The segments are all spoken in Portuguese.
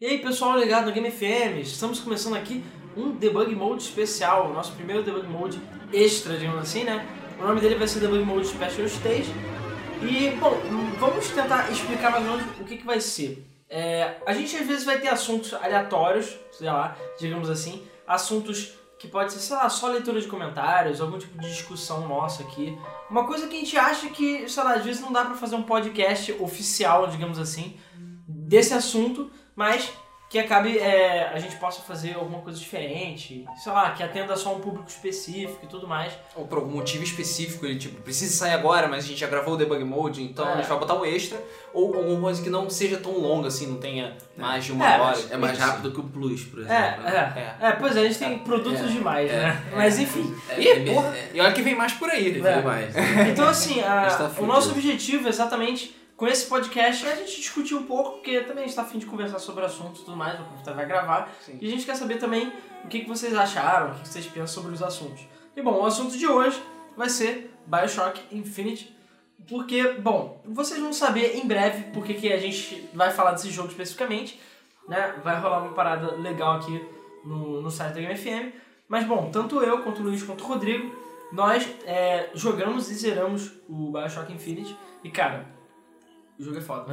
E aí, pessoal ligado no Game FM, estamos começando aqui um Debug Mode especial, o nosso primeiro Debug Mode extra, digamos assim, né? O nome dele vai ser Debug Mode Special Stage. E, bom, vamos tentar explicar mais ou menos o que, que vai ser. É, a gente às vezes vai ter assuntos aleatórios, sei lá, digamos assim, assuntos que pode ser, sei lá, só leitura de comentários, algum tipo de discussão nossa aqui. Uma coisa que a gente acha que, sei lá, às vezes não dá pra fazer um podcast oficial, digamos assim, desse assunto, mas que acabe é, a gente possa fazer alguma coisa diferente, sei lá, que atenda só um público específico e tudo mais. Ou por algum motivo específico, ele tipo, precisa sair agora, mas a gente já gravou o debug mode, então É. a gente vai botar um extra. Ou alguma coisa que não seja tão longa assim, não tenha mais de uma É, hora. É mais Isso. rápido que o Plus, por exemplo. É, né? é, é, pois é, a gente tem produtos É, demais, é, né? Mas enfim. É, Ih, é, porra, é, e olha que vem mais por aí. é, É. demais. Então, assim, a- tá o nosso objetivo exatamente com esse podcast a gente discutir um pouco, porque também a gente tá afim de conversar sobre assuntos e tudo mais, o Confita vai gravar. Sim. E a gente quer saber também o que, que vocês acharam, o que, que vocês pensam sobre os assuntos. E bom, o assunto de hoje vai ser Bioshock Infinite. Porque, bom, vocês vão saber em breve porque que a gente vai falar desse jogo especificamente. Né? Vai rolar uma parada legal aqui no, no site da Game FM. Mas bom, tanto eu quanto o Luiz quanto o Rodrigo, nós é, jogamos e zeramos o Bioshock Infinite. E cara, o jogo é foda.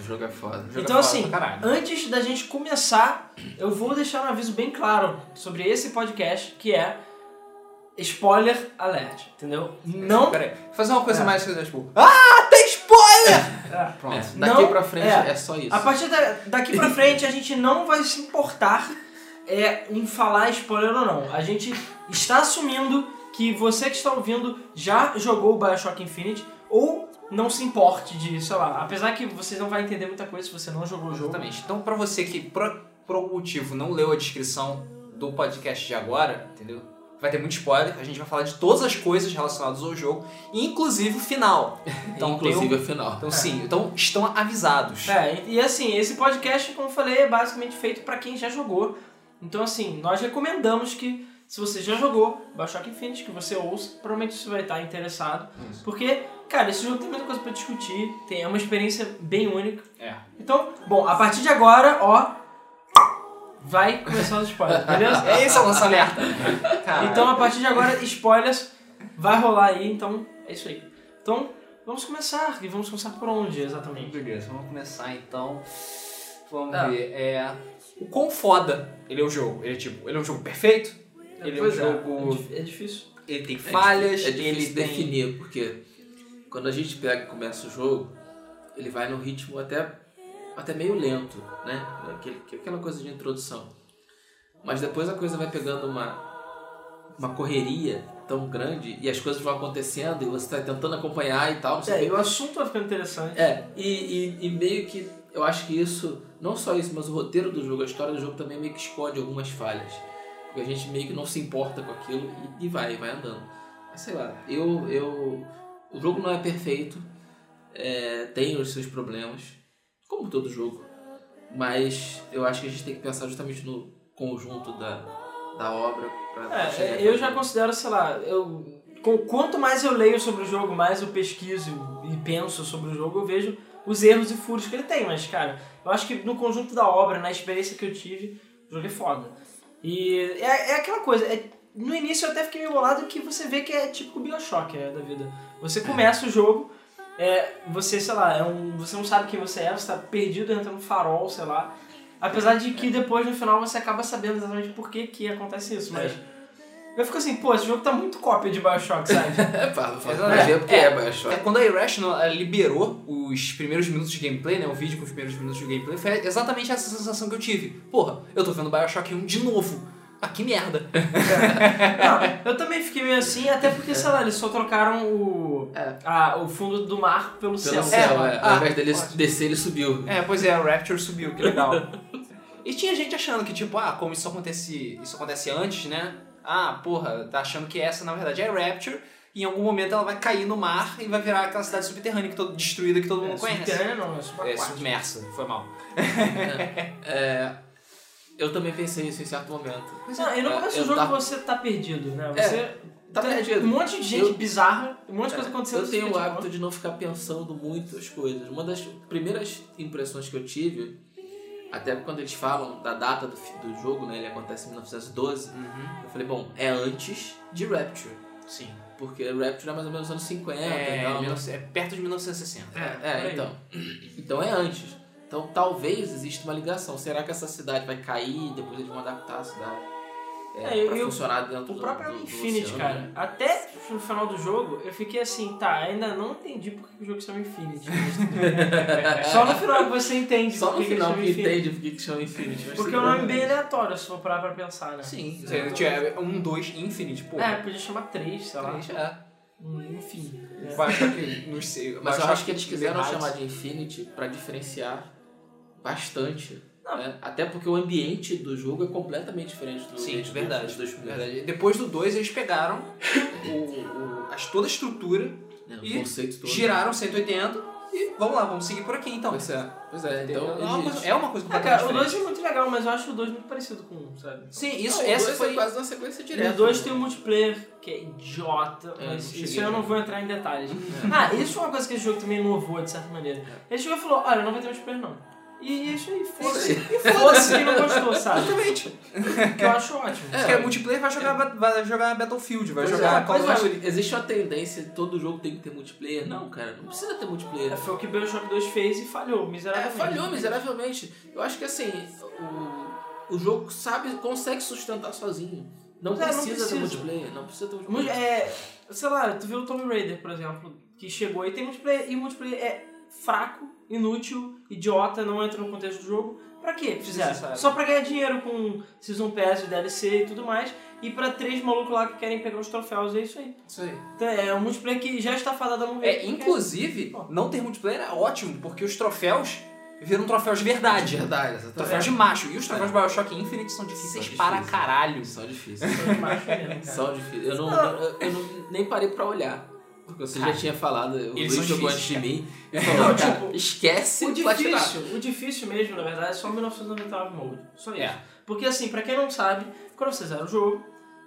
O jogo é foda. Jogo é então foda assim, antes da gente começar, eu vou deixar um aviso bem claro sobre esse podcast, que é spoiler alert, entendeu? Não Pera aí, fazer uma coisa É. mais tipo, ah, tem spoiler! É. Pronto. É, daqui Não, pra frente é. é, só isso. A partir da- daqui pra frente a gente não vai se importar é, em falar spoiler ou não. A gente está assumindo que você que está ouvindo já jogou o Bioshock Infinite ou não se importe de, sei lá, apesar que você não vai entender muita coisa se você não jogou o jogo. Exatamente. Então, pra você que por, por algum motivo não leu a descrição do podcast de agora, entendeu? Vai ter muito spoiler. A gente vai falar de todas as coisas relacionadas ao jogo, inclusive o final. Então, Inclusive um- a final. então sim, então estão avisados. É, e, e assim, esse podcast, como eu falei, é basicamente feito pra quem já jogou. Então, assim, nós recomendamos que, se você já jogou Bioshock Infinite, que você ouça, provavelmente você vai estar interessado. Porque, cara, esse jogo tem muita coisa pra discutir, tem, é uma experiência bem única. É. Então, bom, a partir de agora, ó, vai começar os spoilers, beleza? É esse é o nosso alerta. Então, a partir de agora, spoilers vai rolar aí, então é isso aí. Então, vamos começar. E vamos começar por onde exatamente? beleza, vamos começar então. Vamos Ah. ver. É. O quão foda ele é o jogo. Ele é tipo, ele é um jogo perfeito? Ele é um Pois jogo. é, é difícil. Ele tem É falhas, difícil- é difícil ele tem. definir, porque quando a gente pega e começa o jogo, ele vai num ritmo até, até meio lento, né? Aquele, aquela coisa de introdução. Mas depois a coisa vai pegando uma, uma correria tão grande e as coisas vão acontecendo e você está tentando acompanhar e tal. É, e o assunto vai ficando interessante. É, e, e, e meio que eu acho que isso, não só isso, mas o roteiro do jogo, a história do jogo também meio que esconde algumas falhas. Porque a gente meio que não se importa com aquilo e, e vai, vai andando. Mas sei lá, eu. eu o jogo não é perfeito, é, tem os seus problemas, como todo jogo. Mas eu acho que a gente tem que pensar justamente no conjunto da, da obra pra É, eu já considero, sei lá, eu, com, quanto mais eu leio sobre o jogo, mais eu pesquiso e penso sobre o jogo, eu vejo os erros e furos que ele tem. Mas, cara, eu acho que no conjunto da obra, na experiência que eu tive, o jogo é foda. E é, é aquela coisa, é- no início eu até fiquei meio bolado que você vê que é tipo o Bioshock né, da vida. Você começa o jogo, é, você, sei lá, é um, você não sabe quem você é, você tá perdido dentro de um farol, sei lá. Apesar de que depois no final você acaba sabendo exatamente por que, que acontece isso, mas. Eu fico assim, pô, esse jogo tá muito cópia de Bioshock, sabe? É, pá, vou fazer Exatamente. um exemplo que É, é, É, Bioshock. quando a Irrational liberou os primeiros minutos de gameplay, né? O vídeo com os primeiros minutos de gameplay, foi exatamente essa sensação que eu tive. Porra, eu tô vendo Bioshock 1 de novo. Ah, que merda. Não, eu também fiquei meio assim, até porque, sei lá, eles só trocaram o, É. a- o fundo do mar pelo, Pelo céu. céu, É, é. ah, Ao invés dele ótimo. descer, ele subiu. É, pois é, a Rapture subiu, que legal. e tinha gente achando que, tipo, ah, como isso acontece, isso acontece antes, né? Ah, porra, tá achando que essa, na verdade, é a Rapture. E em algum momento ela vai cair no mar e vai virar aquela cidade subterrânea que todo, destruída que todo mundo É, conhece. subterrâneo não, é É, submersa, foi mal. É, eu também pensei isso em certo momento. Não, e no É, começo eu do jogo tava- você tá perdido, né? É, Você tá tem perdido. um monte de gente Eu- bizarra, um monte de coisa acontecendo. Eu tenho o hábito de não ficar pensando muito as coisas. Uma das primeiras impressões que eu tive, Até quando eles falam da data do, do jogo, né? Ele acontece em 1912. Uhum. Eu falei, bom, é antes de Rapture. Sim. Porque Rapture é mais ou menos anos 50 É, e né? 19 é perto de 1960. É, É, então. Então é antes. Então talvez exista uma ligação. Será que essa cidade vai cair e depois eles vão adaptar a cidade é, É, pra o- funcionar dentro O do, próprio do, do Infinity, oceano, cara, né? até no final do jogo, eu fiquei assim, tá, ainda não entendi por que o jogo chama Infinity. Só no final que você entende Só no que que final que Infinity. entende por que que chama Infinity. mas Porque é um nome bem. bem aleatório, se for parar pra pensar, né? Sim. Você tinha um, dois, Infinite, pô. É, podia chamar três, sei lá. Três, é. Hum, Enfim. Baixa aqui, não sei. Mas eu acho que eles quiseram chamar de Infinity pra diferenciar bastante. Né? Até porque o ambiente do jogo é completamente diferente do Sim, verdade. dos dois primeiros. verdade. Depois do 2, eles pegaram o, o- as, toda a estrutura, né? O E conceito todo. giraram 180 e vamos lá, vamos seguir por aqui então. Pois é, pois é. Então, é, uma coisa, é uma coisa Ah, completamente cara, o 2 diferente. é muito legal, mas eu acho o 2 muito parecido com o 1, sabe? Sim, isso, Não, o essa dois foi... é quase uma sequência direta. o 2 né? tem um multiplayer que é idiota, É, mas isso eu a não vou entrar em detalhes. Ah, isso é uma coisa que esse jogo também inovou de certa maneira. Ele chegou e falou, olha, não vai ter multiplayer não. E isso aí, foda-se. E foda-se quem não gostou, sabe? Exatamente. Que eu acho ótimo. Se quer multiplayer, vai jogar, vai jogar Battlefield, vai Pois jogar é, Call of é, Duty. existe uma tendência, todo jogo tem que ter multiplayer. Não, cara, não precisa ter multiplayer. É, Foi o que Bioshock 2 fez e falhou, É, miseravelmente. falhou miseravelmente. Eu acho que assim, o, o jogo sabe, consegue sustentar sozinho. Não, é, não precisa, ter precisa. multiplayer, não precisa ter Mu- multiplayer. É, sei lá, tu viu o Tomb Raider, por exemplo, que chegou e tem multiplayer, e o multiplayer é fraco, inútil, idiota, não entra no contexto do jogo. Pra quê? Fizeram? Só pra ganhar dinheiro com Season Pass, DLC e tudo mais, e pra três malucos lá que querem pegar os troféus, é isso aí. Isso aí. Então, é um multiplayer que já está fadado a morrer. É, inclusive, não ter multiplayer é ótimo, porque os troféus viram troféus de verdade. verdade, exatamente. Troféus de macho. E os troféus de Bioshock Infinite são difíceis São para caralho. São difíceis. São demais mesmo, cara. São difíceis. Eu, não, eu, eu não- nem parei pra olhar. Porque você já Cara, tinha falado, o Luiz jogou antes de mim. Não, falou, cara, tipo, esquece O difícil, o difícil mesmo, na verdade, é só o 1999 Mode. Só isso. É. Porque assim, pra quem não sabe, quando você zera o jogo,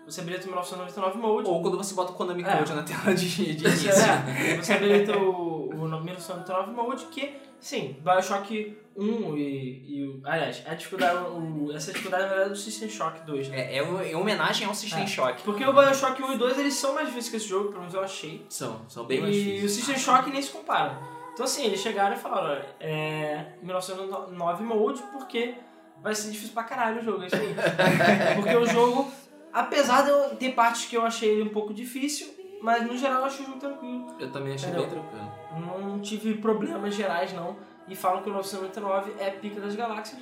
você habilita o 1999 Mode. Ou quando você bota o Konami É. Code na tela de, de Você, início. é, você habilita o, o 1999 Mode, que, sim, Bioshock 1 e. e aliás, a dificuldade, o, essa dificuldade na verdade é do System Shock 2, né? É, é em homenagem ao System É. Shock. Porque o Bioshock 1 e 2 eles são mais difíceis que esse jogo, pelo menos eu achei. São, são bem mais e difíceis. o System Shock nem se compara. Então assim, eles chegaram e falaram, olha, é 1909 mode porque vai ser difícil pra caralho o jogo, é isso aí. porque o jogo, apesar de eu ter partes que eu achei ele um pouco difícil, mas no geral eu achei o jogo tranquilo. Eu também achei Entendeu? bem tranquilo. Não tive problemas gerais não. E falam que o 999 é pica das galáxias.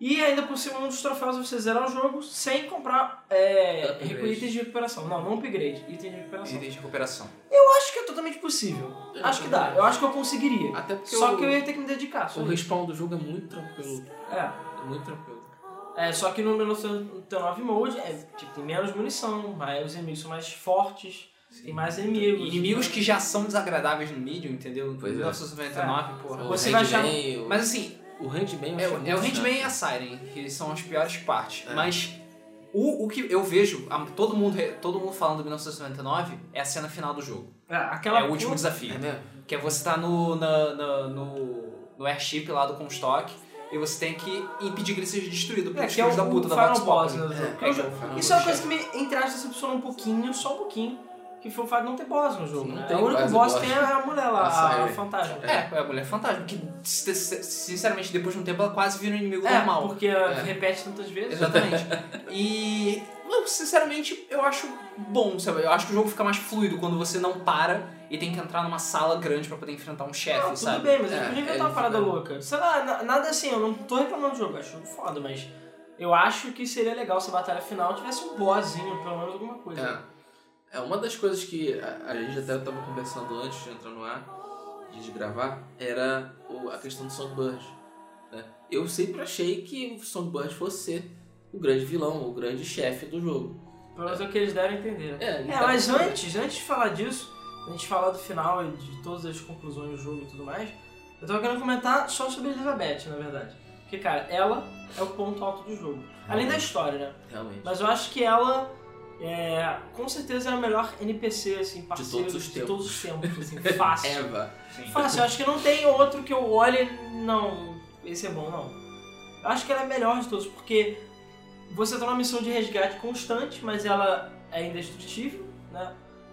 E ainda por cima, um dos troféus você zerar o jogo sem comprar é, itens de recuperação. Não, não upgrade, item de recuperação. Item de recuperação. Eu acho que é totalmente possível. Eu acho que dá. Eu acho que eu conseguiria. Até porque Só o, que eu ia ter que me dedicar. O respawn do jogo é muito tranquilo. É. É muito tranquilo. É. Só que no 1999 Mode é, tipo, tem menos munição, mas os inimigos são mais fortes, tem mais inimigos. Inimigos que já são desagradáveis no mídio, entendeu? Pois é. 1999, porra. O Você vai achar- o- Mas assim, O Handman é, muito é o. Handman e a Siren, que são as piores partes. É. Mas o, o que eu vejo, a- todo mundo, todo mundo falando do 1999, é a cena final do jogo. É, aquela é o último desafio. É mesmo? Que é você tá no, na- na- no, no airship lá do Comstock e você tem que impedir que ele seja destruído É, pelos é o, filhos da puta da Vox Populi. né. É, é Isso é uma coisa que me, entre aspas, decepcionou um pouquinho, só um pouquinho, que foi o fato de não ter boss no jogo. Não né? tem O único boss que tem é a mulher lá, A a, fantasma. É, é a Mulher Fantasma, que si- si- sinceramente depois de um tempo ela quase vira um inimigo É, normal. porque repete tantas vezes. Exatamente. e, eu, sinceramente, eu acho bom, sabe? Eu acho que o jogo fica mais fluido quando você não para e tem que entrar numa sala grande pra poder enfrentar um chefe, Não, tudo sabe? bem, mas É, ele podia inventar ele uma parada fica- louca. Sei lá, na- nada assim, eu não tô reclamando do jogo, eu acho foda, mas eu acho que seria legal se a batalha final tivesse um bossinho, pelo menos alguma coisa. É. É uma das coisas que a, a gente até estava conversando antes de entrar no ar, de de gravar, era o- a questão do Songbird. Né? Eu sempre achei que o Songbird fosse ser o grande vilão, o grande chefe do jogo. Pelo menos é o que eles deram a entender. É, ele É, tá- mas antes, antes de falar disso, antes de falar do final e de todas as conclusões do jogo e tudo mais, eu tava querendo comentar só sobre a Elizabeth, na verdade. Porque, cara, ela é o ponto alto do jogo. Além da história, né? Realmente. Mas eu acho que ela, é, com certeza, é a melhor NPC, assim, parceiro todos os de tempos. todos os tempos, assim, fácil. Eva. Sim. Fácil, eu acho que não tem outro que eu olhe, não, esse é bom, não. Eu acho que ela é a melhor de todos, porque você tá numa missão de resgate constante, mas ela é indestrutível, né?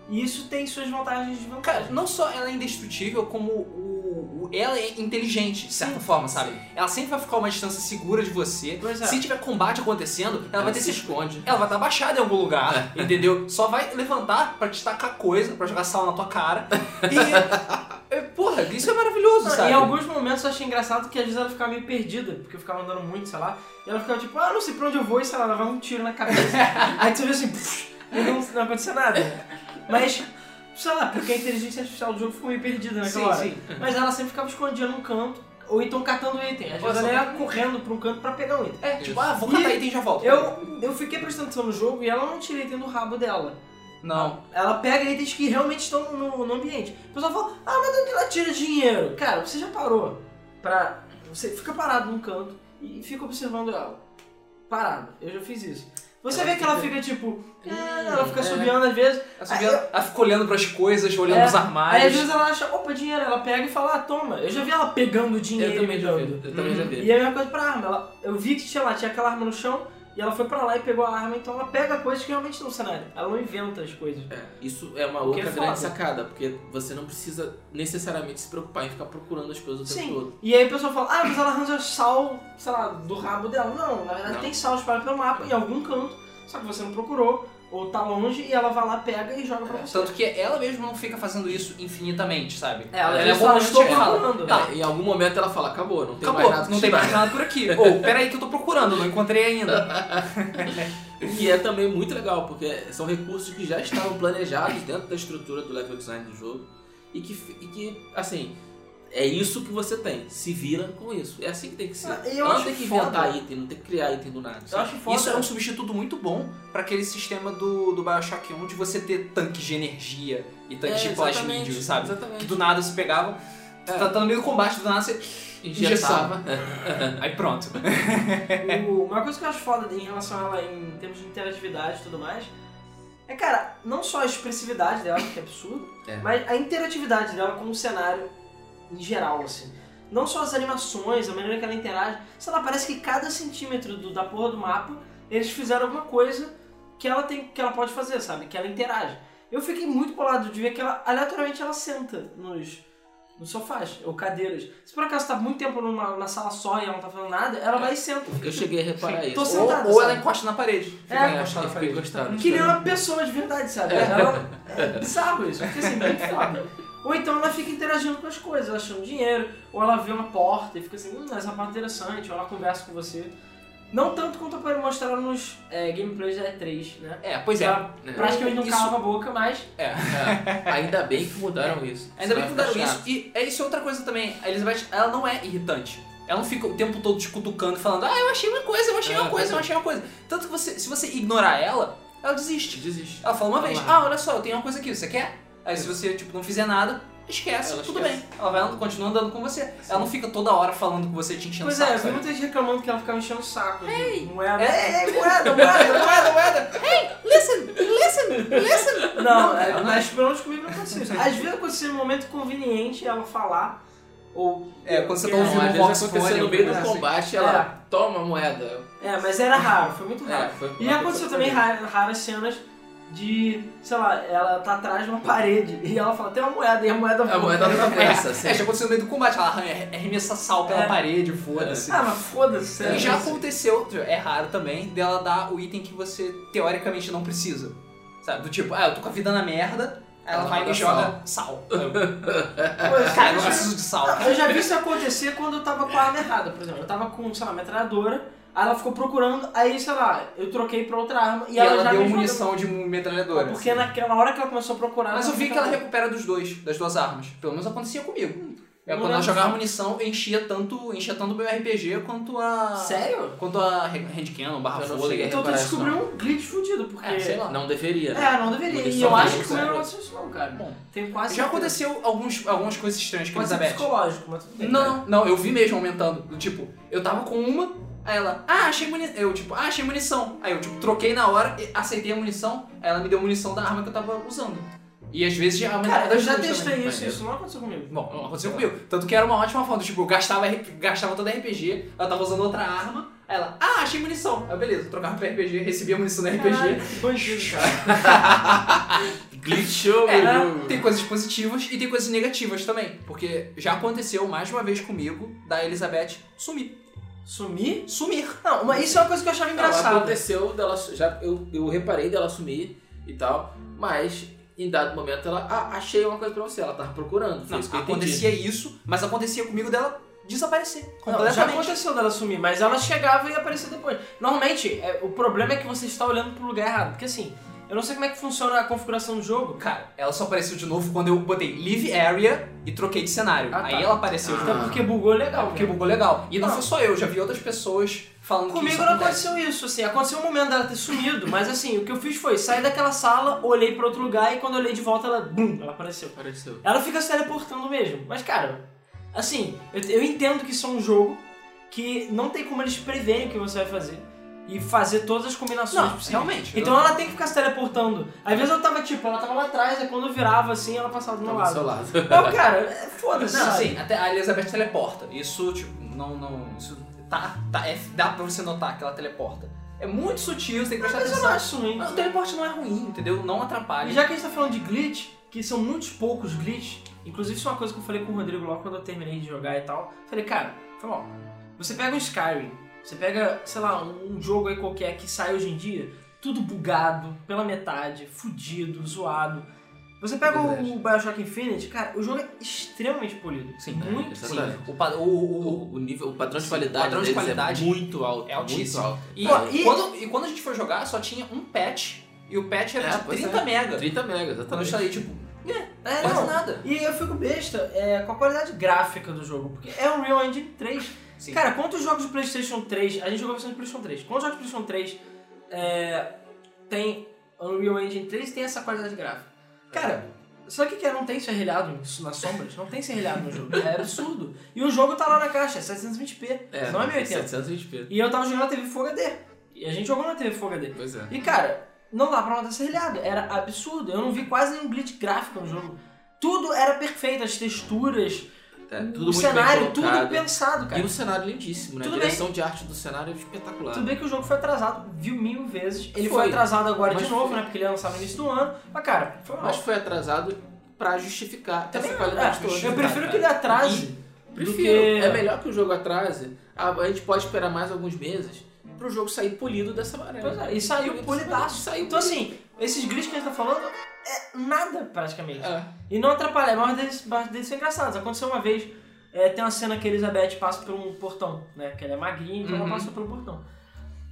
E isso tem suas vantagens e Cara, desvantagens. não só ela é indestrutível, como o, o- ela é inteligente, de certa forma, sabe? Ela sempre vai ficar uma distância segura de você. É. Se tiver combate acontecendo, ela, vai ter se se esconde. Ela vai estar baixada em algum lugar, entendeu? Só vai levantar pra te tacar coisa, pra jogar sal na tua cara. E. é, porra, isso é maravilhoso, Não, sabe? Em alguns momentos eu achei engraçado que às vezes ela ficava meio perdida, porque eu ficava andando muito, sei lá, e ela ficava tipo, ah, não sei pra onde eu vou, e sei lá, levava um tiro na cabeça. Aí tu vê assim, puf, e não, não acontecia nada. Mas, sei lá, porque a inteligência artificial do jogo ficou meio perdida naquela Sim, hora. sim. Mas ela sempre ficava escondida num canto, ou então catando item. Às vezes ela ia correndo pra um canto pra pegar um item. É, tipo, ah, vou catar E item e já volto. Eu, eu fiquei prestando atenção no jogo e ela não tira item do rabo dela. Não. Ela pega itens que realmente estão no, no ambiente. O pessoal fala, ah, mas de onde ela tira dinheiro? Cara, você já parou pra. Você fica parado num canto e fica observando ela. Parado. Eu já fiz isso. Você Ela vê que ela fica- fica tipo. ah, ela fica é. subiando às vezes. Ela, subiu- ela fica olhando pras coisas, olhando É, os Aí às armários. vezes ela acha, opa, dinheiro. Ela pega e fala, ah, toma. Eu já vi ela pegando dinheiro Eu também já vi. Eu também já vi. E é a mesma coisa pra arma. Ela, eu vi que tinha lá, tinha aquela arma no chão. E ela foi pra lá e pegou a arma, então ela pega coisas que realmente estão no cenário. Ela não inventa as coisas. É, isso é uma que outra é grande foda. sacada, porque você não precisa necessariamente se preocupar em ficar procurando as coisas o tempo Sim. todo. E aí o pessoal fala, ah, mas ela arranja sal, sei lá, do rabo dela. Não, na verdade Não. tem sal espalhado pelo mapa em algum canto, só que você não procurou, ou tá longe, e ela vai lá, pega e joga pra você. Tanto que ela mesma não fica fazendo isso infinitamente, sabe? É, ela, é ela bom fala, momento estou procurando. Tá. É, em algum momento ela fala, acabou, não tem Acabou, mais nada não tem tirar." mais nada por aqui. Ou, pera aí que eu tô procurando, não encontrei ainda. O que é também muito legal, porque são recursos que já estavam planejados dentro da estrutura do level design do jogo e que, e que assim, é isso que você tem. Se vira com isso. É assim que tem que ser. Ah, eu não tem que foda. inventar item, não tem que criar item do nada. Eu acho foda. Isso é um substituto muito bom pra aquele sistema do, do Bioshock 1 de você ter tanques de energia e tanques É, de medium, sabe? Exatamente. Que do nada se pegavam, É. tá, tá no meio do combate, do nada você. Injetava. Aí pronto. O- uma coisa que eu acho foda em relação a ela em termos de interatividade e tudo mais é, cara, não só a expressividade dela, que é absurdo, É. mas a interatividade dela com o cenário em geral, assim. Não só as animações, a maneira que ela interage. Sei lá, parece que cada centímetro do- da porra do mapa eles fizeram alguma coisa que ela tem que ela pode fazer, sabe? Que ela interage. Eu fiquei muito bolado de ver que ela, aleatoriamente, ela senta nos, nos sofás ou cadeiras. Se por acaso tá muito tempo numa, na sala só e ela não tá fazendo nada, ela vai e senta. Eu cheguei a reparar Tô isso. Ou, sentada, ou sabe? ela encosta na parede. Fica É, encostada na parede. Que nem uma pessoa de verdade, sabe? Ela, é bizarro isso, porque assim, muito foda. Ou então ela fica interagindo com as coisas, achando dinheiro, ou ela vê uma porta e fica assim, hum, essa parte é interessante, ou ela conversa com você. Não tanto quanto mostraram nos é, gameplays da E3, né? É, pois é. Ela né? praticamente não Isso- calava a boca, mas É. Ainda bem que mudaram isso. Ainda bem que mudaram fica isso. chato. E é isso é outra coisa também. A Elizabeth, ela não é irritante. Ela não fica o tempo todo te cutucando e falando, ah, eu achei uma coisa, eu achei É, uma coisa, eu achei uma coisa. Tanto que você, se você ignorar ela, ela desiste. Desiste. Ela fala uma vez, ah, olha só, eu tenho uma coisa aqui, você quer? Aí se você, tipo, não fizer nada, esquece, Ela tudo esquece. bem. Ela vai andando, continua andando com você. Ela não fica toda hora falando com você, te enchendo o Pois saco, é, eu vi muita gente reclamando que ela ficava enchendo o saco. Ei, moeda. É. Ei, moeda, moeda, moeda, moeda. Listen, listen, listen. Não, Não, é, não mas pelo menos comigo não aconteceu isso. Às vezes aconteceu no momento conveniente ela falar, ou... É, quando você tá É, ouvindo um Vox aconteceu no meio do assim. combate, ela toma a moeda. É, mas era raro, foi muito É, raro. foi E aconteceu também ra- raras cenas de, sei lá, ela tá atrás de uma parede e ela fala, tem uma moeda, e a moeda A moeda voa. não pensa, É, já aconteceu no meio do combate, ela arranha- arremessa sal pela É. parede, foda-se. Ah, mas foda-se. E é já aconteceu, é raro também, dela dar o item que você teoricamente não precisa. Sabe? Do tipo, ah, eu tô com a vida na merda, aí ela, Ela vai e me joga sal. Pô, Cara, eu preciso de sal. Eu já vi isso acontecer quando eu tava com a arma errada, por exemplo. Eu tava com, sei lá, uma metralhadora, aí ela ficou procurando, aí, sei lá, eu troquei pra outra arma e, E, ela, ela, já deu me munição de metralhadora. Porque assim. naquela hora que ela começou a procurar... Mas eu vi que ela recupera dos dois, das duas armas. Pelo menos acontecia comigo. É, quando ela jogava munição, enchia tanto, enchia tanto o meu RPG quanto a. Sério? Quanto a handcannon, barra folha. Então tu descobriu um glitch fudido, porque... É, sei lá. Não deveria. É, não deveria. E Munição eu acho que comigo não serve. aconteceu isso não, cara. Bom, Tenho quase Já certeza. aconteceu alguns, algumas coisas estranhas com a Elizabeth. psicológico, mas tudo bem. Não, não, eu vi mesmo aumentando. Do tipo, eu tava com uma, aí ela, ah, achei munição. Eu, tipo, ah, achei munição. Aí eu, tipo, troquei na hora, e aceitei a munição, aí ela me deu munição da arma que eu tava usando. E às vezes já Cara, eu já testei também. isso, isso não aconteceu comigo. Bom, não aconteceu comigo. Tanto que era uma ótima forma. Tipo, eu gastava, gastava toda RPG, ela tava usando outra arma, aí ela, ah, achei munição. Aí beleza, trocava pra RPG, recebia munição do RPG. Caralho, que bandido, cara. Glitchou É, meu jogo. tem coisas positivas e tem coisas negativas também. Porque já aconteceu mais uma vez comigo da Elizabeth sumir. Sumir? Sumir. Não, mas isso é uma coisa que eu achava Não, engraçada. aconteceu dela. Já, eu, eu reparei dela sumir e tal, mas em dado momento ela. Ah, achei uma coisa pra você, ela tava procurando. Foi Não, isso que eu entendi. acontecia isso, mas acontecia comigo dela desaparecer. Não, já Completamente. aconteceu dela sumir, mas ela chegava e aparecia depois. Normalmente, é, o problema é que você está olhando pro lugar errado. Porque assim, eu não sei como é que funciona a configuração do jogo. Cara, ela só apareceu de novo quando eu botei Live Area e troquei de cenário. Ah, tá. Aí ela apareceu de Ah. Até novo. porque bugou legal. Porque né? bugou legal. E não, Não. foi só eu, já vi outras pessoas falando que Comigo isso não acontece. aconteceu isso, assim, aconteceu um momento dela ter sumido, mas assim, o que eu fiz foi sair daquela sala, olhei pra outro lugar e quando olhei de volta ela, bum, ela apareceu. Apareceu. Ela fica se teleportando mesmo, mas cara, assim, eu, eu entendo que isso é um jogo que não tem como eles preverem o que você vai fazer e fazer todas as combinações Não, possíveis. realmente. Então ela tem que ficar se teleportando. Às vezes eu tava tipo, ela tava lá atrás, aí quando eu virava assim, ela passava do meu Tava do lado. seu lado. Não, cara, é foda-se. Não, sabe? sim, até a Elizabeth teleporta. Isso, tipo, não. não isso tá, tá, é, dá pra você notar que ela teleporta. É muito sutil, você tem que prestar Mas eu atenção. não acho ruim. Não, o teleporte não é ruim, entendeu? Não atrapalha. E já que a gente tá falando de glitch, que são muitos poucos glitch, inclusive isso é uma coisa que eu falei com o Rodrigo logo quando eu terminei de jogar e tal. Falei, cara, foi mal. Você pega um Skyrim, você pega, sei lá, um jogo aí qualquer que sai hoje em dia, tudo bugado, pela metade, fudido, zoado. Você pega Verdade. o Bioshock Infinite, cara, o jogo é extremamente polido. Sim, muito isso é Sim, verdade. o, o, o, nível, o padrão de Sim, qualidade, o padrão de deles qualidade é muito alto. é altíssimo. Muito alto. E, Pô, e- Quando, e quando a gente foi jogar, só tinha um patch. E o patch era É, de pois 30 é. mega. 30 megas, Quando eu exatamente. instalei, tipo, É, quase não. nada. E eu fico besta é, com a qualidade gráfica do jogo, porque é um Real Engine 3. Sim. Cara, quantos jogos de PlayStation 3? A gente jogou a versão de PlayStation 3. Quantos jogos de PlayStation 3 é, tem Unreal Engine 3 e tem essa qualidade gráfica? Cara, sabe o que é? Não tem serrilhado nas sombras? Não tem serrilhado no jogo. É absurdo. E o jogo tá lá na caixa, é 720p. É, não é 1080. 720p. E eu tava jogando na TV Full HD. E a gente jogou na TV Full HD. Pois é. E cara, não dá pra notar serrilhado. Era absurdo. Eu não vi quase nenhum glitch gráfico no jogo. Tudo era perfeito, as texturas, É, tudo o cenário, bem tudo pensado, E cara. um cenário lindíssimo, né? Tudo a direção de arte do cenário é espetacular. Tudo bem que o jogo foi atrasado, viu mil vezes. Ele foi, Foi. atrasado agora de Mas novo, foi. né? Porque ele ia lançar no início do ano. Mas, cara, foi mal. Mas foi atrasado pra justificar Também essa qualidade é, toda. eu prefiro que ele atrase Prefiro. que... É melhor que o jogo atrase. A, gente pode esperar mais alguns meses pro jogo sair polido dessa maneira. Pois é, e saiu polidaço. Saiu Então, polido. assim, esses glitches que a gente tá falando é nada, praticamente. É. E não atrapalha, a maior deles, maior deles são engraçados. Aconteceu uma vez, é, tem uma cena que a Elizabeth passa por um portão, né? Que ela é magrinha, então Uhum. ela passa pelo portão.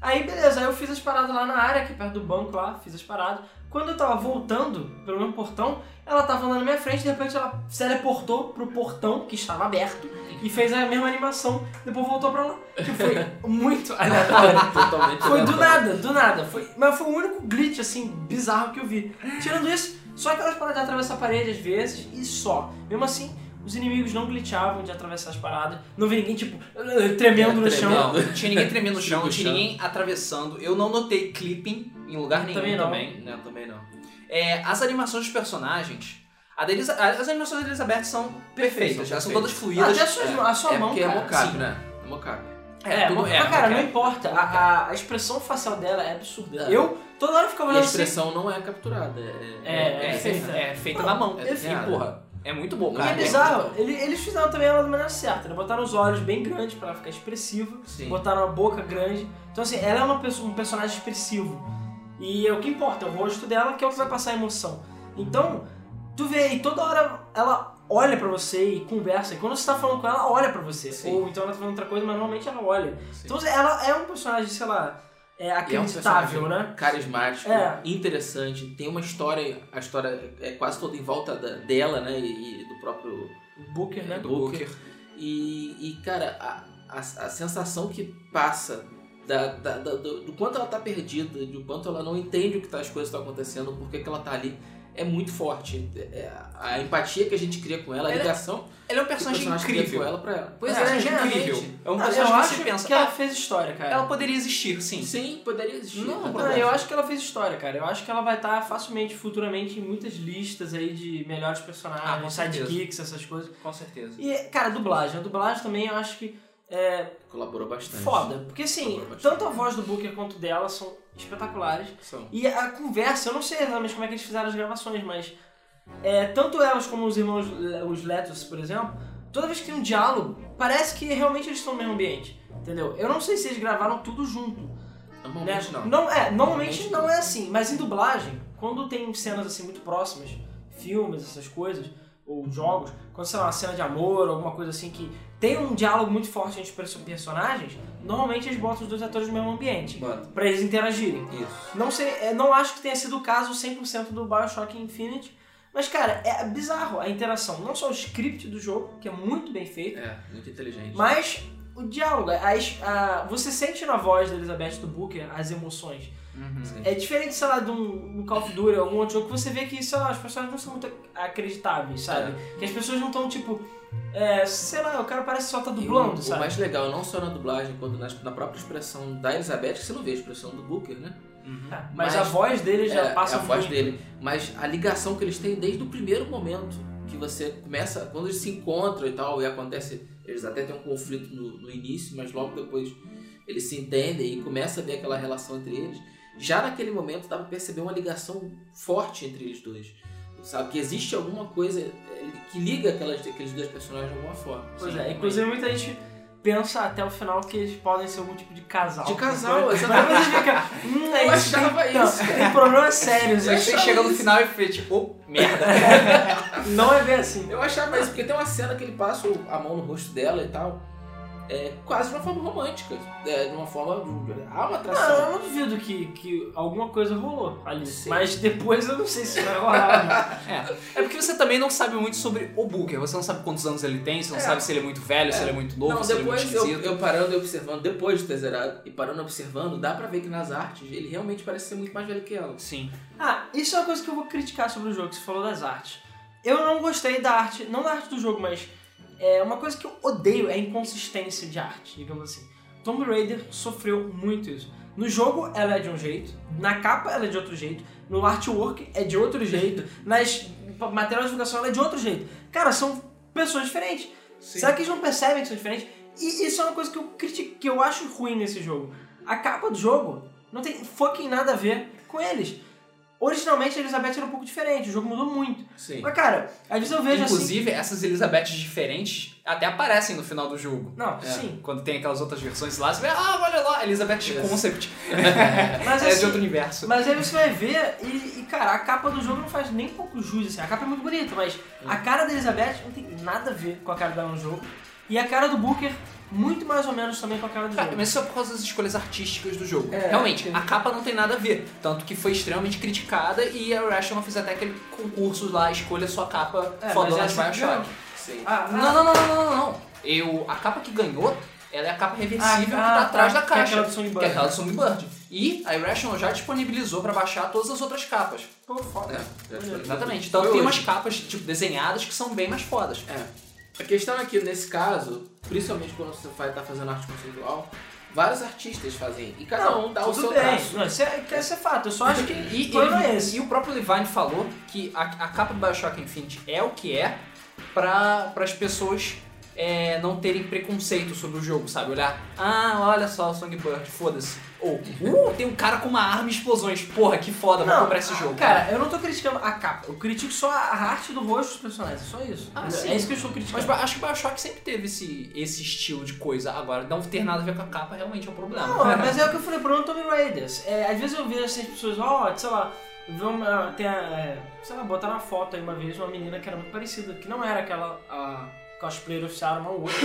Aí, beleza, aí eu fiz as paradas lá na área, aqui perto do banco lá, fiz as paradas. Quando eu tava voltando pelo mesmo portão, ela tava andando na minha frente, de repente ela se teleportou pro portão, que estava aberto, e fez a mesma animação, depois voltou pra lá. Que foi muito aleatório. Totalmente Foi do aleatório. nada, do nada. Foi, mas foi o único glitch, assim, bizarro que eu vi. Tirando isso, só aquelas paradas de atravessar a parede às vezes e só. Mesmo assim, os inimigos não glitchavam de atravessar as paradas. Não vi ninguém, tipo, tremendo no É, chão. tremendo. Não, não tinha ninguém tremendo no chão, não No tinha chão. ninguém atravessando. Eu não notei clipping em lugar nenhum Também também. não. Não, também não. É, as animações dos personagens. a da Elisa- as animações da Elizabeth são perfeitas, elas são todas fluídas. até a sua, a sua é mão, porque cara. é mocap, sim. né? É mocap. É, tudo- mas, é, cara, não importa. A, a- a expressão facial dela é absurda. É. Eu, toda hora, ficava E a olhando assim. expressão não é capturada. É, É, É, é é, feita. é feita na mão. É desenhada. porra, é muito bom, Não, E cara. é bizarro, ele- eles fizeram também ela da maneira certa, né? Botaram os olhos bem grandes pra ela ficar expressiva, Sim. botaram a boca grande. Então, assim, ela é uma pessoa, um personagem expressivo. E é o que importa, é o rosto dela que é o que vai passar a emoção. Então, tu vê, e toda hora ela olha pra você e conversa. E quando você tá falando com ela, ela olha pra você. Sim. Ou então ela tá falando outra coisa, mas normalmente ela olha. Sim. Então, ela é um personagem, sei lá, é E é um acreditável, né? Carismático, É. interessante, tem uma história, a história é quase toda em volta da- dela, né? E, e do próprio Booker, né? do Booker. E, e, cara, a, a, a sensação que passa da, da- da- do, do quanto ela tá perdida, do quanto ela não entende o que tá, as coisas estão acontecendo, por que que ela tá ali, é muito forte. É, a empatia que a gente cria com ela, a Ela é- ligação Ele é um que o personagem personagem cria incrível. com ela pra ela. Pois É, é, é incrível. É um Ah, personagem eu que acho você pensa, que ela ah, fez história, cara. ela poderia existir, sim. Sim, poderia existir. Não, é Não, eu acho que ela fez história, cara. Eu acho que ela vai estar facilmente, futuramente, em muitas listas aí de melhores Ah, com personagens, certeza. sidekicks, essas coisas. Com certeza. E, cara, dublagem. A dublagem também eu acho que é Colaborou bastante. foda. Porque, assim, tanto a voz do Booker quanto dela são espetaculares. São. E a conversa, eu não sei exatamente como é que eles fizeram as gravações, mas é, tanto elas como os irmãos, os Letos, por exemplo, toda vez que tem um diálogo, parece que realmente eles estão no mesmo ambiente. Entendeu? Eu não sei se eles gravaram tudo junto. Né? Normalmente não. Não, é, normalmente Normalmente não. é assim, mas em dublagem, quando tem cenas assim muito próximas, filmes, essas coisas, ou jogos, quando sei lá, uma cena de amor, alguma coisa assim que tem um diálogo muito forte entre os perso- personagens, normalmente eles botam os dois atores no mesmo ambiente, Bota. pra eles interagirem. Isso. Não sei, é, não acho que tenha sido o caso 100% do BioShock Infinite, mas cara, é bizarro a interação, não só o script do jogo, que é muito bem feito, É, muito inteligente. mas o diálogo, as- a- você sente na voz da Elizabeth do Booker as emoções. Uhum. É diferente, sei lá, de um, um Call of Duty ou algum outro jogo que você vê que, sei lá, os personagens não são muito acreditáveis, sabe? É. Que as pessoas não estão, tipo, é, sei lá, o cara parece que só tá o- dublando, o, sabe? mais legal, não só na dublagem, quanto na, na própria expressão da Elizabeth, que você não vê a expressão do Booker, né? Uhum. Mas, Mas- a voz dele já é, passa é a voz muito. dele. Mas a ligação que eles têm desde o primeiro momento que você começa, quando eles se encontram e tal, e acontece, eles até têm um conflito no, no início, mas logo depois eles se entendem e começa a ver aquela relação entre eles. Já naquele momento dá pra perceber uma ligação forte entre eles dois. Sabe? Que existe alguma coisa eh, que liga aquelas, aqueles dois personagens de alguma forma. Pois Sim, é, inclusive muita gente pensa até o final que eles podem ser algum tipo de casal. De casal, exatamente. você fica, hum, é Eu isso, achava tem, isso. Não, tem problemas sérios. Eu aí. Você chega no isso. final e fica tipo, oh, merda. Não é bem assim. Eu achava isso, porque tem uma cena que ele passa a mão no rosto dela e tal. É quase de uma forma romântica. É, de uma forma. Há uma Não, atração. eu não duvido que, que alguma coisa rolou ali. Sim. Mas depois eu não sei se vai rolar. É. é porque você também não sabe muito sobre o Booker. Você não sabe quantos anos ele tem, você não É. sabe se ele é muito velho, se É. ele é muito novo, Não, se ele é muito depois eu, esquisito. eu parando e observando, depois de ter zerado e parando e observando, dá pra ver que nas artes ele realmente parece ser muito mais velho que ela. Sim. ah, isso é uma coisa que eu vou criticar sobre o jogo, que você falou das artes. Eu não gostei da arte, não da arte do jogo, mas é uma coisa que eu odeio é a inconsistência de arte, digamos assim. Tomb Raider sofreu muito isso. No jogo ela é de um jeito, na capa ela é de outro jeito, no artwork é de outro jeito, nas materiais de divulgação ela é de outro jeito. Cara, são pessoas diferentes. Será que eles não percebem que são diferentes? E isso é uma coisa que eu critico, que eu acho ruim nesse jogo. A capa do jogo não tem fucking nada a ver com eles. Originalmente a Elizabeth era um pouco diferente, o jogo mudou muito. Sim. Mas cara, às vezes eu vejo assim. Inclusive, essas Elizabeths diferentes até aparecem no final do jogo. Não, É. sim. Quando tem aquelas outras versões lá, você vê, ah, olha lá, Elizabeth Yes. Concept. Mas é de assim, outro universo. Mas aí você vai ver e, e, cara, a capa do jogo não faz nem pouco jus, assim. A capa é muito bonita, mas a cara da Elizabeth não tem nada a ver com a cara dela no jogo. E a cara do Booker, muito mais ou menos também com a cara do Ah, jogo. mas isso é por causa das escolhas artísticas do jogo. É, Realmente, a capa não tem nada a ver. Tanto que foi extremamente criticada e a Rational fez até aquele concurso lá, escolha sua capa É, fodona mas de Bioshock. ganhou. Sim. Ah, Não, não, não, não, não, não. Eu, a capa que ganhou, ela é a capa reversível que Ah, tá ah, atrás tá, da que é caixa. aquela do. Que é aquela do Songbird. E a Irrational já disponibilizou pra baixar todas as outras capas. Pô, foda. É, falei. Exatamente. Então tem umas capas, tipo, desenhadas que são bem mais fodas. É. A questão é que nesse caso, principalmente quando você vai estar fazendo arte conceitual, vários artistas fazem. E cada um dá o seu bem. traço. Não, isso é, esse é fato. Eu só acho que E, o problema e- é esse. e o próprio Levine falou que a, a capa do Bioshock Infinite é o que é para as pessoas é, não terem preconceito sobre o jogo, sabe? Olhar, ah, olha só o Songbird, foda-se. Ou, uh, tem um cara com uma arma e explosões. Porra, que foda, vou comprar esse jogo. Cara, eu não tô criticando a capa. Eu critico só a arte do rosto dos personagens. É só isso. Ah, sim. É isso que eu estou Mas criticando. ba- acho que o Bioshock sempre teve esse, esse estilo de coisa. Agora, não ter nada a ver com a capa realmente é um problema. Não, mas é o que eu falei pro Tomb Raiders. É, às vezes eu vejo assim, as pessoas, ó, sei lá, tem a, é, sei lá, botaram uma foto aí uma vez de uma menina que era muito parecida, que não era aquela a cosplayer oficial, uma outra.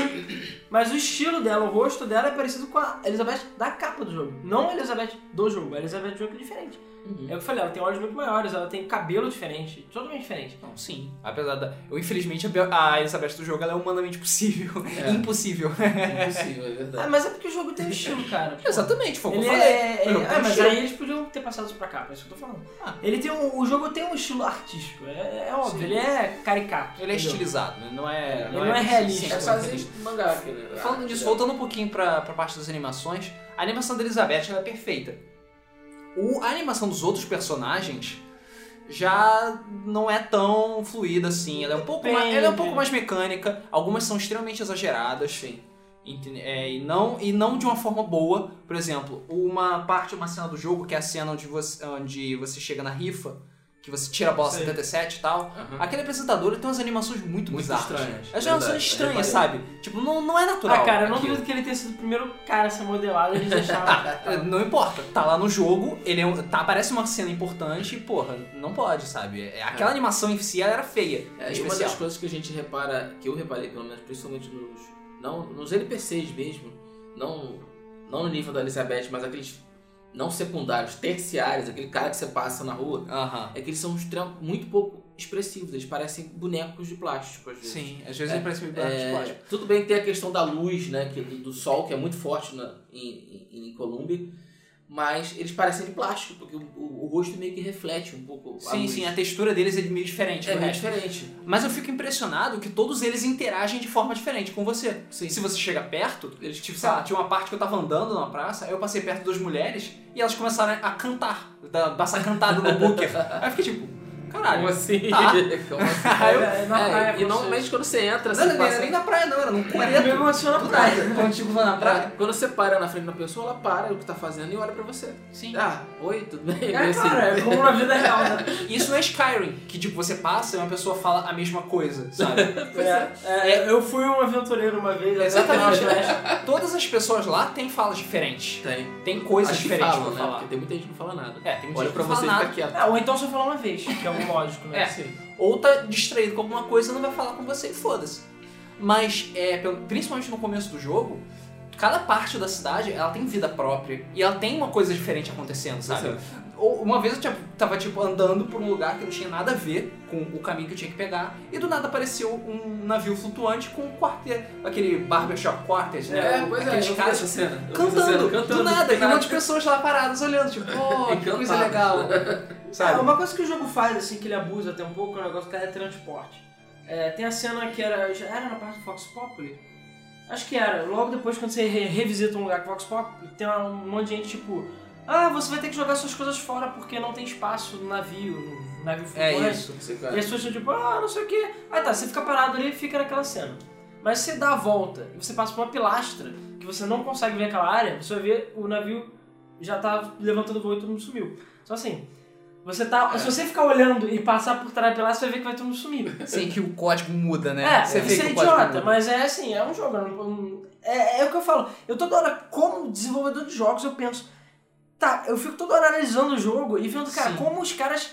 Mas o estilo dela, o rosto dela é parecido com a Elizabeth da capa do jogo. Não a Elizabeth do jogo, a Elizabeth do jogo é diferente. Uhum. É o que eu falei, ela tem olhos muito maiores, ela tem cabelo diferente, totalmente diferente. Não, sim. Apesar da. Eu, infelizmente, a a Elizabeth do jogo ela é humanamente possível. É. Impossível. Impossível, é Ah, verdade. mas é porque o jogo tem um estilo, cara. pô. Exatamente, foi o que eu falei. é, é, é, mas aí eles podiam ter passado isso pra cá, é isso que eu tô falando. Ah. Ele tem um, o jogo tem um estilo artístico, é, é óbvio, Sim. ele é caricato. Ele é estilizado, né? não é. Ele não é realista. Sim, É é quase realista. mangá aquele. né? Falando disso, Ah, voltando um pouquinho pra, pra parte das animações, a animação da Elizabeth ela é perfeita. O, a animação dos outros personagens já não é tão fluida assim. Ela é um pouco, mais, ela é um pouco mais mecânica, algumas são extremamente exageradas. Sim. É, e, não, e não de uma forma boa. Por exemplo, uma parte, uma cena do jogo, que é a cena onde você, onde você chega na rifa, que você tira a bola Sei. 77 e tal. Aham. Aquele apresentador tem umas animações muito, Muito bizarras. estranhas, As animações estranhas, sabe? Tipo, não, não é natural. Ah, cara, eu não aquilo. duvido que ele tenha sido o primeiro cara a ser modelado, eles deixaram. É, Não importa, tá lá no jogo, ele é um- tá, aparece uma cena importante e, porra, não pode, sabe? É, Aquela É. animação em si ela era feia. É, e uma das coisas que a gente repara, que eu reparei pelo menos, principalmente nos, não, nos NPCs mesmo, não, não no nível da Elizabeth, mas aqueles não secundários, terciários, aquele cara que você passa na rua, Aham. é que eles são muito pouco expressivos, eles parecem bonecos de plástico às vezes. Sim, às vezes É, ele parece meio É, plástico. tudo bem que tem a questão da luz, né, que, do, do sol, que é muito forte na, em, em, em Colômbia, mas eles parecem de plástico, porque o, o- o rosto meio que reflete um pouco a Sim, luz. sim, a textura deles é meio diferente É meio resto. diferente. Mas eu fico impressionado que todos eles interagem de forma diferente com você. Sim. Se você chega perto, eles, tipo, sei lá, tinha uma parte que eu tava andando na praça, aí eu passei perto de duas mulheres e elas começaram a cantar, da- passar cantada no Booker. Aí eu fiquei tipo, caralho. Como assim? Tá. Como assim? Aí eu- É, na É, praia, e normalmente quando você entra, Não, você não, não era passa... nem na praia, não, era num É, me coreto. emociona Do na praia. Quando tipo lá na praia. Quando você para na frente da pessoa, ela para o que tá fazendo e olha pra você. Sim. Ah, oi, tudo bem? É, Assim. claro, é como na vida real, né? Isso não é Skyrim, que tipo, você passa e uma pessoa fala a mesma coisa, sabe? É, é, eu fui um aventureiro uma vez, Exatamente. flecha. Todas as pessoas lá têm falas diferentes. Tem. Tem coisas Acho diferentes falam, pra né? falar. Porque tem muita gente que não fala nada. É, tem muita Olha gente pra que não você e fala fica nada. quieto. É, ou então só falar uma vez, que é o lógico, né? É. Ou tá distraído com alguma coisa e não vai falar com você e foda-se. Mas, é, principalmente no começo do jogo, cada parte da cidade ela tem vida própria e ela tem uma coisa diferente acontecendo, sabe? Exato. Uma vez eu tava tipo andando por um lugar que não tinha nada a ver com o caminho que eu tinha que pegar e do nada apareceu um navio flutuante com um quarteto, aquele barbershop quartet, né? É, pois é, Aqueles vi caras cena. Cantando, cena, cantando, do nada, e um monte de pessoas lá paradas olhando, tipo, oh, que coisa legal, É, sabe? uma coisa que o jogo faz, assim, que ele abusa até um pouco, é o negócio do teletransporte. É, tem a cena que era. Já era na parte do Fox Populi? Acho que era. Logo depois, quando você re- revisita um lugar com Fox Populi, tem um monte de gente tipo. Ah, você vai ter que jogar suas coisas fora porque não tem espaço no navio, no navio É flutuante. isso. E as pessoas estão tipo, ah, não sei o que. Aí tá, você fica parado ali e fica naquela cena. Mas se você dá a volta e você passa por uma pilastra que você não consegue ver aquela área, você vai ver o navio já tá levantando voo e todo mundo sumiu. Só assim, você tá. Se você ficar olhando e passar por trás da pilastra, você vai ver que vai todo mundo sumir. Sim, que o código muda, né? É, Você vê isso que é idiota, mas é assim, é um jogo. não- É, é o que eu falo. Eu toda hora, como desenvolvedor de jogos, eu penso. Tá, eu fico toda hora analisando o jogo e vendo, cara, Sim. como os caras.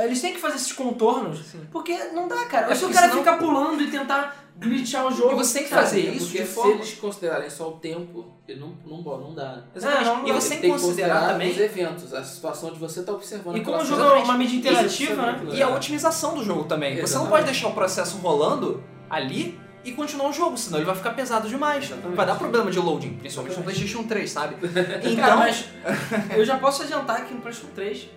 Eles têm que fazer esses contornos. Sim. Porque não dá, cara. É se o cara senão- ficar pulando e tentar glitchar o jogo. E você tem que fazer É, isso porque de se forma- eles considerarem só o tempo, ele não, não, não dá. Exatamente. É, não, e não, você tem que considerar também os eventos, a situação de você estar observando E como o jogo é uma mídia interativa, né? E a otimização do jogo também. Você não Exatamente. pode deixar o processo rolando ali e continuar o jogo, senão ele vai ficar pesado demais. Exatamente. Vai dar problema de loading, principalmente no. PlayStation 3, sabe? Cara, Então, mas eu já posso adiantar que no PlayStation 3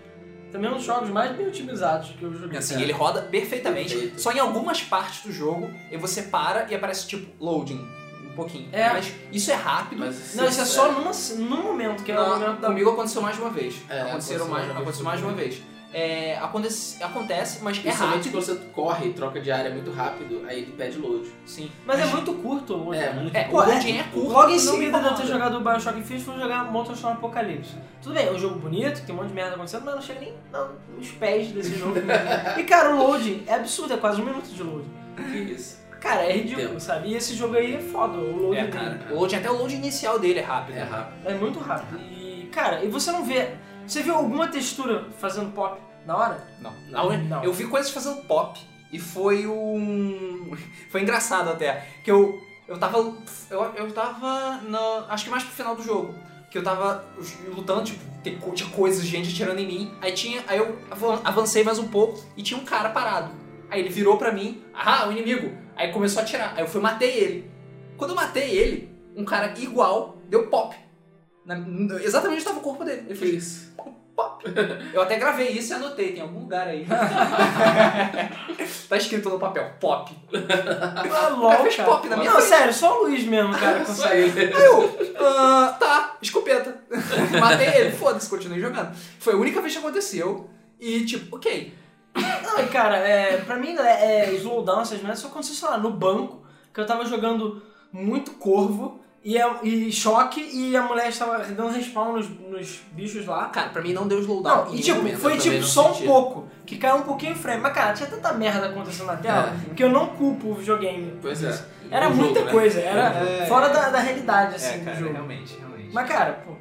também é um dos jogos mais bem otimizados que eu joguei. assim, ele roda perfeitamente. Perfeito. Só em algumas partes do jogo, e você para e aparece tipo loading um pouquinho. É. Mas isso é rápido. Mas Não, isso é só numa, num momento, que é o Não, momento da. Comigo aconteceu mais de uma vez. É, aconteceu mais, mais de uma aconteceu mais de uma vez. É, acontece, acontece, mas é Principalmente rápido. quando você corre e troca de área muito rápido, aí ele pede load. Sim. Mas é muito curto o É, né? muito É, o Pô, loading é curto. Logo em seguida de eu ter jogado o Bioshock Infinite, fui jogar Motorstorm Apocalipse. Tudo bem, é um jogo bonito, tem um monte de merda acontecendo, mas não chega nem nos pés desse jogo. e cara, o loading é absurdo, é quase um minuto de. Que isso? Cara, é ridículo, Entendo. sabe? E esse jogo aí é foda, o loading É, dele. cara. O loading, até o loading inicial dele é rápido. É rápido. É muito rápido. E, cara, e você não vê. Você viu alguma textura fazendo pop na hora? Não. Não, não. Eu vi coisas fazendo pop E foi um. Foi engraçado até. Que eu. Eu tava. Eu, eu tava. Na, acho que mais pro final do jogo. Que eu tava lutando, tipo, tinha coisas, gente atirando em mim. Aí tinha. Aí eu avan- avancei mais um pouco e tinha um cara parado. Aí ele virou pra mim, ah, o inimigo. Aí começou a atirar. Aí eu fui e matei ele. Quando eu matei ele, um cara igual deu pop. Na- exatamente onde estava o corpo dele. Ele fez Isso. pop. Eu até gravei isso e anotei, tem algum lugar aí. tá escrito no papel, pop. Ah, cara fez pop na minha Não, frente. sério, só o Luiz mesmo, cara, Isso consegue. aí. Eu, ah, tá, escopeta. Matei ele, foda-se, continuei jogando. Foi a única vez que aconteceu. E tipo, ok. Não, cara, é, pra mim, é, é, slowdown, essas merdas, só aconteceu, sei lá, no banco, que eu tava jogando muito corvo e, a- e choque e a mulher estava dando respawn nos, nos bichos lá. Cara, pra mim não deu slowdown. Não, e tipo, momento. foi tipo só um pouco, que caiu um pouquinho o frame. Mas cara, tinha tanta merda acontecendo na tela que eu não culpo o videogame. Pois é. Era No muita jogo, né? coisa, era É, fora é. da, da realidade, É, assim, cara, do jogo. realmente, realmente. Mas cara, pô,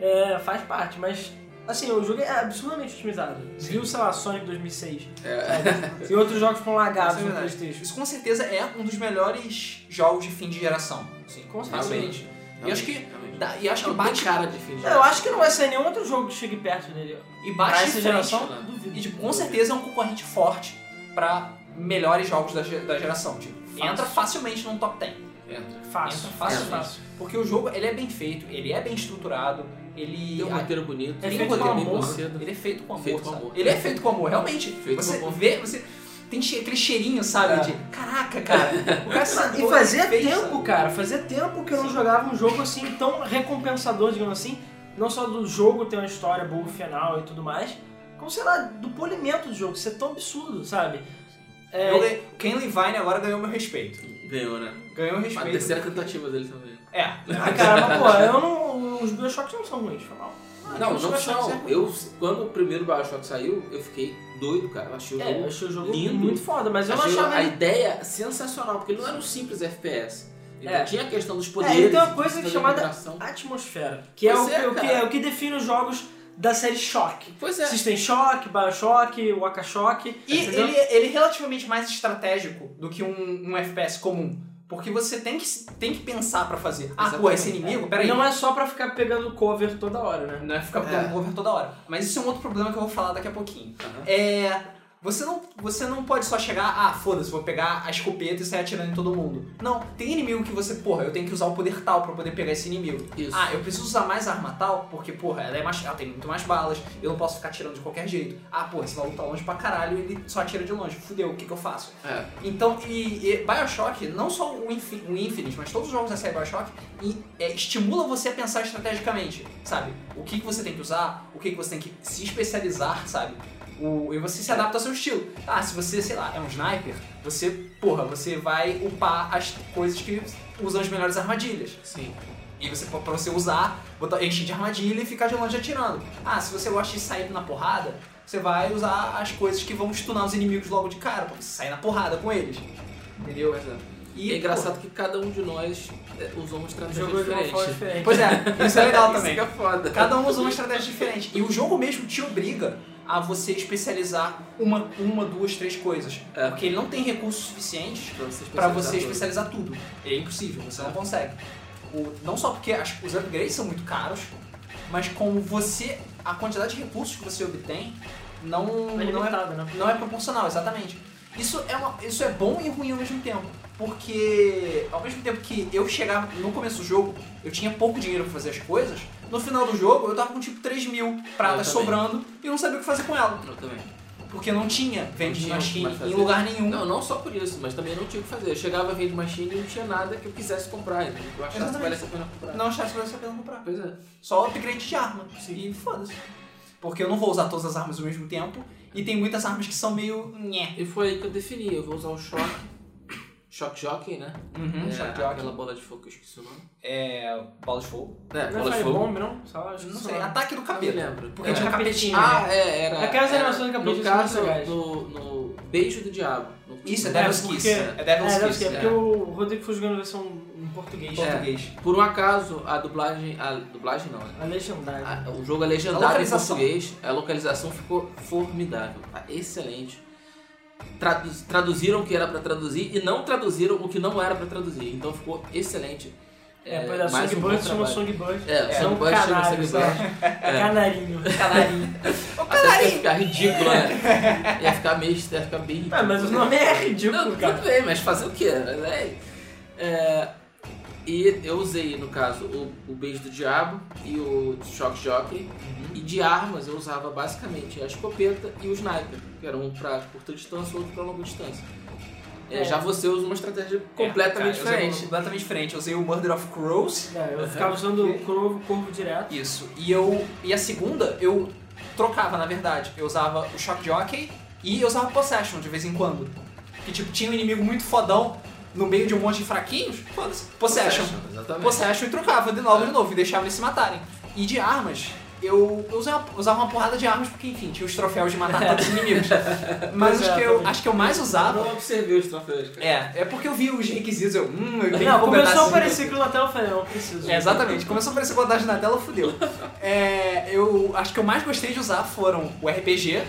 é, faz parte, mas assim, o jogo é absurdamente otimizado. Viu, sei lá, Sonic 2006. É. E outros jogos foram lagados é no. Playstation. Isso com certeza é um dos melhores jogos de fim de geração. Sim, Com certeza. realmente. E acho que, Realmente. e acho que bate, cara de fim de Eu acho que não vai sair nenhum outro jogo que chegue perto dele. e bate de essa frente. geração, né? duvido. E tipo, com certeza é um concorrente forte pra melhores jogos da, da geração. Tipo, Fácil. entra facilmente num top 10. Entra. Fácil, Entra fácil, fácil. Porque o jogo ele é bem feito, ele é bem estruturado, ele. Tem um roteiro bonito. É tem feito um com amor. Ele é feito com amor. Feito com sabe? amor. Ele é feito com amor, realmente. Feito você com amor. vê, você tem che- aquele cheirinho, sabe? É. De caraca, cara. O cara sabe E fazia fez, tempo, sabe? cara, fazia tempo que eu não jogava um jogo assim tão recompensador, digamos assim. Não só do jogo ter uma história boa final e tudo mais, como sei lá, do polimento do jogo, ser tão absurdo, sabe? É, o Ken Levine agora ganhou meu respeito. Ganhou, né? Ganhou meu A respeito. terceira tentativa dele também. É. Ah, cara, mas pô, eu não. Os Bioshocks não são ruins, foi mal. Não, os não são. é. Eu, quando o primeiro Bioshock saiu, eu fiquei doido, cara. Eu achei o É, jogo achei o jogo lindo. muito foda, mas eu não achei achava a ele. ideia sensacional, porque ele não era um simples FPS. Ele É. tinha a questão dos É, poderes. ele tem uma coisa chamada atmosfera, que é o, é, o que é o que define os jogos da série Shock. Pois é. System Shock, Bioshock, Waka Shock. E ele, ele é relativamente mais estratégico do que um, um FPS comum. Porque você tem que, tem que pensar pra fazer. Ah, pô, esse inimigo, peraí. Não é só pra ficar pegando cover toda hora, né? Não é ficar É. dando cover toda hora. Mas isso é um outro problema que eu vou falar daqui a pouquinho. Aham. É. Você não, você não pode só chegar, ah, foda-se, vou pegar a escopeta e sair atirando em todo mundo. Não, tem inimigo que você, porra, eu tenho que usar o poder tal pra poder pegar esse inimigo. Isso. Ah, eu preciso usar mais arma tal, porque, porra, ela, é mais, ela tem muito mais balas, eu não posso ficar atirando de qualquer jeito. Ah, porra, esse maluco tá longe pra caralho e ele só atira de longe. Fudeu, o que que eu faço? É. Então, e, e Bioshock, não só o, Infi- o Infinite, mas todos os jogos da série Bioshock, e, é, estimulam você a pensar estrategicamente, sabe? O que, que você tem que usar, o que, que você tem que se especializar, sabe? O, e você se adapta ao seu estilo. Ah, se você, sei lá, é um sniper, você, porra, você vai upar as coisas que usam as melhores armadilhas. Sim. E você, pra você usar, botar, encher de armadilha e ficar de longe atirando. Ah, se você gosta de sair na porrada, você vai usar as coisas que vão stunar os inimigos logo de cara, pra você sair na porrada com eles. Entendeu? É. E é engraçado que cada um de nós é, usou uma estratégia Jogou de uma diferente. diferente. Pois é, isso é legal Isso também. que é foda. Cada um usa uma estratégia diferente. E o jogo mesmo te obriga a você especializar uma, uma duas, três coisas. É. Porque ele não tem recursos suficientes Pra você pra você especializar especializar tudo. É impossível, você não consegue. O- não só porque as- os upgrades são muito caros, mas como você. a quantidade de recursos que você obtém não, É não, é, limitado, né? não é proporcional, exatamente. Isso é, uma, isso é bom e ruim ao mesmo tempo. Porque ao mesmo tempo que eu chegava no começo do jogo, eu tinha pouco dinheiro pra fazer as coisas, no final do jogo eu tava com tipo 3 mil pratas também. sobrando e não sabia o que fazer com ela. Eu também. Porque não tinha vending que machine em lugar nenhum. Não, não só por isso, mas também não tinha o que fazer. Eu chegava a vende machine e não tinha nada que eu quisesse comprar. Então eu achasse que Exatamente. valesse a pena comprar. Não achasse que valesse a pena comprar. Pois é. Só upgrade de arma. E foda-se. Porque eu não vou usar todas as armas ao mesmo tempo. E tem muitas armas que são meio. nhé. E foi aí que eu defini. Eu vou usar o Shock. Shock Jockey, né? Uhum, é, shock jockey. Aquela bola de fogo que eu esqueci o nome. É. bola de fogo. É, Não bola é de fogo. Firebomb, não? Que Não sei. não. Ataque do Não me capeta. lembro. Porque É. tinha capetinho, capetinho. Ah, é, era. Aquelas animações do capeta No caso, no, no Beijo do Diabo. No, Isso, é Devil's Kiss. É Devil's É, deve Kiss. ser, é. porque o Rodrigo foi jogando versão em português. É. Português. Por um acaso, a dublagem. A dublagem não, né? A legendagem. A- o jogo é A legendado em português, a localização ficou formidável, tá excelente. Traduz- traduziram o que era pra traduzir e não traduziram o que não era pra traduzir. Então ficou excelente. É, pois é, mais um bom Songbird chama trabalho. Songbird. É, São Songbird chama canários, Songbird. É canarinho. Canarinho. Até ia ficar ridículo, né? Ia ficar meio, ia ficar bem ridículo. Ah, mas o nome é ridículo, Não, cara. tudo bem, mas fazer o quê? É, é, e eu usei, no caso, o, o Beijo do Diabo e o Shock Jockey. E de armas eu usava basicamente a escopeta e o sniper, que era um pra curta distância e outro pra longa distância. É, É. Já você usa uma estratégia Cara, completamente eu usei um diferente. Completamente diferente. Eu usei o Murder of Crows. É, eu ficava usando o corvo, corvo direto. Isso. E eu. E a segunda, eu trocava, na verdade. Eu usava o Shock Jockey e eu usava Possession de vez em quando. Que tipo, tinha um inimigo muito fodão no meio de um monte de fraquinhos. Foda-se. Possession. Exatamente. Possession e trocava de novo É. de novo e deixava eles se matarem. E de armas, eu, eu usava, usava uma porrada de armas porque, enfim, tinha os troféus de matar todos os inimigos. Mas acho, é, que eu, acho que eu mais Eu usava. não observei os troféus. cara. É, é porque eu vi os requisitos, eu. Hum, eu tenho que Não, completar começou a aparecer aquilo na tela, eu falei, não, preciso. é, exatamente. Começou a aparecer contagem na tela, fudeu. É, eu acho que eu mais gostei de usar foram o RPG.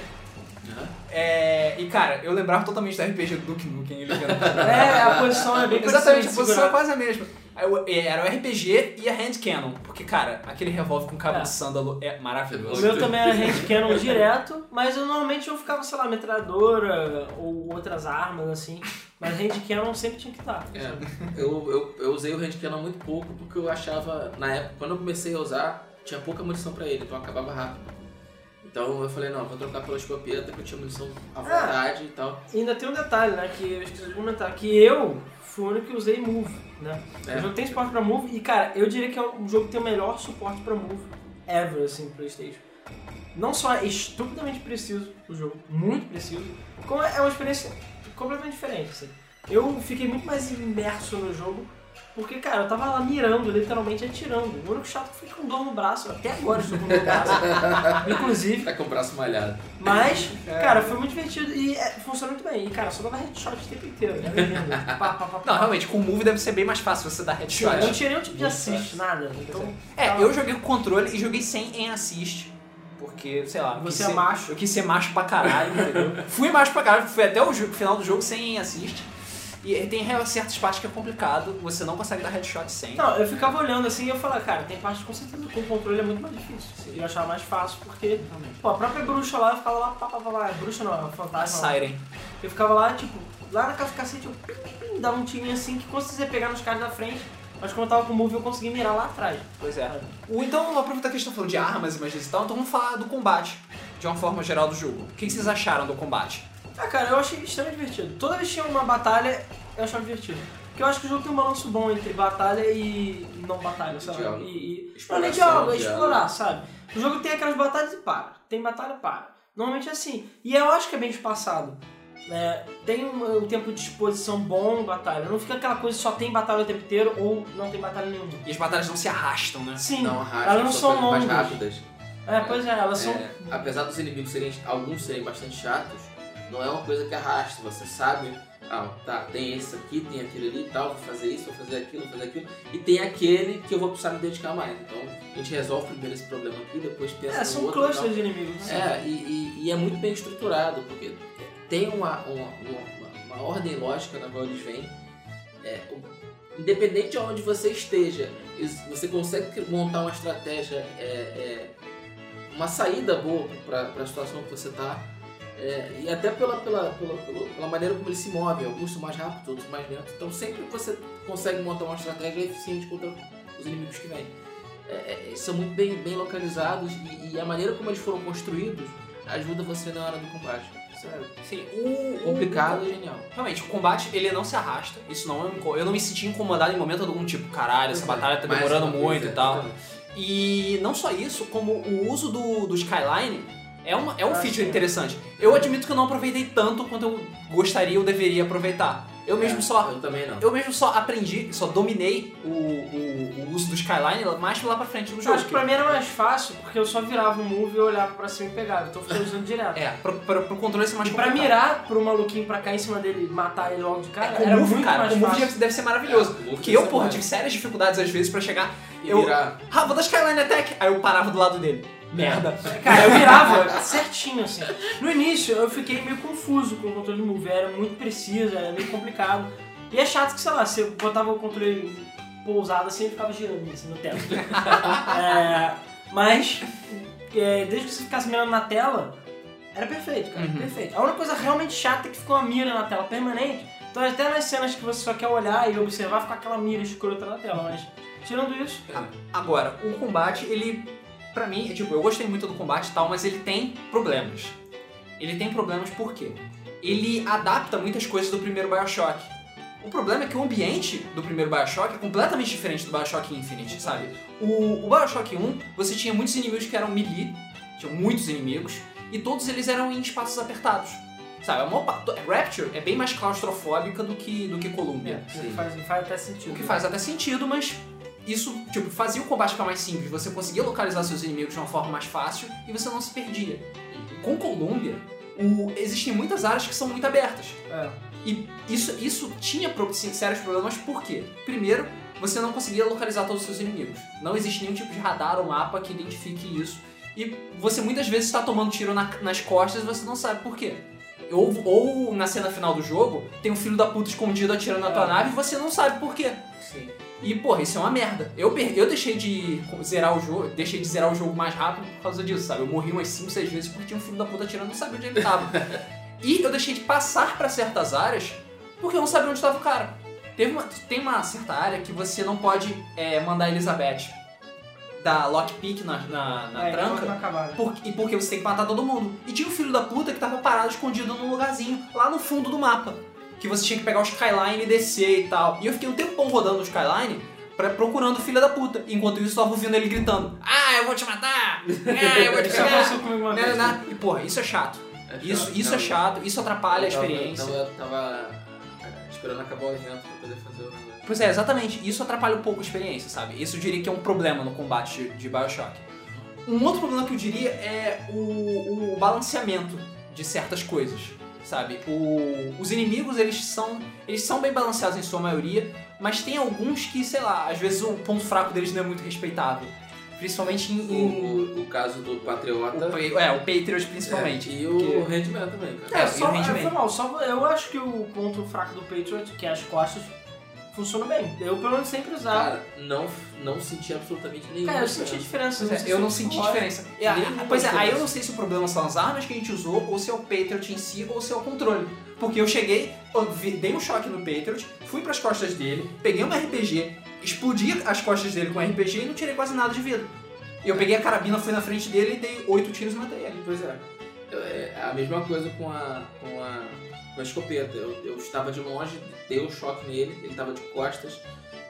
É, e cara, eu lembrava totalmente do RPG do Duke Nukem. Ele. É, a posição é bem parecida Exatamente, a posição é quase a mesma. Eu- é, Era o RPG e a Hand Cannon. Porque, cara, aquele revólver com cabo É. de sândalo é O maravilhoso. meu também era hand cannon direto, mas eu normalmente eu ficava, sei lá, metralhadora ou outras armas, assim. Mas hand cannon sempre tinha que estar. É, eu, eu, eu usei o hand cannon muito pouco porque eu achava, na época, quando eu comecei a usar, tinha pouca munição pra ele, então acabava rápido. Então eu falei, não, vou trocar pela escopeta, que eu tinha munição à vontade e tal. E ainda tem um detalhe, né, que eu esqueci de comentar, que eu fui o único que usei move, né? É. O jogo tem suporte pra move e, cara, eu diria que é o jogo que tem o melhor suporte pra move ever, assim, pro Playstation. Não só é estupidamente preciso o jogo, muito preciso, como é uma experiência completamente diferente, assim. Eu fiquei muito mais imerso no jogo, porque, cara, eu tava lá mirando, literalmente atirando. O único chato foi com dor no braço, até agora eu estou com dor no braço, inclusive. Tá com o braço malhado. Mas, cara, foi muito divertido e é, funciona muito bem. E, cara, só dava headshot o tempo inteiro. Pá, pá, pá, Não, realmente, com o Move deve ser bem mais fácil você dar Sim, headshot. eu não tinha nenhum tipo de assist, nada. Então, É, tava- eu joguei com controle e joguei sem em assist. Porque, sei lá, eu Você quis é ser- macho. Eu quis ser macho pra caralho, entendeu? Fui macho pra caralho, fui até o final do jogo sem em assist. E tem certas partes que é complicado, você não consegue dar headshot sem. Não, eu ficava olhando assim e eu falava, cara, tem parte com certeza com o controle é muito mais difícil. E eu achava mais fácil porque, pô, a própria bruxa lá, eu ficava lá, pá, pá, bruxa não, a A fantasma. lá. Siren. Eu ficava lá, tipo, lá na cacete, eu pim, pim, pim, dava um tirinho assim que conseguia pegar nos caras da frente, mas quando eu tava com o move eu conseguia mirar lá atrás. Pois é. O, então, vamos aproveitar que a gente tá falando de armas e magias e tal, então vamos falar do combate, de uma forma geral do jogo. O que vocês acharam do combate? Ah, cara, eu achei extremamente divertido. Toda vez que tinha uma batalha, eu achava divertido. Porque eu acho que o jogo tem um balanço bom entre batalha e não batalha, sei lá. Diálogo. E, e... Exploração, nem diálogo, é diálogo. explorar, sabe? O jogo tem aquelas batalhas e para. Tem batalha, para. Normalmente é assim. E eu acho que é bem espaçado. É, tem um, um tempo de exposição bom em batalha. Não fica aquela coisa que só tem batalha o tempo inteiro ou não tem batalha nenhuma. E as batalhas não se arrastam, né? Sim, Não arrasta, elas não são coisas mais longas. rápidas. É, pois é, elas são. É, apesar dos inimigos serem, alguns serem bastante chatos, não é uma coisa que arrasta. Você sabe, ah, tá, tem esse aqui, tem aquele ali e tal, vou fazer isso, vou fazer aquilo, vou fazer aquilo. E tem aquele que eu vou precisar me dedicar mais. Então a gente resolve primeiro esse problema aqui, depois pensa É, no são outro e tal. clusters de inimigos. assim. É, e, e- e é muito bem estruturado, porque tem uma, uma, uma, uma ordem lógica na qual eles vêm. É, independente de onde você esteja, você consegue montar uma estratégia, é, é, uma saída boa para a situação que você está. E até pela, pela, pela, pela, pela maneira como eles se movem, alguns são mais rápidos, outros mais lentos. Então sempre você consegue montar uma estratégia eficiente contra os inimigos que vêm. É, é, são muito bem, bem localizados e, e a maneira como eles foram construídos ajuda você na hora do combate. Sério. Sim, o, Complicado e genial. Realmente, o combate ele não se arrasta. Isso não é um Eu não me senti incomodado em momento algum, tipo, caralho, essa batalha tá demorando muito é, e tal. exatamente. E não só isso, como o uso do, do Skyline é, uma, é um Ah, feature sim. interessante. Eu admito que eu não aproveitei tanto quanto eu gostaria ou deveria aproveitar. Eu mesmo É, só. Eu também não. Eu mesmo só aprendi, só dominei o, o, o uso do Skyline mais lá pra frente do Eu jogo. acho que pra mim era mais fácil, porque eu só virava um move e olhava pra cima e pegava. Então eu ficava usando direto. É, pro, pro, pro controle ser mais E pra mirar pro maluquinho pra cá em cima dele e matar ele logo de cara, Com era o move, muito cara, mais com o move fácil. deve- ser maravilhoso. É, o porque eu, porra, tive sérias dificuldades às vezes pra chegar. E eu- virar. Ah, vou dar Skyline Attack! Aí eu parava do lado dele. Merda. Cara, eu virava certinho, assim. No início eu fiquei meio confuso com o controle de move, era muito preciso, era meio complicado. E é chato que, sei lá, você botava o controle pousado assim, ele ficava girando assim no teto. É, mas, é, desde que você ficasse mirando na tela, era perfeito, cara, Uhum. perfeito. A única coisa realmente chata é que ficou uma mira na tela permanente. Então até nas cenas que você só quer olhar e observar, fica aquela mira escrota na tela. Mas, tirando isso, Agora, o combate, ele, pra mim, é tipo, eu gostei muito do combate e tal, mas ele tem problemas. Ele tem problemas por quê? Ele adapta muitas coisas do primeiro Bioshock. O problema é que o ambiente do primeiro Bioshock é completamente diferente do Bioshock Infinite, sabe? O, o Bioshock 1, você tinha muitos inimigos que eram melee, tinha muitos inimigos, e todos eles eram em espaços apertados. Sabe, a maior Rapture é bem mais claustrofóbica do que, do que Columbia. é, faz, faz até sentido. O que faz até sentido, mas isso, tipo, fazia o combate ficar mais simples. Você conseguia localizar seus inimigos de uma forma mais fácil e você não se perdia. Com Columbia, o- existem muitas áreas que são muito abertas. É. E isso, isso tinha pro- sérios problemas, por quê? Primeiro, você não conseguia localizar todos os seus inimigos. Não existe nenhum tipo de radar ou mapa que identifique isso. E você muitas vezes está tomando tiro na- nas costas e você não sabe por quê. Ou, ou na cena final do jogo, tem um filho da puta escondido atirando na tua É. nave e você não sabe por quê. Sim. E, porra, isso é uma merda. Eu, per- eu deixei de zerar o jogo, deixei de zerar o jogo mais rápido por causa disso, sabe? Eu morri umas 5, 6 vezes porque tinha um filho da puta atirando e não sabia onde ele tava. e eu deixei de passar pra certas áreas porque eu não sabia onde estava o cara. Teve uma, tem uma certa área que você não pode é, mandar a Elizabeth dar lockpick na, na, na É, tranca por- e porque você tem que matar todo mundo. E tinha um filho da puta que tava parado escondido num lugarzinho lá no fundo do mapa. Que você tinha que pegar o Skyline e descer e tal. E eu fiquei um tempão rodando o Skyline pra, procurando o filho da puta. Enquanto isso, eu tava ouvindo ele gritando: Ah, eu vou te matar! Ah, eu vou te pegar! comigo uma Né, né, né. E porra, isso é chato. Isso, isso é chato, isso atrapalha a Eu tava- experiência. Tava, tava é, esperando acabar o evento pra poder fazer o negócio. Pois é, exatamente. Isso atrapalha um pouco a experiência, sabe? Isso eu diria que é um problema no combate de, de Bioshock. Um outro problema que eu diria é o, o balanceamento de certas coisas, sabe? O- os inimigos, eles são, eles são bem balanceados em sua maioria, mas tem alguns que, sei lá, às vezes o ponto fraco deles não é muito respeitável. Principalmente em... O, em o, o caso do Patriota. o, é, o Patriot principalmente. É, e o que- Handman também, cara. É, É, só, e o rendimento. foi mal, só, eu acho que o ponto fraco do Patriot, que é as costas, funciona bem. Eu pelo menos sempre usava. Cara, não, não senti absolutamente nenhuma Cara, eu senti diferença. é, sei eu não senti fora. diferença. É, pois é, aí eu não sei se o problema são as armas que a gente usou, ou se é o Patriot em si, ou se é o controle. Porque eu cheguei, eu vi- dei um choque no Patriot, fui pras costas dele, peguei uma RPG, explodi as costas dele com RPG e não tirei quase nada de vida. Eu peguei a carabina, fui na frente dele e dei oito tiros e matei ele. Pois é. Eu- É a mesma coisa com a, com a, com a escopeta. Eu, eu estava de longe, dei um choque nele, ele estava de costas,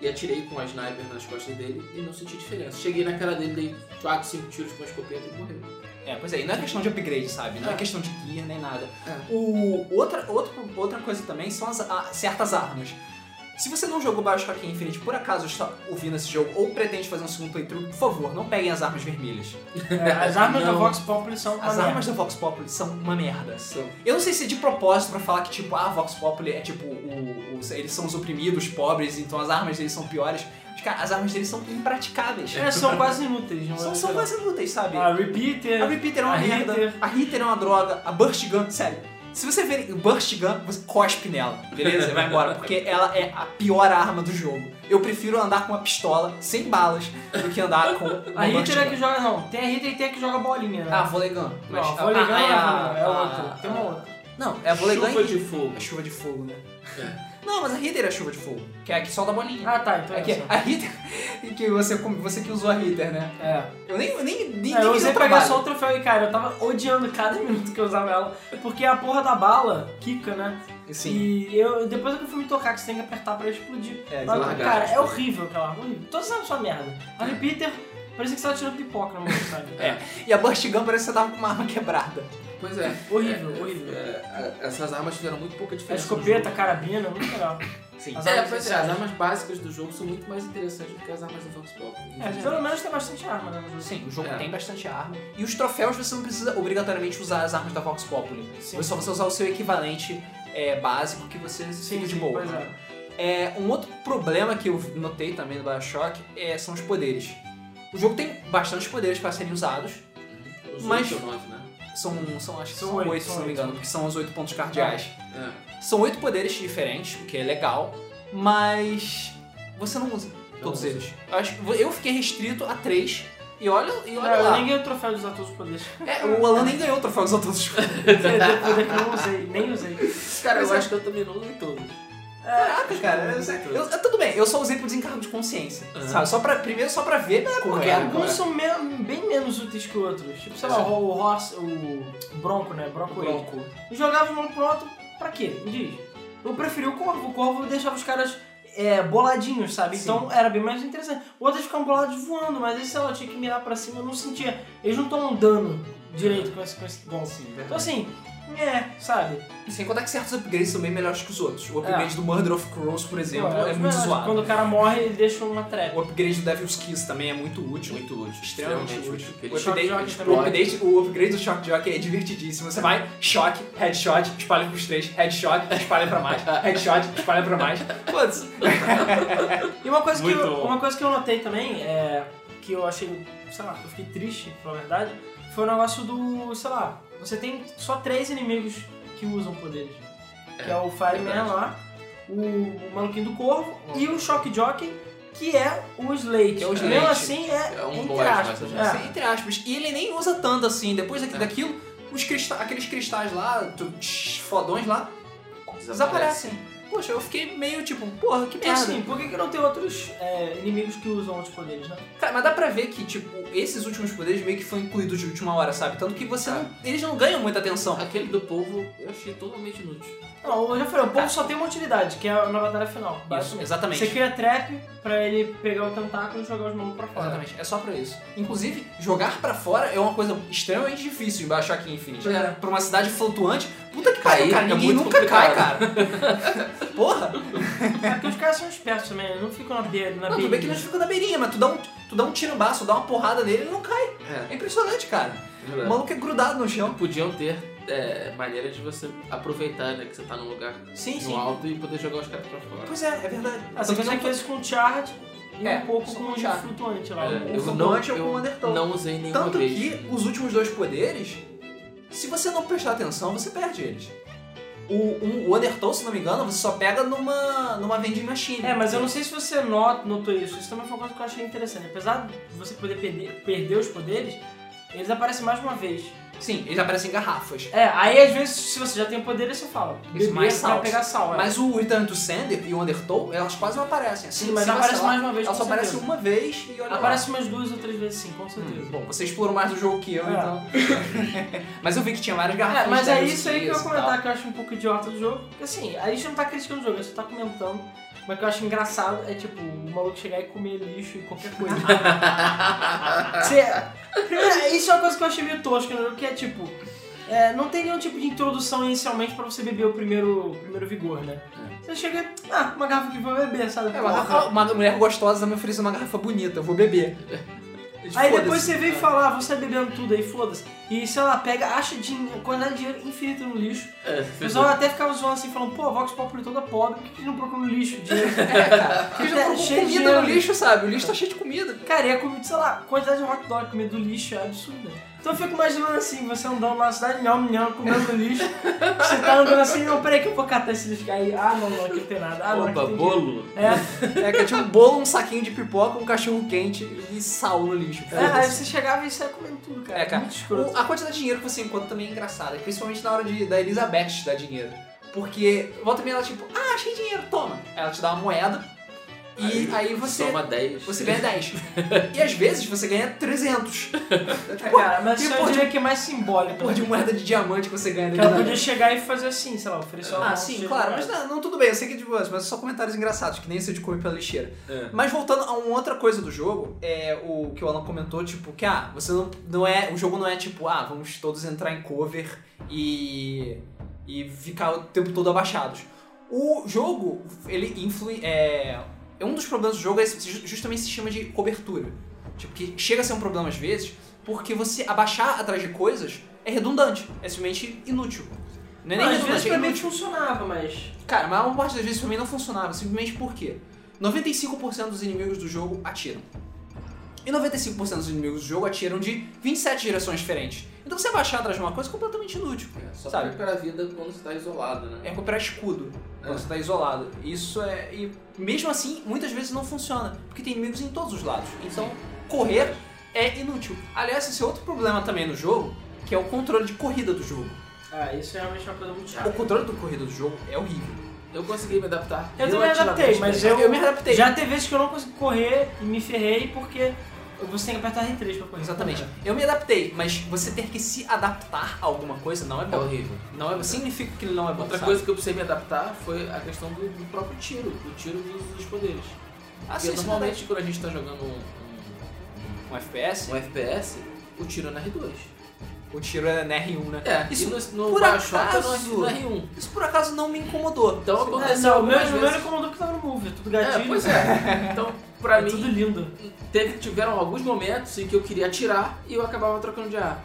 e atirei com a sniper nas costas dele e não senti diferença. Cheguei na cara dele, dei 4, 5 tiros com a escopeta e morreu. É, pois é, e não é questão de upgrade, sabe? Não é, É. questão de gear nem nada. É. O, outra, outra, outra coisa também são as, a- certas armas. Se você não jogou Bioshock Infinite, por acaso está ouvindo esse jogo ou pretende fazer um segundo playthrough, por favor, não peguem as armas vermelhas. É, as armas da Não. Vox Populi são uma As merda. armas da Vox Populi são uma merda. São. Eu não sei se é de propósito pra falar que, tipo, ah, a Vox Populi é tipo, o, o- eles são os oprimidos, pobres, então as armas deles são piores. Cara, as armas deles são impraticáveis. É, são quase inúteis. não é? São, são quase inúteis, sabe? A Repeater. A Repeater é uma a merda, Hitter. a Hitter é uma droga, a Burst Gun, sério. Se você ver Burst Gun, você cospe nela, beleza? E vai embora, porque ela é a pior arma do jogo. Eu prefiro andar com uma pistola sem balas do que andar com uma A Hitter é que joga. Não, tem a Hitter e tem a que joga bolinha, né? Ah, Volley Gun. não, a a- Volley Gun a- é, a- é a- outra. Tem uma outra. Não, é a Volley Gun Chuva e- de fogo. a chuva de fogo, né? Não, mas a Hitter é a chuva de fogo, que é a que solta a bolinha. Ah, tá, então é É que a Hitter, que você, você que usou a Hitter, né? É. Eu nem, eu nem, nem, É, eu nem usei me pra pegar só o troféu e, cara, eu tava odiando cada minuto que eu usava ela, porque a porra da bala quica, né? Sim. E eu, depois que eu fui me tocar que você tem que apertar pra explodir. É, Mas, largar, cara, é horrível aquela arma, horrível. Todas uma merda. A Repeater, parecia que você tava tirando pipoca na mão, sabe? É. E a Burst Gun parece que você tava com uma arma quebrada. Pois é. Horrível, É, horrível. é, a- essas armas fizeram muito pouca A diferença. escopeta, a no carabina, muito legal. Sim. As. É, armas pois é, as armas básicas do jogo são muito mais interessantes do que as armas do Vox Pop. É, pelo menos tem bastante arma, né? no jogo. Sim, o jogo É. tem bastante arma. E os troféus você não precisa obrigatoriamente usar as armas da Vox Populi. Sim. É só você usar o seu equivalente é, básico que você Sim, fica de sim, boa. pois é. É, um outro problema que eu notei também no Bioshock é, são os poderes. O jogo tem bastantes poderes para serem usados, Uns Mas- oito ou nove, né? São, são acho que São são oito, oito, se não me engano, porque são os oito pontos cardeais. É. São oito poderes diferentes, o que é legal, mas você não usa todos usa. eles. Eu, acho, eu fiquei restrito a três e olha, e olha Não, eu lá. nem ganhei o troféu de usar todos os poderes. É, o Alan nem ganhou o troféu dos todos. Tem poder que eu não usei, nem usei. Cara, Mas eu é- acho que eu também não usei todos. Caraca, cara. Eu, Muito. eu- eu- tudo bem, eu só usei por desencargo de consciência. Aham. Sabe? Só pra, primeiro só pra ver como Porque é. alguns são me- bem menos úteis que outros. Tipo, sei lá, Exato. o Ross, o Bronco, né? Bronco. Bronco. E jogava um pro outro, pra quê? Me diz. Eu preferi o Corvo. O Corvo deixava os caras é, boladinhos, sabe? Sim. Então era bem mais interessante. Outros ficavam bolados voando, mas lá, eu tinha que mirar pra cima, eu não sentia. Eles não tomam dano direito com esse, com esse golpe. Então assim, é, sabe? Sem contar que certos upgrades são bem melhores que os outros. O upgrade do Murder of Crows, por exemplo, Pô, é, os muito zoado. Quando o cara morre, ele deixa uma trap. O upgrade do Devil's Kiss também é muito útil. Muito útil. Extremamente Extremamente útil. útil. O o, update, o upgrade do Shock Jockey é divertidíssimo. Você vai, choque, headshot, espalha pros três, headshot, espalha pra mais, headshot, espalha pra mais. Foda-se. E uma coisa, que eu, bom. uma coisa que eu notei também, é, que eu achei, sei lá, eu fiquei triste, na verdade, foi o negócio do, sei lá, você tem só três inimigos que usam poderes. que é o Fireman verdade. lá, o, o maluquinho do corvo e o Shock Jockey, que é o Slate. Que é o Mesmo Slate. assim, é, É um entre boss, aspas. é. Assim, entre aspas. E ele nem usa tanto assim. Depois daqui- É. daquilo, os crista aqueles cristais lá, fodões lá, desaparecem. Poxa, eu fiquei meio tipo, porra, que merda. assim, por que, que não tem outros é, inimigos que usam outros poderes, né? Cara, mas dá pra ver que, tipo, esses últimos poderes meio que foram incluídos de última hora, sabe? Tanto que você Ah. não, eles não ganham muita atenção. Aquele do povo eu achei totalmente inútil. Não, eu já falei, o povo Tá. só tem uma utilidade, que é na batalha final. Isso, exatamente. Você cria trap pra ele pegar o tentáculo e jogar os malucos pra fora. Exatamente, é só pra isso. Inclusive, jogar pra fora é uma coisa extremamente difícil embaixo aqui em Infinity. É. Pra uma cidade flutuante, puta que pariu, cara, é ninguém muito nunca cai, complicado. cara. Porra! É porque os caras são espertos também, eles não ficam na beira. Na Não, tudo bem que beirinha. nós ficamos na beirinha, mas tu dá um, tu dá um tiro baço, dá uma porrada nele, ele não cai. É É, impressionante, cara. O verdade. maluco é grudado no chão. Podiam ter é, maneiras de você aproveitar, né? Que você tá num lugar Sim, no sim. alto e poder jogar os caras pra fora. Pois é, é verdade. Ah, você fazer isso com charge e É, um pouco com com o flutuante lá. É, o- flutuante não, é o não usei nenhuma Tanto vez. que os últimos dois poderes, se você não prestar atenção, você perde eles. O, um, o Undertow, se não me engano, você só pega numa, numa vending machine. É, mas eu não sei se você not- notou isso. Isso também foi uma coisa que eu achei interessante. Apesar de você poder perder, perder os poderes, eles aparecem mais uma vez. Sim, eles aparecem em garrafas. É, aí às vezes, se você já tem o poder, você fala. Isso, mais sal. pegar sal. é. Mas o Return to Sender e o Undertow, elas quase não aparecem. Assim, Sim, mas se aparece mais uma vez, Elas com só aparecem certeza. uma vez e olha lá. Aparece umas duas ou três vezes sim, com certeza. Hum, bom, você explorou mais do jogo que eu, É. então. mas eu vi que tinha várias garrafas. É, mas é isso aí que eu ia comentar que eu acho um pouco idiota do jogo. Porque assim, a gente não tá criticando o jogo, a gente tá comentando. Mas o que eu acho engraçado é tipo, o maluco chegar e comer lixo e qualquer coisa. Você- Primeiro, isso é uma coisa que eu achei meio tosca jogo, que é tipo. é, não tem nenhum tipo de introdução inicialmente pra você beber o primeiro, o primeiro vigor, né? Você chega, ah, uma garrafa aqui pra beber, sabe? É, uma, garrafa- uma mulher gostosa me ofereceu uma garrafa bonita, eu vou beber. Aí depois você vem e fala, ah, você bebendo tudo aí, foda-se. E sei lá, pega, acha din- quantidade de dinheiro infinita no lixo. É, O pessoal até ficava zoando assim, falando, pô, a Vox Populi toda pobre, por que que não procuram no lixo dinheiro? É, cara. Porque já É, de comida dinheiro. no lixo, sabe? O lixo tá cheio de comida. Cara, e a comida, sei lá, quantidade de hot dog comida do lixo é absurda. Então eu fico imaginando assim, você andando na cidade, nham, nham, comendo lixo. Você tá andando assim, não, peraí que eu vou catar esse lixo. Aí, ah, não, não, aqui não tem nada. Ah, não, Opa, bolo. É, É que tinha um bolo, um saquinho de pipoca, um cachorro quente e sal no lixo. é, aí você chegava e saia comendo tudo, cara. É, cara. Muito escroto. O- a quantidade de dinheiro que você encontra também é engraçada, principalmente na hora de, da Elizabeth te dar dinheiro. Porque volta e meia ela tipo, ah, achei dinheiro, toma. Ela te dá uma moeda e aí, você, Soma 10. você ganha 10. e às vezes você ganha 300. É, tipo, cara, mas e isso porra eu diria que é mais simbólico. porra de moeda de diamante que você ganha Que ela Elizabeth. podia chegar e fazer assim, sei lá, oferecer uma Ah, sim, claro, mas não, não, tudo bem, eu sei que é de boas, mas só comentários engraçados, que nem esse de comer pela lixeira. É. Mas voltando a uma outra coisa do jogo, é o que o Alan comentou, tipo, que ah, você não, não é. O jogo não é tipo, ah, vamos todos entrar em cover e. e ficar o tempo todo abaixados. O jogo, ele influi. É, é um dos problemas do jogo é justamente esse sistema de cobertura. Tipo, que chega a ser um problema às vezes, porque você abaixar atrás de coisas é redundante, é simplesmente inútil. Não é nem às vezes é pra mim funcionava, mas. Cara, mas a maior parte das vezes pra mim não funcionava, simplesmente porque 95% dos inimigos do jogo atiram. E 95% dos inimigos do jogo atiram de 27 direções diferentes. Então você baixar atrás de uma coisa é completamente inútil. É, só Sabe? recuperar a vida quando você tá isolado, né? É recuperar escudo quando É. você tá isolado. Isso é. E mesmo assim, muitas vezes não funciona. Porque tem inimigos em todos os lados. Então, correr é inútil. Aliás, esse é outro problema também no jogo, que é o controle de corrida do jogo. Ah, isso é realmente uma coisa muito O chata. controle do corrida do jogo é horrível. Eu consegui me adaptar. Eu também relativamente adaptei, mas eu, Eu me adaptei. Já teve vezes que eu não consegui correr e me ferrei porque você tem que apertar R3 pra correr. Exatamente. Eu me adaptei, mas você ter que se adaptar a alguma coisa não é É bom. horrível. Não é, significa que ele não é bom. Outra sabe? coisa que eu precisei me adaptar foi a questão do, do próprio tiro, do tiro dos, dos poderes. Ah, Porque sim, é normalmente quando a gente tá jogando um, Um FPS, um, um FPS, o tiro é na R2. o tiro é na R1, né? É, Isso, no, no por é acaso- no, no R1. isso por acaso não me incomodou. Então É, aconteceu não, o meu, vezes... não incomodou porque tava no Move, é tudo É, gatilho. pois é. Então, pra é mim, tudo lindo. teve, tiveram alguns momentos em que eu queria atirar e eu acabava trocando de arma.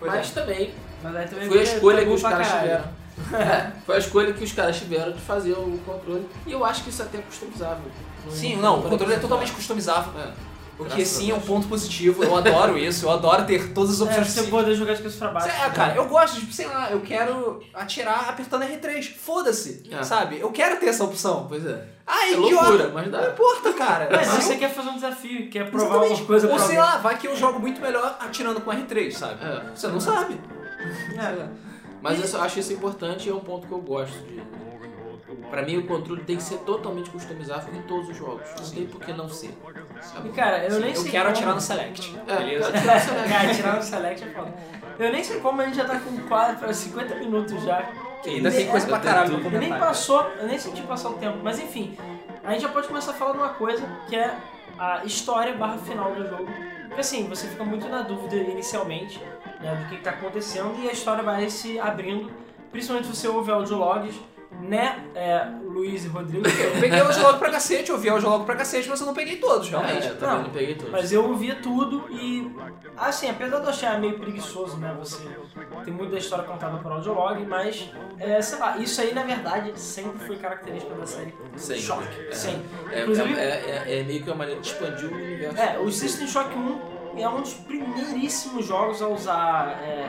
Pois Mas é. também Mas aí também foi a veio- escolha que os caras caralho. tiveram. É, foi a escolha que os caras tiveram de fazer o controle. E eu acho que isso até é customizável. Sim, não, o controle é totalmente customizável. É. O que Graças sim é um ponto positivo. Eu adoro isso, eu adoro ter todas as É, opções você possíveis. poder jogar de cabeça pra baixo. É, cara, eu gosto de, sei lá, eu quero atirar apertando R3. Foda-se, É. sabe? Eu quero ter essa opção. Pois é. Ah, É idiota. loucura, mas Não dá. importa, cara. Mas se Eu- você quer fazer um desafio, quer provar Exatamente. alguma coisa Ou pra sei alguém. lá, vai que eu jogo muito melhor atirando com R3, sabe? É. Você não sabe. É. Mas eu só acho isso importante e é um ponto que eu gosto de. Pra mim, o controle tem que ser totalmente customizável em todos os jogos. Não tem por que não ser. E sabe? cara, eu nem Eu sei quero como... atirar no Select. É, beleza? atirar no Select. Cara, atirar no Select é foda. Eu nem sei como a gente já tá com quase para 50 minutos já. Que ainda tem coisa pra caralho pra Eu nem passou, eu nem senti passar o tempo, mas enfim, a gente já pode começar a falar de uma coisa que é a história barra final do jogo. Porque assim, você fica muito na dúvida inicialmente né, do que, que tá acontecendo e a história vai se abrindo, principalmente se você ouve audiologs, né, é, Luiz e Rodrigo? Eu peguei o jogo pra cacete, eu vi o jogo pra cacete, mas eu não peguei todos, realmente. É, eu também Não, não peguei todos. Mas eu ouvia tudo e, assim, apesar de eu achar meio preguiçoso, né, você tem muito da história contada por audiolog, mas, é, sei lá, isso aí, na verdade, sempre foi característica da série Sempre. Shock. É. Sim. É, Inclusive, é, é- é meio que uma maneira de expandir o universo. é, o System Shock 1 é um dos primeiríssimos jogos a usar, é,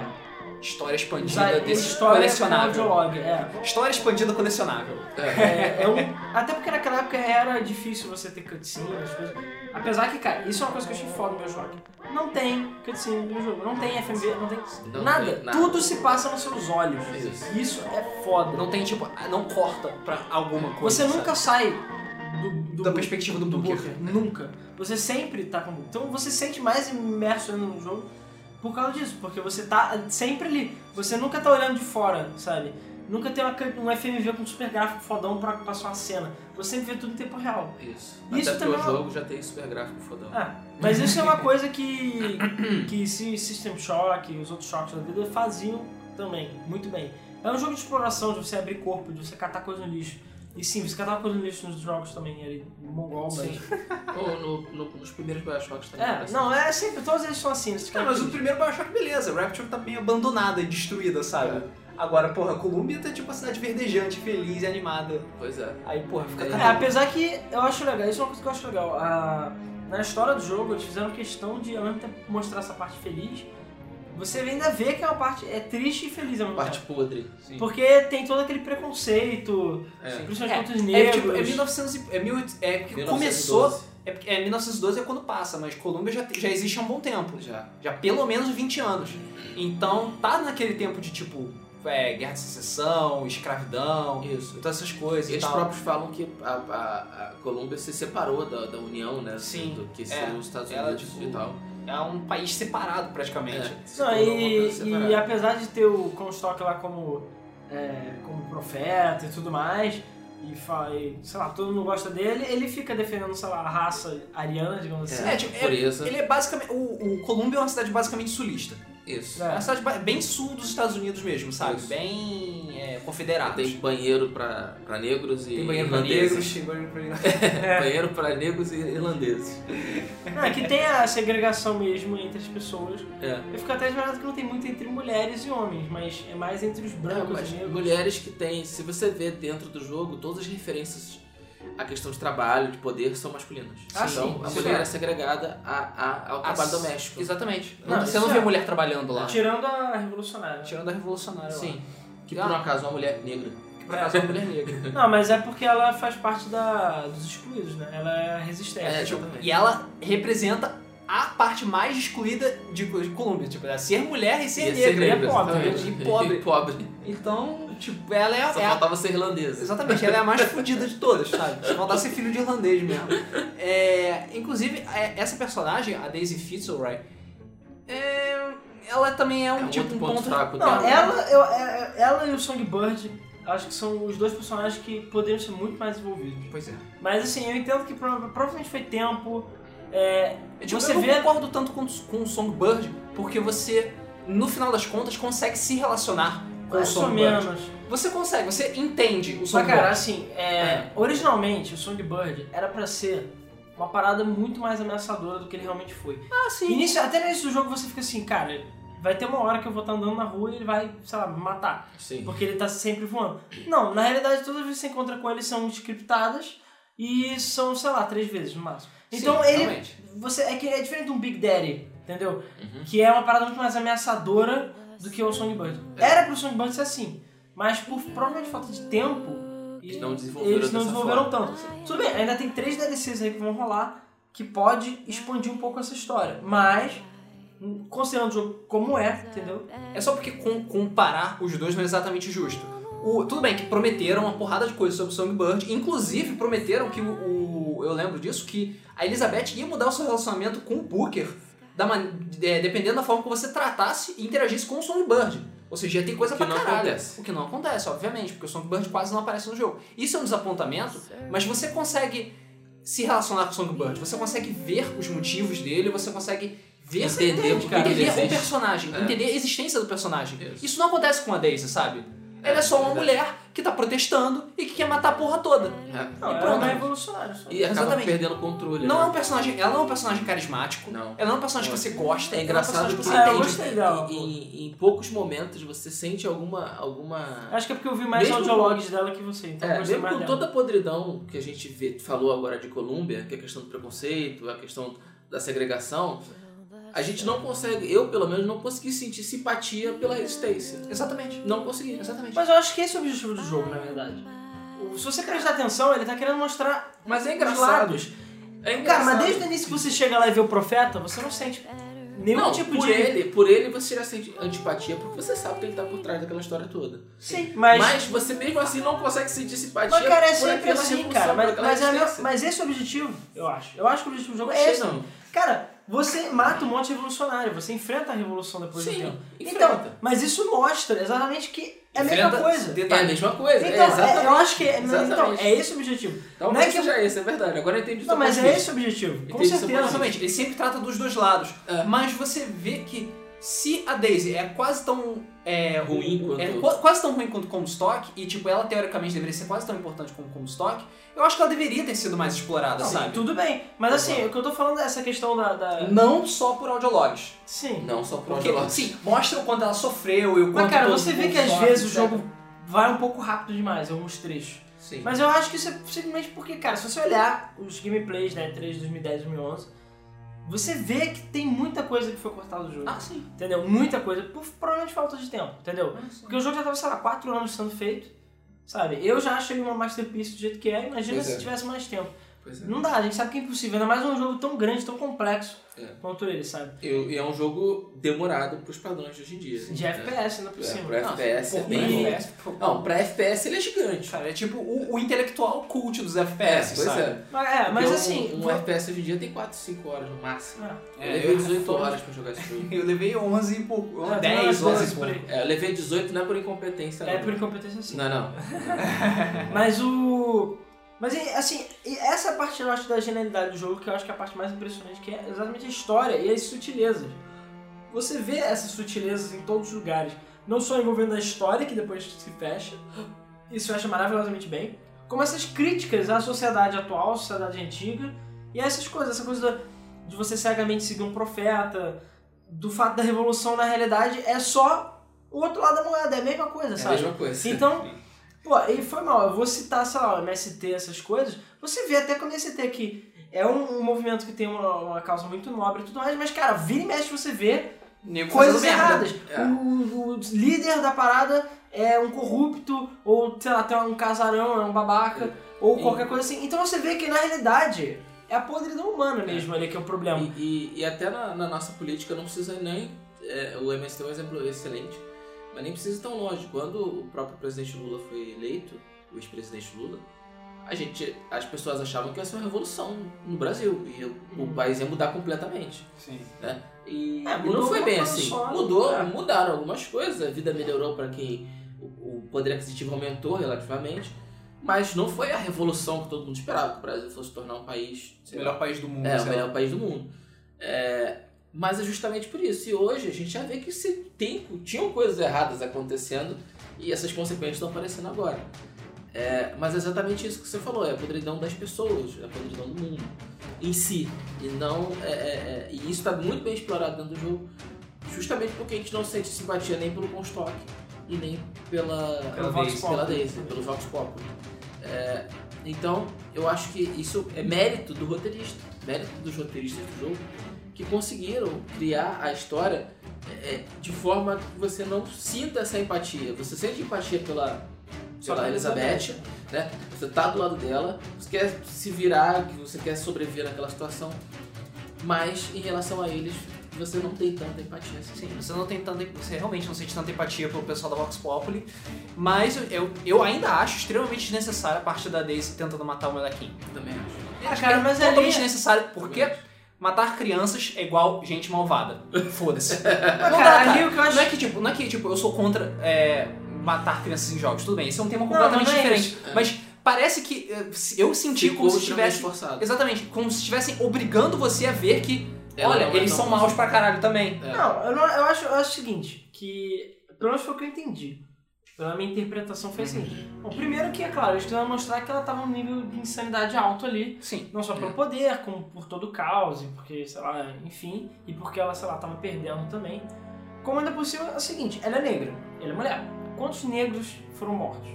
História expandida desse história colecionável. audiolog. É. História expandida colecionável. É. É, é um- até porque naquela época era difícil você ter cutscene, as coisas. Apesar que, cara, isso é uma coisa que eu achei foda no meu jogo. Não tem cutscene no jogo, não tem FMV, não tem Não nada. tem nada. Tudo se passa nos seus olhos. Isso. Isso é foda. Não tem, tipo, não corta pra alguma coisa. você nunca sabe? sai do, do- Da perspectiva do Booker. Nunca. Você sempre tá com Então você sente mais imerso no jogo por causa disso. Porque você tá sempre ali. Você nunca tá olhando de fora, sabe? Nunca tem uma, um FMV com super gráfico fodão pra passar uma cena. Você sempre vê tudo em tempo real. Isso. Isso Até porque é o uma- jogo já tem super gráfico fodão. Ah, mas isso é uma coisa que, que System Shock e os outros shocks da vida faziam também, muito bem. É um jogo de exploração, de você abrir corpo, de você catar coisa no lixo. E sim, você catava coisa no lixo nos jogos também, era mongol, mas... Sim. Ou no, no- nos primeiros Bioshocks também. É, parece. não, é sempre, todos eles são assim. Não, mas o primeiro Bioshock, beleza. Rapture tá meio abandonada e destruída, sabe? Agora, porra, Columbia tá tipo uma cidade verdejante, feliz e animada. Pois é. Aí, porra, fica É, É, apesar que eu acho legal, isso é uma coisa que eu acho legal. A- na história do jogo, eles fizeram questão de, ao mesmo tempo, mostrar essa parte feliz. Você ainda vê que é uma parte é triste e feliz ao mesmo Parte podre. Porque tem todo aquele preconceito, É. principalmente É, contra os É, negros. tipo, é 1900 e- é, 1800 é porque começou... 1912. É, porque- é 1912 é quando passa, mas Columbia já, já existe há um bom tempo. Já. Já pelo menos 20 anos. Então tá naquele tempo de tipo é, guerra de secessão, escravidão, Isso. todas essas coisas e Eles tal. próprios falam que a, a, a Colômbia se separou da, da União, né? Sim. Do, que É. seriam os Estados Ela, Unidos tipo, e tal. É um país separado praticamente. É, se Não, uma e, coisa e apesar de ter o Comstock lá como, é, como profeta e tudo mais, e, fa- e, sei lá, todo mundo gosta dele, ele fica defendendo, sei lá, a raça ariana, digamos assim. É, tipo, é- pureza. ele é basicamente. O, o Colômbia é uma cidade basicamente sulista. Isso. É uma cidade bem sul dos Estados Unidos mesmo, sabe? Isso. Bem é, confederado. Tem banheiro pra, pra negros e Tem banheiro pra irlandeses. negros, tem banheiro pra Banheiro pra negros e irlandeses. Não, é que tem a segregação mesmo entre as pessoas. É. Eu fico até admirado que não tem muito entre mulheres e homens, mas é mais entre os brancos Mas e negros. mulheres que tem, se você vê dentro do jogo, todas as referências a questão de trabalho, de poder, são masculinas. Ah, então, sim, a sim. mulher é segregada a, a- ao trabalho As- doméstico. Exatamente. Não, você não vê é. mulher trabalhando lá. Tirando a revolucionária. Tirando a revolucionária lá. Sim. Que Ah. por um acaso é uma mulher negra. Que por acaso é uma mulher negra. Não, mas é porque ela faz parte da, dos excluídos, né? Ela é resistente. É, Tipo, e ela representa a parte mais excluída de, de Colômbia. Tipo, é ser mulher e ser Ia negra. ser negra, e é pobre, e pobre. E pobre. Então, tipo, ela é, Só é a faltava ser irlandesa. Exatamente, ela é a mais fodida de todas, sabe? Só faltar ser filho de irlandês mesmo. É, inclusive, é, essa personagem, a Daisy Fitzroy, é, ela também é um É um tipo um ponto ponto. fraco Não, dela. ela, eu, é- ela e o Songbird, acho que são os dois personagens que poderiam ser muito mais envolvidos. Pois é. Mas assim, eu entendo que prova- provavelmente foi tempo. É, É, você eu não vê. concordo tanto com, com o Songbird, porque você, no final das contas, consegue se relacionar com o Mais ou Songbird. menos. Você consegue, você entende o Mas Songbird. cara, assim, é, originalmente o Songbird era pra ser uma parada muito mais ameaçadora do que ele realmente foi. ah, sim. Início, até no início do jogo você fica assim, cara, vai ter uma hora que eu vou estar andando na rua e ele vai, sei lá, me matar. Sim. Porque ele tá sempre voando. Não, na realidade todas as vezes que você encontra com ele são scriptadas e são, sei lá, três vezes no máximo. Então Sim, ele. realmente. Você, é, que é diferente de um Big Daddy, entendeu? Uhum. Que é uma parada muito mais ameaçadora do que o Songbird. É. Era pro Songbird ser assim, mas por provavelmente falta de tempo, Eles não desenvolveram eles não desenvolveram tanto. Tudo bem, ainda tem três DLCs aí que vão rolar que pode expandir um pouco essa história, mas considerando o jogo como é, entendeu? É só porque com- comparar os dois não é exatamente justo. O- tudo bem que prometeram uma porrada de coisas sobre o Songbird, inclusive prometeram que o, o- eu lembro disso que a Elizabeth ia mudar o seu relacionamento com o Booker, da man- é, dependendo da forma que você tratasse e interagisse com o Songbird. Ou seja, ia ter coisa O que pra não caralho. acontece. O que não acontece, obviamente, porque o Songbird quase não aparece no jogo. Isso é um desapontamento, mas você consegue se relacionar com o Songbird, você consegue ver os motivos dele, você consegue ver Entender entende, por que ele entender o personagem, É. entender a existência do personagem. Isso. Isso não acontece com a Daisy, sabe? Ela é só uma verdade. mulher que tá protestando e que quer matar a porra toda. É. Não, E ela pronto. não é revolucionária. Só. E acaba Exatamente. perdendo o controle. Não né? é um personagem, ela não é um personagem carismático. Não. Ela não é um personagem que você gosta. É engraçado é um que personagem Ah, você gostei entende. dela. Em, em poucos momentos você sente alguma. alguma... Acho que é porque eu vi mais Mesmo audiologs dela que você, então É, mesmo com dela. toda a podridão que a gente vê, falou agora de Colômbia, que é a questão do preconceito, a questão da segregação, a gente não consegue, eu pelo menos não consegui sentir simpatia pela resistência. Exatamente. Não consegui. Exatamente. Mas eu acho que esse é o objetivo do jogo, na verdade. Se você prestar atenção, ele tá querendo mostrar Mas é os engraçado. lados. É Cara, engraçado. mas desde o início que você chega lá e vê o profeta, você não sente nenhum não, tipo por de... ele, por ele você já sente antipatia porque você sabe que ele tá por trás daquela história toda. Sim, mas... Mas, você mesmo assim não consegue sentir simpatia Mas, cara, é sempre assim, cara. Mas, mas, é meu- mas esse é o objetivo, eu acho. Eu acho que o objetivo do jogo é esse. não. Cara, você mata um monte de revolucionário, você enfrenta a revolução depois do Sim, tempo. enfrenta. Então, mas isso mostra exatamente que é a mesma coisa. É a mesma coisa. Então, é exatamente. é- eu acho que é, então, Exatamente. é esse o objetivo. Talvez não é que- seja esse, é verdade. Agora eu entendi Não, mas é esse o objetivo. Com Entendi certeza. Exatamente, ele sempre trata dos dois lados. É. Mas você vê que se a Daisy é quase tão é, Ruim quanto- é qua- quase tão ruim quanto Comstock e tipo ela teoricamente deveria ser quase tão importante como Comstock, eu acho que ela deveria ter sido mais explorada, Não, sabe? Tudo bem. Mas assim, Exato. o que eu tô falando é essa questão da. da- Não só por audiologs. Sim. Não, só por Porque, audiolog. sim, mostra o quanto ela sofreu e o quanto Mas cara, você vê que às vezes o jogo vai um pouco rápido demais, alguns trechos. Sim. Mas eu acho que isso é simplesmente porque, cara, se você olhar os gameplays da E3 de 2010 2011, você vê que tem muita coisa que foi cortada do jogo. Ah, sim. Entendeu? Muita coisa. Por provavelmente falta de tempo, entendeu? Ah. Porque o jogo já tava, sei lá, 4 anos sendo feito. Sabe? Eu já acho ele uma masterpiece do jeito que é. Imagina Pois se é. tivesse mais tempo. Pois é. Não dá, a gente sabe que é impossível. Ainda mais um jogo tão grande, tão complexo É. quanto ele, sabe? E, e é um jogo demorado pros padrões de hoje em dia. De FPS ainda por É, cima. pra Não, FPS é por bem. FPS, por. Não, pra FPS ele é gigante. Cara, é tipo o, o intelectual cult dos FPS, pois sabe? é. Mas, é, mas Porque assim. Um, um FPS hoje em dia tem 4, 5 horas no máximo. É. Eu É, levei eu- 18 horas pra jogar esse jogo. Eu levei 11 e pouco, É, tem 10, umas 11 e por aí. É, eu levei 18 não é por incompetência. É não. por incompetência sim. Não, não. Mas o. Mas assim, essa parte eu acho da genialidade do jogo que eu acho que é a parte mais impressionante, que é exatamente a história e as sutilezas. Você vê essas sutilezas em todos os lugares. Não só envolvendo a história, que depois se fecha, e se fecha maravilhosamente bem, como essas críticas à sociedade atual, à sociedade antiga, e essas coisas, essa coisa de você cegamente seguir um profeta, do fato da revolução na realidade é só o outro lado da moeda, é a mesma coisa, É a sabe? mesma coisa. Então, Pô, e foi mal. Eu vou citar, sei lá, o MST, essas coisas. Você vê até com o MST que é um, um movimento que tem uma, uma causa muito nobre e tudo mais, mas, cara, vira e mexe você vê Nego coisas erradas. É. O, o líder da parada é um corrupto, ou, sei lá, tem um casarão, é um babaca, ou E- qualquer coisa assim. Então você vê que, na realidade, é a podridão humana mesmo ali que é o problema. E, e- e até na, na nossa política não precisa nem. é, o MST é um exemplo excelente, mas nem precisa ir tão longe. Quando o próprio presidente Lula foi eleito, o ex-presidente Lula, a gente, as pessoas achavam que ia ser uma revolução no Brasil e o, Uhum. país ia mudar completamente. Sim. E, É, e mudou não foi bem assim. só, Mudou, é. mudaram algumas coisas, a vida melhorou para quem o, o poder aquisitivo aumentou relativamente, mas não foi a revolução que todo mundo esperava, que o Brasil fosse tornar um país O lá, melhor país do mundo. é, o melhor país do mundo. É, mas é justamente por isso. E hoje a gente já vê que se tem, tinham coisas erradas acontecendo e essas consequências estão aparecendo agora. É, mas é exatamente isso que você falou, é a podridão das pessoas, é a podridão do mundo em si. E não. é- é- é- e isso está muito bem explorado dentro do jogo, justamente porque a gente não sente simpatia nem pelo Comstock e nem pela, Pelo Vox Daisy, pela. Daisy, pelo Vox Populi. É, então, eu acho que isso é mérito do roteirista, mérito dos roteiristas do jogo, que conseguiram criar a história é, de forma que você não sinta essa empatia. Você sente empatia pela, Só pela Elizabeth, né? Você tá do lado dela, você quer se virar, que você quer sobreviver naquela situação, mas em relação a eles, você não tem tanta empatia assim. Sim, você não tem tanta, você realmente não sente tanta empatia pelo pessoal da Vox Populi, mas eu, eu, eu ainda acho extremamente desnecessária a parte da Daisy tentando matar o molequinho. Também acho. Ah, Acho cara, que é mas ali- totalmente necessário, porque. Matar crianças é igual gente malvada. Foda-se. Não dá, acho. Não é que tipo, não é que tipo, eu sou contra é, matar crianças em jogos, tudo bem, isso é um tema Não, completamente não é diferente. isso. É. Mas parece que eh, se- eu senti Ficou como se estivesse. Exatamente, como se estivessem obrigando você a ver que, Ela olha, não é eles tão são maus pra caralho também. É. Não, eu, não, eu, acho, eu acho o seguinte, que pelo menos foi o que eu entendi. Pela minha interpretação foi assim. Bom, primeiro que, é claro, eles quiseram mostrar que ela tava num nível de insanidade alto ali. Sim. Não só pelo É. poder, como por todo o caos, e porque, sei lá, enfim, e porque ela, sei lá, tava perdendo também. Como ainda por cima é o seguinte, ela é negra, ela é mulher. Quantos negros foram mortos?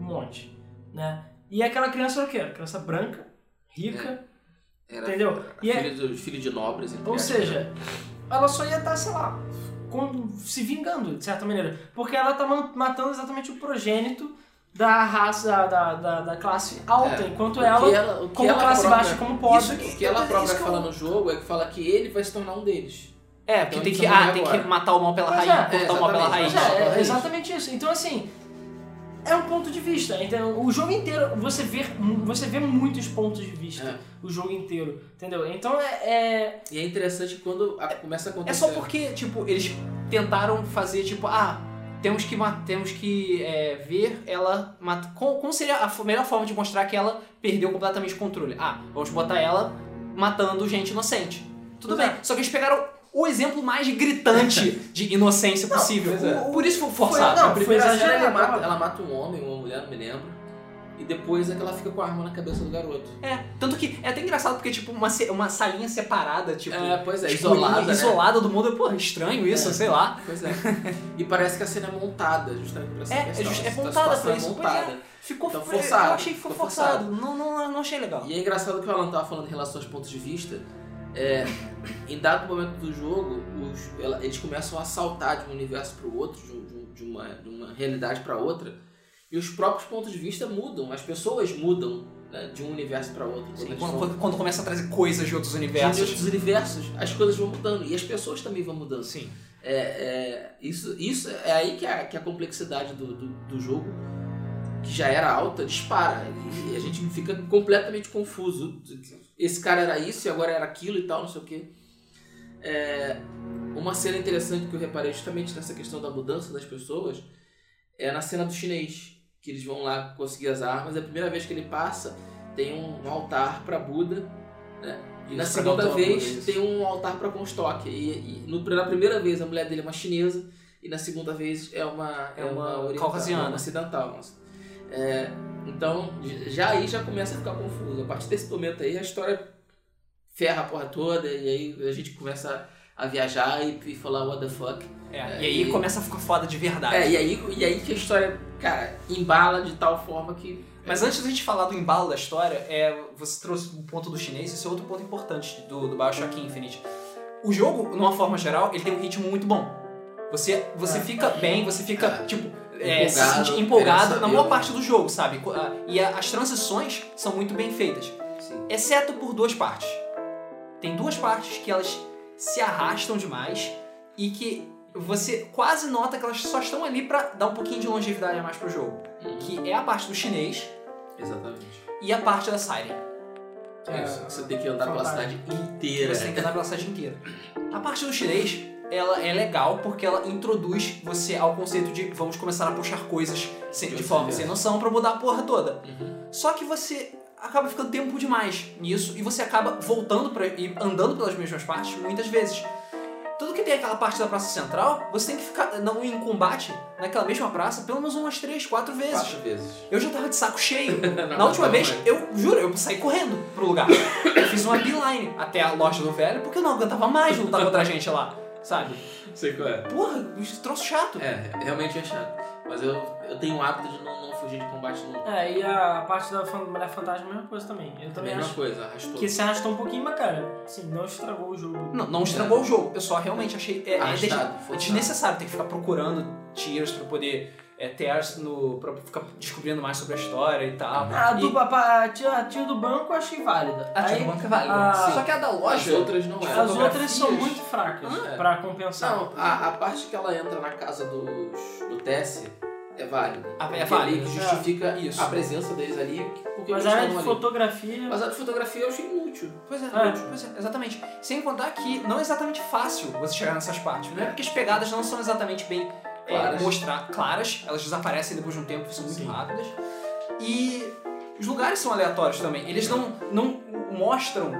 Um monte, né? E aquela criança era o quê? Era criança branca, rica, Era entendeu? E é- filho, dos, filho de nobres. ou seja, ela só ia estar, sei lá, se vingando, de certa maneira. Porque ela tá matando exatamente o progênito da raça, da, da, da classe alta, É, enquanto o que ela, ela, o que como ela classe própria- baixa, como pobre. Isso O que ela Isso própria que eu- fala no jogo é que fala que ele vai se tornar um deles. É, porque Então tem que, ah, tem agora. que matar o mal pela Pois raiz, é, cortar o mal pela raiz. É, Raiz. é exatamente isso. Então, assim, é um ponto de vista. Então, o jogo inteiro, você vê, você vê muitos pontos de vista. É. O jogo inteiro, entendeu? Então, é... é- E é interessante quando a- começa a É acontecer. só porque, tipo, eles tentaram fazer, tipo, ah, temos que, temos que é, ver ela. Como, seria a melhor forma de mostrar que ela perdeu completamente o controle? Ah, vamos botar ela matando gente inocente. Tudo Pois bem. Só que eles pegaram o exemplo mais gritante de inocência Não, possível. é. Por isso foi Foi- forçado. não, A primeira foi cena ela exagerado. mata, ela mata um homem, uma mulher, não me lembro. E depois é que ela fica com a arma na cabeça do garoto. É, tanto que é até engraçado porque, tipo, uma, uma salinha separada, tipo. é, pois é, tipo, isolada. né? isolada do mundo. Pô, estranho isso, É. sei lá. Pois é. E parece que a cena é montada, justamente pra essa É, é, questão. just- é A montada pra é isso. É. montada. Ficou Então, forçado, Eu achei que ficou ficou forçado. Não, não, não achei legal. E é engraçado que o Alan tava falando em relação aos pontos de vista. É, em dado momento do jogo, os- eles começam a saltar de um universo para o outro, de, um- de um- de uma, de uma realidade para outra, e os próprios pontos de vista mudam, as pessoas mudam né, de um universo para outro. Quando Sim, quando, vão- quando- começa a trazer coisas de outros de universos. outros universos, as coisas vão mudando e as pessoas também vão mudando. Sim. É, é, isso, isso é aí que a, que a complexidade do, do, do jogo, que já era alta, dispara. E a gente fica completamente confuso. Esse cara era isso e agora era aquilo e tal, não sei o quê. É, uma cena interessante que eu reparei justamente nessa questão da mudança das pessoas é na cena do chinês, que eles vão lá conseguir as armas. É a primeira vez que ele passa, tem um, altar para Buda. Né? E na segunda vez tem um altar para Comstock. E, e no, na primeira vez a mulher dele é uma chinesa e na segunda vez é uma É uma oriental, caucasiana. uma ocidental. nossa. É, então já aí já começa a ficar confuso. A partir desse momento aí a história ferra a porra toda e aí a gente começa a viajar e, e falar what the fuck. É, É, e aí e- começa a ficar foda de verdade. É, e aí, e aí que a história, cara, embala de tal forma que. Mas antes da gente falar do embalo da história, é, você trouxe um ponto do chinês, esse é outro ponto importante do, do Bioshock Infinite. O jogo, numa forma geral, ele tem um ritmo muito bom. Você, você É. fica bem, você fica, É. tipo, é, se Empolgado, sente empolgado querendo na maior parte do jogo, sabe? Ah, E as transições são muito bem feitas. Sim. Exceto por duas partes. Tem duas partes que elas se arrastam demais e que você quase nota que elas só estão ali pra dar um pouquinho de longevidade a mais pro jogo. Uhum. Que é a parte do chinês Exatamente. e a parte da Siren. É isso. Você tem que andar pela cidade inteira. Você tem que andar pela cidade inteira. A parte do chinês, ela é legal porque ela introduz você ao conceito de vamos começar a puxar coisas sem- de forma sem noção pra mudar a porra toda. Uhum. Só que você acaba ficando tempo demais nisso e você acaba voltando para e andando pelas mesmas partes muitas vezes. Tudo que tem aquela parte da praça central, você tem que ficar não em combate naquela mesma praça pelo menos umas três, quatro vezes. Quatro vezes. Eu já tava de saco cheio. Não, Na última não, vez, não. eu juro, eu saí correndo pro lugar. Eu fiz uma beeline até a loja do velho porque eu não aguentava mais lutar contra a gente lá, sabe? Sei qual é. Porra, bicho, troço chato. É, realmente é chato. Mas eu, eu tenho o hábito de não, não fugir de combate nunca. É, e a parte da Mulher Fantasma é a mesma coisa também. Eu a também mesma acho coisa, arrastou. que se arrastou um pouquinho, mas cara, assim, não estragou o jogo. Não, não estragou o jogo. Eu só realmente achei. É, é, Arrastado, é forçado. desnecessário ter que ficar procurando tiers pra poder é, ter no. pra ficar descobrindo mais sobre a história e tal. Ah, a, E- do, a, a, tia, a tia do banco eu achei válida. a tia Aí, do banco é válida. a- Só que a da As loja. outras não eram. as outras são muito fracas Ah, é. pra compensar. Não, a, a parte que ela entra na casa dos, do Tess é válida. Ah, é válida. que justifica Isso. a presença deles ali. Porque Mas a área de ali. fotografia. Mas a de fotografia eu achei inútil. Pois é, É. pois é, exatamente. Sem contar que não é exatamente fácil você chegar nessas partes, não é porque as pegadas não são exatamente bem é, Claras. mostrar claras, elas desaparecem depois de um tempo, são muito Sim. rápidas. E os lugares são aleatórios também. Eles não, não mostram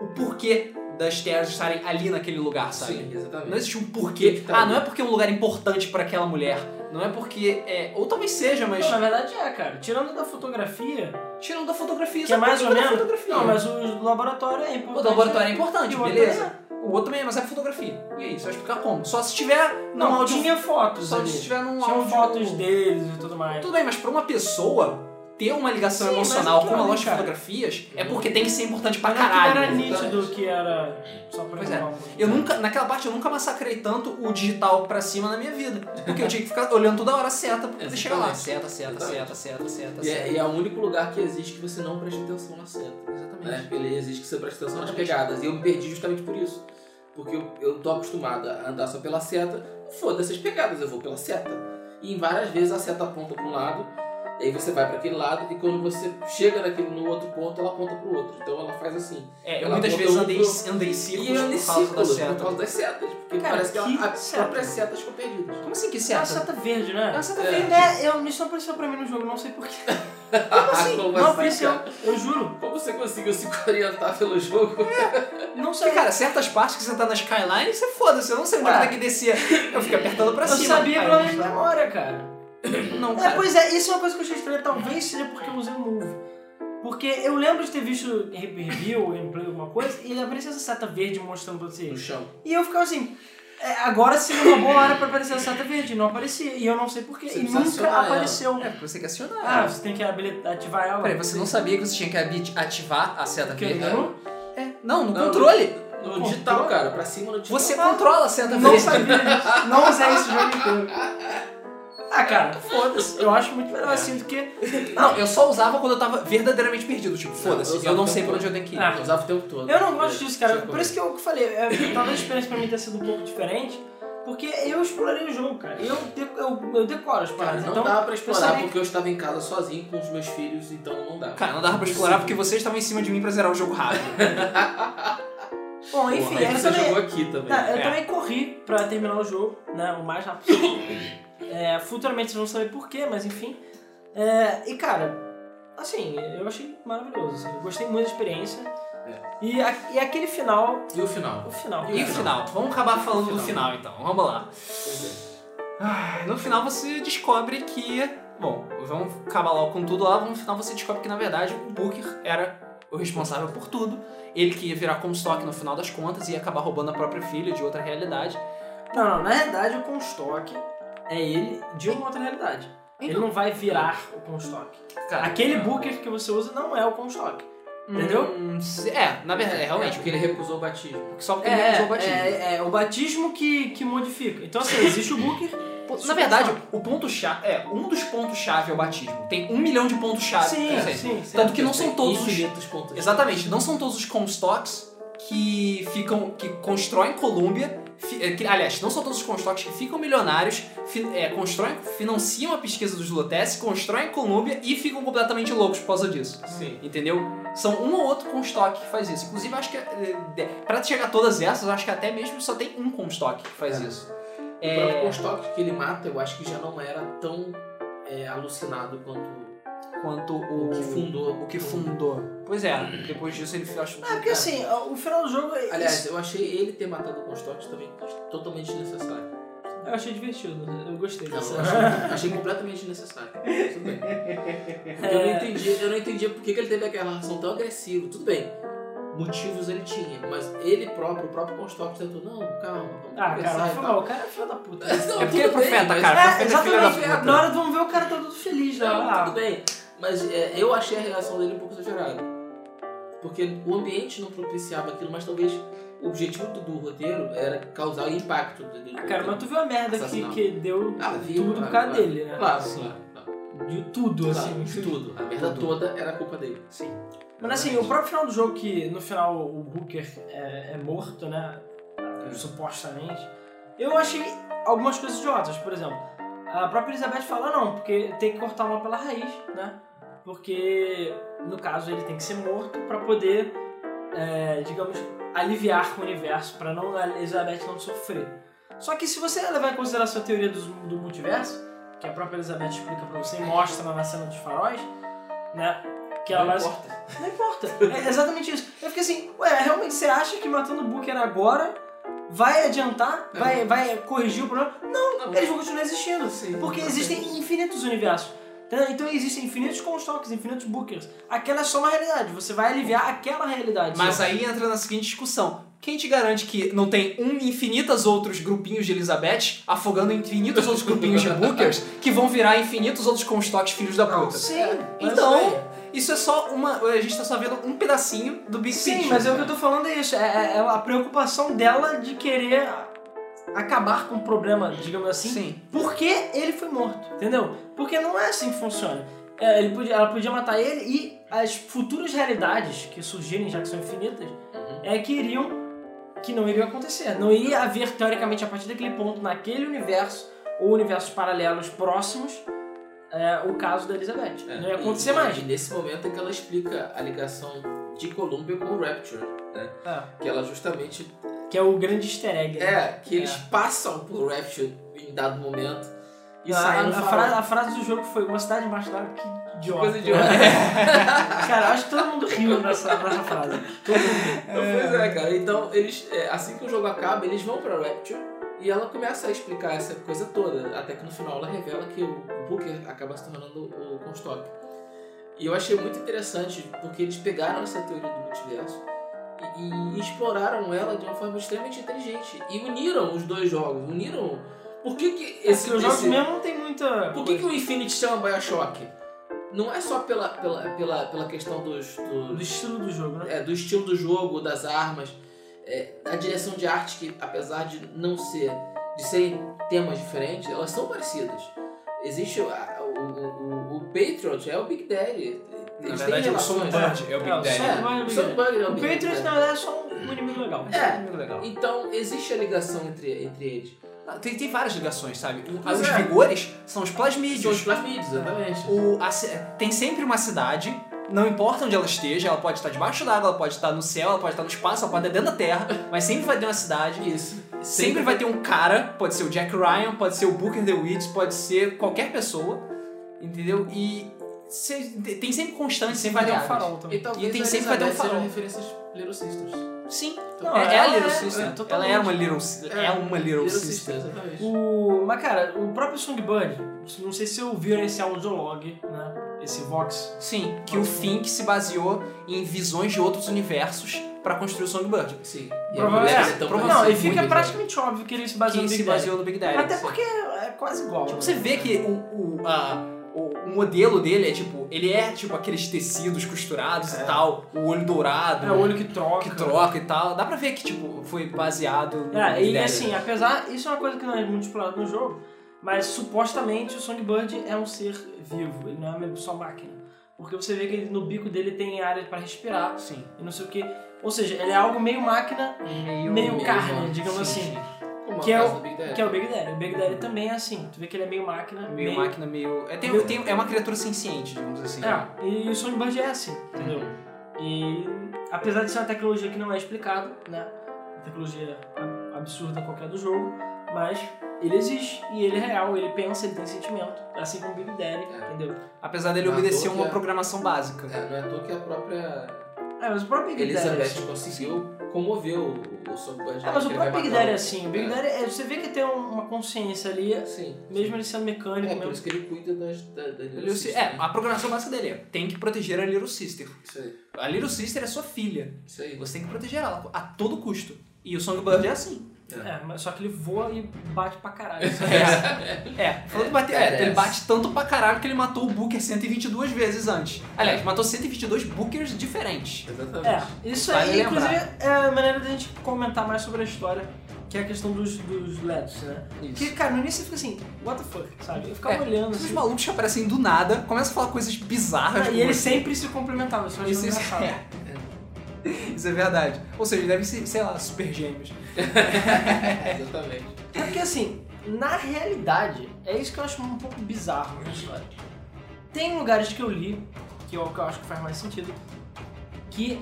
o porquê das terras estarem ali naquele lugar, sabe? Sim, exatamente. Não existe um porquê. Tá ah, não é porque é um lugar importante pra aquela mulher. Não é porque é. Ou talvez seja, mas. Não, na verdade é, cara. Tirando da fotografia, Tirando da fotografia, que é mais ou menos. Não, mas o laboratório é importante. O laboratório é importante, E o outro beleza. O outro também é, mas é fotografia. E aí, você vai explicar como? Só se tiver num Não, áudio. tinha fotos Só ali. se tiver num Tinham áudio. fotos deles e tudo mais. Tudo bem, mas pra uma pessoa ter uma ligação Sim, emocional com uma ali, loja de fotografias é porque tem que ser importante pra Mas aquilo caralho. era exatamente. nítido que era só pra Pois é. Eu nunca, naquela parte eu nunca massacrei tanto o digital pra cima na minha vida. Porque eu tinha que ficar olhando toda hora a seta pra poder chegar lá. Seta, seta, seta, seta, seta, E é, seta. e é o único lugar que existe que você não presta atenção na seta. Exatamente. Né? Ele exige que você preste atenção nas pegadas. E eu me perdi justamente por isso. Porque eu, eu tô acostumado a andar só pela seta. Foda-se as pegadas, eu vou pela seta. E várias vezes a seta aponta para um lado, aí você vai para aquele lado, e quando você chega naquele, no outro ponto, ela aponta para o outro. Então ela faz assim. É, eu Ela muitas vezes andei, pro- andei em E círculos eu ando em por causa da círculos seta. por causa das setas. Porque Cara, parece que, ela, que as seta? próprias setas ficam perdidas. Como assim que É seta? uma seta verde, né? É uma seta É. verde. É, eu, isso apareceu pra mim no jogo, não sei porquê. Como assim? Como não assim, apareceu, cara? eu juro. Como você conseguiu se orientar pelo jogo? Não sei. Porque, cara, certas partes que você tá na Skyline, você foda-se, eu não sei onde é que descer. Eu fico apertando pra eu cima. sabia Aí, pela minha memória, cara. Não, É, cara. pois é, isso é uma coisa que eu achei estranha. Talvez seja porque eu usei o Move. Porque eu lembro de ter visto review, gameplay, alguma coisa, e aparecia essa seta verde mostrando pra você. No chão. E eu ficava assim, é, agora seria uma boa hora pra aparecer a seta verde. E não aparecia. E eu não sei porquê. Você E nunca acionar ela. apareceu. É, porque você quer acionar. Ah, você tem que habili- ativar ela. Peraí, você não sabia que você tinha que ativar a seta Porque verde? eu É. Não, no Não, controle. No digital, cara. Pra cima no digital. Você controla a seta não verde. sabia disso. Não usei esse jogo inteiro. Ah, cara, foda-se. Eu acho muito melhor É. assim do que. Não, eu só usava quando eu tava verdadeiramente perdido. Tipo, foda-se, eu eu, não sei pra onde eu tenho que ir. Ah. Eu usava o tempo todo. Eu não gosto disso, cara. Por isso que eu falei, é, talvez a experiência pra mim tenha sido um pouco diferente, porque eu explorei o jogo, cara. Eu, deco- eu, eu decoro as Cara, paradas. não então, dava pra explorar sabia porque eu estava em casa sozinho com os meus filhos, então não dava. Cara, não dava pra explorar porque vocês estavam em cima de mim pra zerar o jogo rápido. Bom, enfim, Porra, aí eu você também, jogou aqui também. tá, eu É. também corri pra terminar o jogo, né, o mais rápido possível. É, futuramente vocês vão saber porquê, mas enfim. É, e cara, assim, eu achei maravilhoso. assim, eu gostei muito da experiência. E, a- e aquele final, E o final? o final. E o final? Vamos acabar falando do Final. final então. Vamos lá. Ah, No final você descobre que. Bom, vamos acabar logo com tudo lá. No final você descobre que na verdade o Booker era o responsável por tudo. Ele que ia virar Comstock no final das contas e ia acabar roubando a própria filha de outra realidade. Não, não, na realidade o Comstock é ele de uma outra realidade. Ele não vai virar o Comstock. Cara, Aquele Booker que você usa não é o Comstock. Entendeu? Hum, se- é, na verdade, é, realmente. porque ele recusou o batismo. Só porque ele recusou o batismo. É, é, é o batismo que, que modifica. Então, assim, existe o Booker. Na é verdade, o ponto chave é um dos pontos chave é o batismo. Tem um milhão de pontos chave. Sim, não sei. sim, sim. Tanto que não são todos os Infinitos pontos. Exatamente, não são todos os Comstocks que ficam, que constroem é, que- aliás, não são todos os Comstocks que ficam milionários, fi- é, constroem, financiam a pesquisa dos Lutece, constroem Columbia e ficam completamente loucos por causa disso. Sim. Entendeu? São um ou outro Comstock que faz isso. Inclusive, acho que é, é, pra chegar a todas essas, acho que até mesmo só tem um Comstock que faz É. isso. O próprio Comstock que ele mata, eu acho que já não era tão é, alucinado quanto Quanto o o que fundou. O que fundou. Pois é, depois disso ele acho É, porque assim, o final do jogo. é Aliás, isso- eu achei ele ter matado o Comstock também totalmente desnecessário. eu achei divertido, eu gostei Não, disso. eu achei, achei completamente desnecessário. Tudo bem. Eu não entendi, eu não entendi por que que ele teve aquela reação tão agressiva. Tudo bem. Motivos ele tinha, mas ele próprio, o próprio Comstock tentou, não, calma, vamos Ah, cara, e foi tal. mal, o cara é filho da puta. Não, É porque tudo ele é profeta, bem, cara. É, é exatamente. puta. Na hora vamos ver o cara tá todo feliz, né? Não, Ah, tudo bem. Mas é, eu achei a reação dele um pouco exagerada. Porque o ambiente não propiciava aquilo, mas talvez o objetivo do, roteiro era causar impacto. Do, do, Ah, cara, mas tu viu a merda que, que deu Ah, viu, tudo por claro, causa claro. dele, né? Claro, Assim, claro. De tudo, Claro, assim. de tudo. A merda Tudo. toda era culpa dele. Sim. Mas assim, o próprio final do jogo, que no final o Booker é, é morto, né? Supostamente. Eu achei algumas coisas idiotas. Por exemplo, a própria Elizabeth fala não, porque tem que cortar uma pela raiz, né? Porque, no caso, ele tem que ser morto pra poder, é, digamos, aliviar o universo, pra não, a Elizabeth não sofrer. Só que se você levar em consideração a teoria do, do multiverso, que a própria Elizabeth explica pra você e mostra na cena dos faróis, né? Que ela não vai- importa. não importa. É exatamente isso. Eu fiquei assim, ué, realmente você acha que matando o Booker agora vai adiantar? Vai, vai corrigir o problema? Não, Eles vão continuar existindo. Sim, porque existem infinitos universos. Entendeu? Então existem infinitos Comstocks, infinitos Bookers. Aquela é só uma realidade. Você vai aliviar aquela realidade. Mas aí entra na seguinte discussão. Quem te garante que não tem um infinitas outros grupinhos de Elizabeth afogando infinitos outros grupinhos de Bookers que vão virar infinitos outros Comstocks filhos da puta? Sim. Então, isso é só uma. A gente tá só vendo um pedacinho do Big Sim, Picture. mas é o que eu tô falando é isso. É- é a preocupação dela de querer acabar com o problema, digamos assim, Sim. porque ele foi morto, entendeu? Porque não é assim que funciona. É, ele podia, ela podia matar ele e as futuras realidades que surgirem, já que são infinitas, Uhum. é que iriam que não iriam acontecer. Não iria haver, teoricamente, a partir daquele ponto, naquele universo ou universos paralelos próximos, é, o caso da Elizabeth. não ia acontecer e, mais. E nesse momento é que ela explica a ligação de Columbia com o Rapture, né? É, Que ela justamente que é o grande easter egg. né? é que eles É. passam por Rapture em dado momento e a, a, farol. frase, a frase do jogo foi uma cidade embaixo d'água, que idiota. Coisa idiota. Cara, acho que todo mundo riu nessa, nessa frase. Todo mundo. Pois é, cara. Então, eles, é, assim que o jogo acaba, eles vão pra Rapture e ela começa a explicar essa coisa toda. Até que no final ela revela que o Booker acaba se tornando o Comstock. E eu achei muito interessante porque eles pegaram essa teoria do multiverso e, e exploraram ela de uma forma extremamente inteligente. E uniram os dois jogos. Uniram. Por que, que Esse, esse. os jogos esse- mesmo não tem muita. por que, que o Infinity chama Bioshock? Não é só pela, pela, pela, pela questão dos, dos, Do estilo do jogo, né? é, do estilo do jogo, das armas, é, a direção de arte que apesar de não ser, de serem temas diferentes, elas são parecidas. Existe a- o, o, o Patriot é o Big Daddy. Na verdade, o relações. Bud é o Big É, o Daddy. Son- É, é o o Big Bud é o O Big Patriots, Daddy. na verdade, é só um inimigo legal. É. Então existe a ligação entre, entre eles. Ah, Tem, tem várias ligações, sabe? Os é. vigores são os São os plasmídeos. plasmídeos, exatamente. O, tem sempre uma cidade, não importa onde ela esteja, ela pode estar debaixo d'água, ela pode estar no céu, ela pode estar no espaço, ela pode estar dentro da terra, mas sempre vai ter uma cidade. Isso. Sempre vai ter um cara, pode ser o Jack Ryan, pode ser o Booker DeWitt, pode ser qualquer pessoa, entendeu? E se- tem sempre constantes, sempre Vai ter um farol também. E talvez tem sempre vai ter um farol. sejam referências Little Sisters. Sim, Não, é, é a ela Little é- Sister. é, ela é uma Little, é, É, uma Little, Little Sister. Sisters, exatamente. O, mas cara, o próprio Songbird, não sei se ouviram esse audiolog, né? esse Vox. Sim, que o Fink se baseou em visões de outros universos pra construir o Songbird. Sim. E Provavelmente. é. Não, e fica praticamente óbvio que ele se baseou Que no se Big Daddy. baseou no Big Daddy. Até Sim. porque é quase igual. Tipo, né? você vê que o, o, a- o, modelo dele é tipo, ele é tipo aqueles tecidos costurados É. e tal, o olho dourado, É o olho que troca. que troca e tal. Dá pra ver que tipo foi baseado no É, e assim, apesar. Isso é uma coisa que não é muito explorado no jogo, mas supostamente o Songbird é um ser vivo, ele não é só máquina. Porque você vê que ele- no bico dele tem área para respirar Sim. e não sei o que. Ou seja, ele é algo meio máquina, Meio, meio carne, digamos Sim, assim. Como Que é o- do Big Daddy. Que é o Big Daddy. O Big Daddy também é assim. Tu vê que ele é meio máquina, meio máquina, meio. É, tem, meio- tem- é uma criatura senciente, digamos assim. É, e o Songbird é assim, entendeu? E apesar de ser uma tecnologia que não é explicada, né? Uma tecnologia absurda qualquer do jogo, mas ele existe e ele é real, ele pensa, ele tem sentimento, assim como o Big Daddy, É. entendeu? Apesar dele Mas obedecer a uma é- programação básica. É, não é à toa que a própria É, mas o próprio Big Daddy é Elizabeth assim. conseguiu comover o, o Songbird. É, mas o próprio Big Daddy é assim. O Big Daddy, é- você vê que tem um- uma consciência ali, Sim. mesmo ele sendo mecânico É, por mesmo. isso que ele cuida das, da, da Little Little Sis- Sister, é, né? a programação básica dele é: tem que proteger a Little Sister. Isso aí. A Little Sister é sua filha. Isso aí. Você tem que proteger ela a todo custo. E o Songbird é assim. É, mas só que ele voa e bate pra caralho. É, é falando de bater, é, ele bate tanto pra caralho que ele matou o Booker 122 vezes antes. Aliás, matou 122 Bookers diferentes. Exatamente. É, isso Vale aí, lembrar. inclusive, é a maneira da gente comentar mais sobre a história, que é a questão dos, dos LEDs, né? Isso. Porque, cara, no início você fica assim, what the fuck, sabe? Eu ficava É, olhando Esses assim. malucos que aparecem do nada, começam a falar coisas bizarras. Ah, e eles sempre se complementavam, isso isso, engraçado. é. Isso é verdade. Ou seja, devem ser, sei lá, super gêmeos. Exatamente. É porque assim, na realidade, é isso que eu acho um pouco bizarro na história. Tem lugares que eu li, que eu, que eu acho que faz mais sentido, que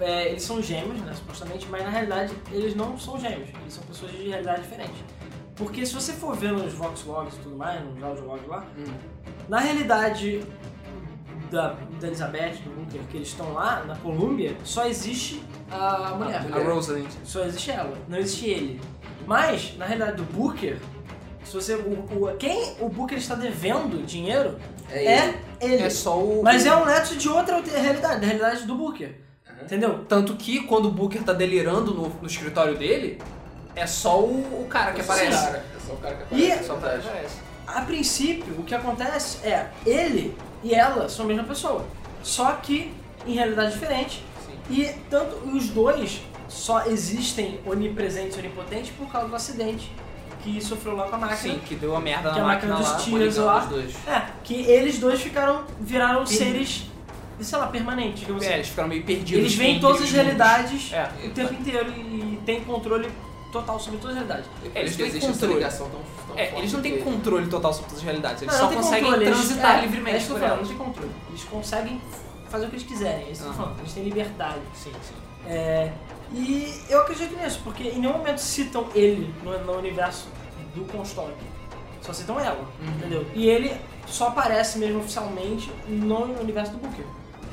é, eles são gêmeos, né, supostamente, mas na realidade eles não são gêmeos, eles são pessoas de realidade diferente. Porque se você for ver nos Vox Logs e tudo mais, nos áudio logs lá, Hum. na realidade da, da Elizabeth, do Bunker, que eles estão lá, na Colômbia, só existe a mulher. A Rosalind. Só existe ela, não existe ele. Mas, na realidade, do Booker, se você. O, o- quem o Booker está devendo dinheiro É, é ele. É só o. Mas é um neto de outra realidade, da realidade do Booker. Aham. Entendeu? Tanto que quando o Booker tá delirando no, no escritório dele, é só o, o cara que É aparece. cara, É só o cara que E- aparece. Aparece. A princípio, o que acontece é ele e ela são a mesma pessoa. Só que em realidade diferente. Sim. E tanto os dois só existem onipresentes e onipotentes por causa do acidente que sofreu lá com a máquina. Sim, que deu a merda na a máquina máquina, dos lá. tiros lá. dois. É, que eles dois ficaram, viraram seres, sei lá, permanentes, digamos É, assim. eles ficaram meio perdidos. Eles veem todas as realidades É. o tempo inteiro e têm controle total sobre todas as realidades. É eles isso que têm ligação tão, tão É, eles não têm controle total sobre todas as realidades. Eles Não, só não conseguem controle, eles- transitar é, livremente É isso que eu por tô falando, elas. não tem controle. Eles conseguem fazer o que eles quiserem, é isso que eu tô falando. Eles têm liberdade. Sim, sim. É, e eu acredito nisso, porque em nenhum momento citam ele no, no universo do Comstock. Só citam ela, Uhum. entendeu? E ele só aparece mesmo oficialmente no universo do Booker.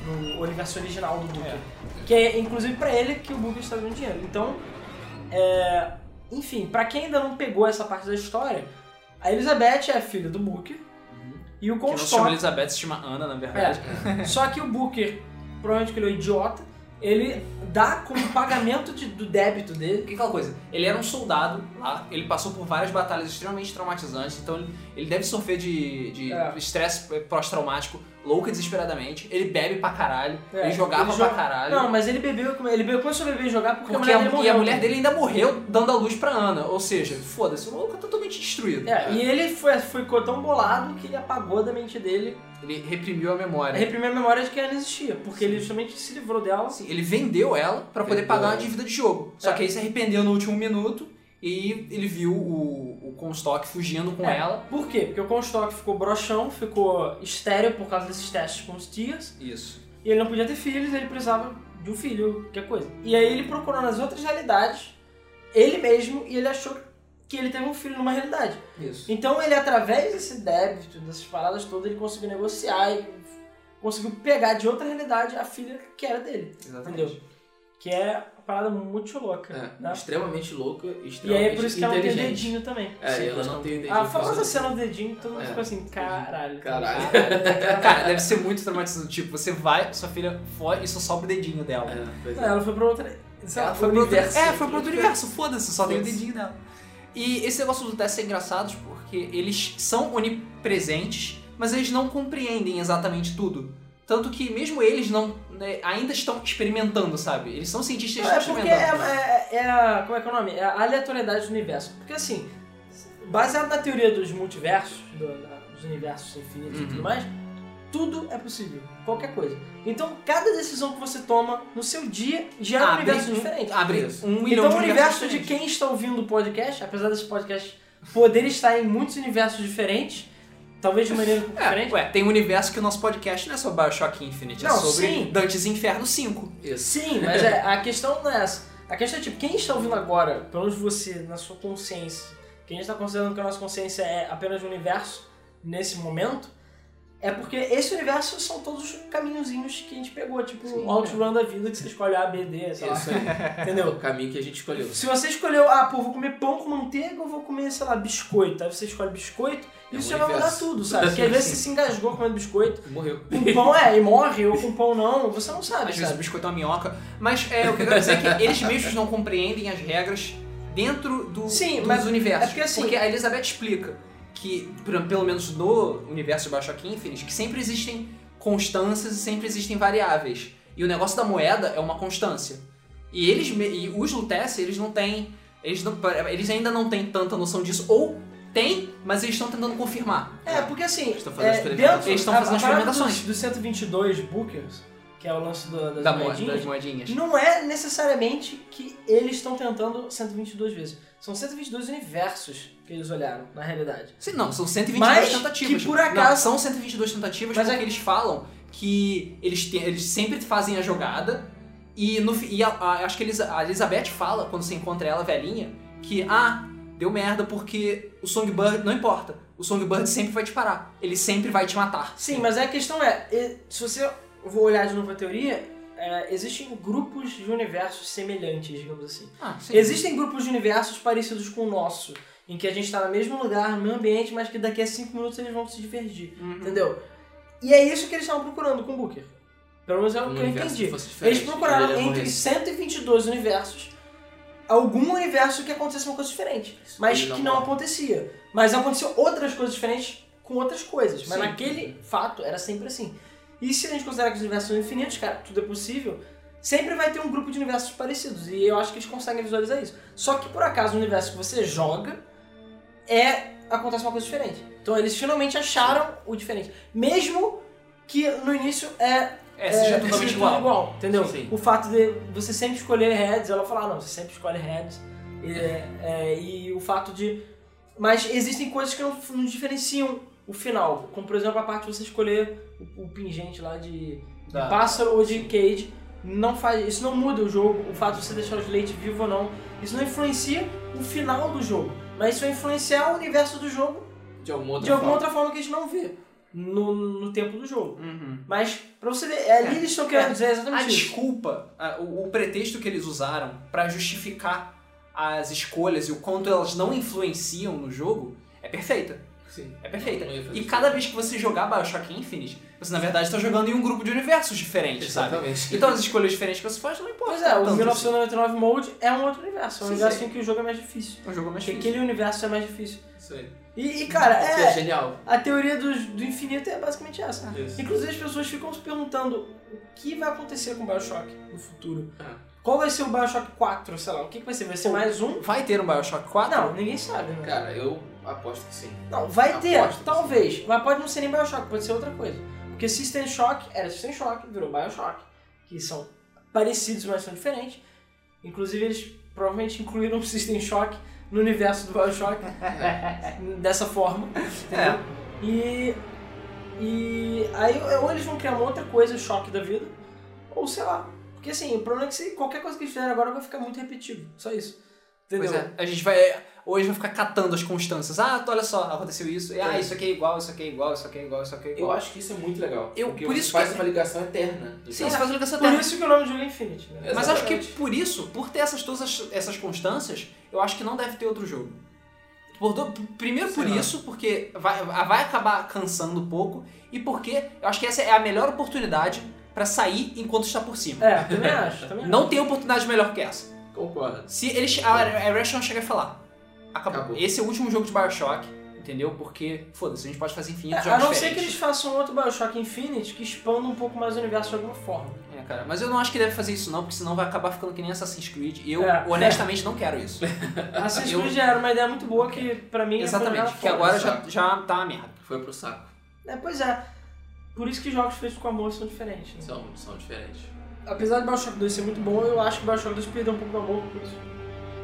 No universo original do Booker. É. Que é inclusive pra ele que o Booker está dando dinheiro. Então, é, enfim, pra quem ainda não pegou essa parte da história, a Elizabeth é a filha do Booker. E o Que não chama Comstock Elizabeth, se chama Ana, na verdade. é. Só que o Booker, provavelmente que ele é um idiota, ele dá como pagamento de- do débito dele. Porque aquela coisa, ele era um soldado lá, ele passou por várias batalhas extremamente traumatizantes, então ele, ele deve sofrer de de É. estresse pós-traumático louca desesperadamente. Ele bebe pra caralho, É, ele jogava ele pra caralho. Não, mas ele bebeu, ele bebeu, começou a beber e jogar porque, porque a a, mulher dele e a mulher dele ainda morreu dando a luz pra Ana. Ou seja, foda-se, o maluco é totalmente destruído. É, e ele foi, ficou tão bolado que ele apagou da mente dele, Ele reprimiu a memória. reprimiu a memória de que ela existia, porque ele justamente se livrou dela. Assim, ele vendeu ela pra poder pagar uma dívida de jogo. Só É. que aí se arrependeu no último minuto e ele viu o, o Comstock fugindo com É. ela. Por quê? Porque o Comstock ficou broxão, ficou estéreo por causa desses testes com os tias, Isso. e ele não podia ter filhos, ele precisava de um filho, qualquer coisa. E aí ele procurou nas outras realidades, ele mesmo, e ele achou que ele teve um filho numa realidade. Isso. Então ele, através desse débito, dessas paradas todas, ele conseguiu negociar e conseguiu pegar de outra realidade a filha que era dele. Exatamente. Entendeu? Que é parada muito louca. É, né? extremamente louca, E extremamente aí por isso que ela não tem inteligente. dedinho também. É, Sim, e ela não tem dedinho A famosa cena do dedinho, todo mundo É. ficou assim, caralho. Caralho. Cara, deve ser muito traumatizante. Tipo, você vai, sua filha foge e só sobra o dedinho dela. É, Não, é. ela foi pra outra. Ela foi pro universo. É, foi pro outro universo, foda-se, só tem o dedinho dela. E esse negócio do teste é engraçado porque eles são onipresentes, mas eles não compreendem exatamente tudo. Tanto que mesmo eles não né, ainda estão experimentando, sabe? Eles são cientistas Não, é porque é, experimentando. é, é a. Como é que é o nome? É a aleatoriedade do universo. Porque assim, baseado na teoria dos multiversos, do- da- dos universos infinitos e Uhum. tudo mais, tudo é possível. Qualquer coisa. Então, cada decisão que você toma no seu dia gera um Abre universo um- diferente. Abre Isso. um milhão Então, de o universo de quem está ouvindo o podcast, apesar desse podcast poder estar em muitos universos diferentes, talvez de maneira um pouco É, diferente. ué, tem um universo que o nosso podcast não é sobre Bioshock Infinite, é Não, sobre sim. Dantes Inferno 5. Isso. Sim, mas é- a questão não é essa. A questão é tipo, quem está ouvindo agora, pelo menos você, na sua consciência, quem está considerando que a nossa consciência é apenas um universo nesse momento, é porque esse universo são todos os caminhozinhos que a gente pegou, tipo Sim, outrun da vida, que você escolhe A, B, D, sei. Isso aí. É Entendeu? o caminho que a gente escolheu. Se você escolheu, ah, pô, vou comer pão com manteiga ou vou comer, sei lá, biscoito, aí você escolhe biscoito, É isso já vai mudar tudo, sabe? Porque às vezes você se engasgou comendo biscoito, Morreu. com pão é, e morre, ou com pão não, você não sabe, Às vezes o sabe? biscoito é uma minhoca. Mas é, o que eu quero dizer é que eles mesmos não compreendem as regras dentro do, Sim, dos mas universos. é porque assim- a Elizabeth explica que, por- pelo menos no universo de Bioshock Infinite, que sempre existem constâncias e sempre existem variáveis. E o negócio da moeda é uma constância. E eles e os Lutece, eles não têm. Eles, não, eles ainda não têm tanta noção disso. Ou tem, mas eles estão tentando confirmar. É, porque assim, Estão fazendo é, experimentações. dentro, Eles estão fazendo experimentações. Dos, dos 122 bookers, que é o lance do, das Da mo- moedinhas, das moedinhas. não é necessariamente que eles estão tentando 122 vezes. São 122 universos que eles olharam, na realidade. Sim, não, são 122 Mas tentativas. que por acaso- Não, são 122 tentativas Mas porque é- eles falam que eles, te- eles sempre fazem a jogada e, no, e a- a- acho que eles, a Elizabeth fala, quando você encontra ela velhinha, que, ah, deu merda porque o Songbird, não importa, o Songbird sempre vai te parar, ele sempre vai te matar. Sim, mas a questão é, se você vou olhar de novo a teoria, é, existem grupos de universos semelhantes, digamos assim. Ah, sim. Existem grupos de universos parecidos com o nosso, em que a gente está no mesmo lugar, no mesmo ambiente, mas que daqui a 5 minutos eles vão se divergir. Uhum. Entendeu? E é isso que eles estavam procurando com o Booker. Pelo menos é o que eu entendi. Eles procuraram ele entre morrer. 122 universos algum universo que acontecesse uma coisa diferente. Mas Ele que não acontecia. Mas aconteceu outras coisas diferentes com outras coisas. Mas Sim. naquele fato era sempre assim. E se a gente considerar que os universos são infinitos, cara, tudo é possível, sempre vai ter um grupo de universos parecidos. E eu acho que eles conseguem visualizar isso. Só que por acaso o universo que você joga é. acontece uma coisa diferente. Então eles finalmente acharam o diferente. Mesmo que no início é É, seja é, totalmente tudo igual. entendeu? Sim. O fato de você sempre escolher heads, ela falar, não, você sempre escolhe heads. E, é, e o fato de. Mas existem coisas que não, não diferenciam o final. Como por exemplo a parte de você escolher o, o pingente lá de, de Da- pássaro ou de cage. Não faz, isso não muda o jogo, o fato de você deixar os leite vivo ou não. Isso não influencia o final do jogo. Mas isso vai influenciar o universo do jogo De alguma outra de alguma forma. outra forma que a gente não vê no, no tempo do jogo. Uhum. Mas, pra você ver, ali É. eles estão querendo É. dizer A exatamente isso. desculpa, a- o, o pretexto que eles usaram pra justificar as escolhas e o quanto elas não influenciam no jogo é perfeita. Sim. É perfeita. Não E isso. cada vez que você jogar Bioshock Infinite, você na verdade está jogando em um grupo de universos diferentes, sabe? Exatamente. Então as escolhas diferentes que você faz não importa. Pois é, o tanto 1999 Mode é um outro universo. É um Sim, universo sim. em que o jogo é mais difícil. assim. É um jogo mais Porque difícil. aquele universo é mais difícil. Isso aí. E, e, cara, é é, genial. a teoria do, do infinito é basicamente essa. Isso. Inclusive as pessoas ficam se perguntando o que vai acontecer com o Bioshock no futuro. Ah. Qual vai ser o Bioshock 4, sei lá, o que, que vai ser? Vai ser mais um? Vai ter um Bioshock 4? Não, ninguém sabe, né? Cara, eu aposto que sim. Não, vai Aposto ter, talvez. Mas pode não ser nem Bioshock, pode ser outra coisa. Porque System Shock era System Shock, virou Bioshock. Que são parecidos, mas são diferentes. Inclusive, eles provavelmente incluíram System Shock no universo do Bioshock. dessa forma. Entendeu? E. E. Aí, ou eles vão criar uma outra coisa, o choque da vida. Ou sei lá. Porque assim, o problema é que se qualquer coisa que eles fizerem agora vai ficar muito repetitivo. Só isso. Entendeu? Pois é, a gente vai. Hoje vai ficar catando as constâncias. Ah, olha só, aconteceu isso. E, ah, É. isso aqui é igual, isso aqui é igual, isso aqui é igual, isso aqui é Eu igual. acho que isso é muito legal. Eu- porque por você isso faz que- uma ligação eterna. Sim, você faz ligação Por eterna. isso que o nome do jogo é Infinity, né? Mas acho que por isso, por ter essas, todas as- essas constâncias, eu acho que não deve ter outro jogo. Por do- primeiro por Sei isso, porque vai, vai acabar cansando um pouco, e porque eu acho que essa é a melhor oportunidade pra sair enquanto está por cima. É, também acho. Também Não tem oportunidade melhor que essa. Concordo. Se eles, a, a Irrational chega a falar, acabou. Acabou. Esse é o último jogo de Bioshock, entendeu? Porque, foda-se, a gente pode fazer infinitos. É, a jogos não ser que eles façam outro Bioshock Infinite que expanda um pouco mais o universo de alguma forma. É, cara, mas eu não acho que deve fazer isso não, porque senão vai acabar ficando que nem Assassin's Creed. E eu, É. honestamente, não quero isso. Assassin's Eu- Creed já era uma ideia muito boa que, pra mim, Exatamente, que agora já, já tá uma merda. Foi pro saco. É, pois é. Por isso que jogos feitos com amor são diferentes. Né? São, são diferentes. Apesar de Bioshock 2 ser muito bom, eu acho que Bioshock 2 perdeu um pouco do amor por isso.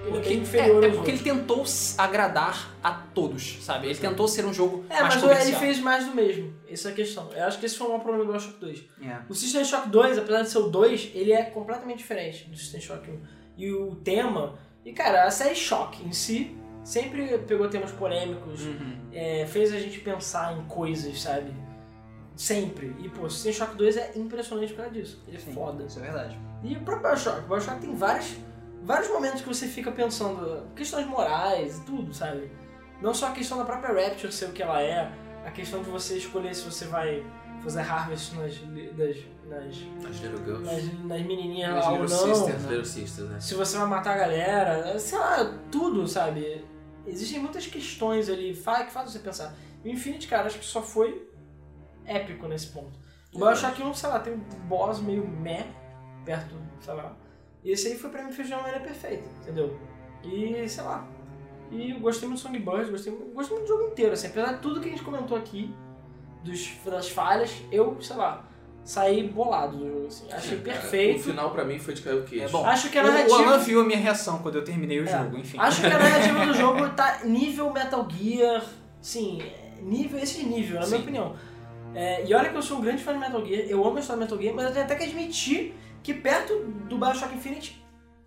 Ele é Porque, bem inferior é, é porque ele tentou agradar a todos, sabe? Ele Sim. tentou ser um jogo É, mais mas comercial. ele fez mais do mesmo. Essa é a questão. Eu acho que esse foi o maior problema do Bioshock 2. É. O System Shock 2, apesar de ser o 2, ele é completamente diferente do System Shock 1. E o tema... E, cara, a série Shock em si sempre pegou temas polêmicos, Uhum. é, fez a gente pensar em coisas, sabe? Sempre. E, pô, System Shock 2 é impressionante por causa disso. Ele é Sim, foda. Isso é verdade. E o próprio Bioshock. O Bioshock tem vários, vários momentos que você fica pensando questões morais e tudo, sabe? Não só a questão da própria Rapture ser o que ela é, a questão de você escolher se você vai fazer harvest nas, das, nas, As Little Girls. nas, nas menininhas lá ou não. Sisters, Little Sisters, né? Se você vai matar a galera, sei lá, tudo, sabe? Existem muitas questões ali que fazem você pensar. O Infinity, cara, acho que só foi épico nesse ponto. Bioshock 1, sei lá, tem um boss meio meh, perto, sei lá. E esse aí foi pra mim de uma maneira perfeita, entendeu? E, sei lá. E eu gostei muito do Songbird, gostei, gostei muito do jogo inteiro, assim. Apesar de tudo que a gente comentou aqui, dos, das falhas, eu, sei lá, saí bolado do jogo, assim. Achei Cara, perfeito. O final pra mim foi de cair o queixo. É bom. Acho que a O- O narrativa... Alan viu a minha reação quando eu terminei o É. jogo, enfim. Acho que a narrativa do jogo tá nível Metal Gear, sim, é nível, esse nível, na minha Sim. opinião. É, e olha que eu sou um grande fã de Metal Gear, eu amo a história do Metal Gear, mas eu tenho até que admitir que perto do Bioshock Infinite,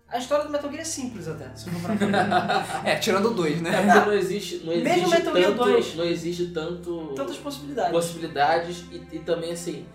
a história do Metal Gear é simples até, se for pra pensar. É, tirando dois, É né? porque não existe, não Mesmo existe Metal Gear tanto, 2. não existe tanto Tantas possibilidades. possibilidades e, e também assim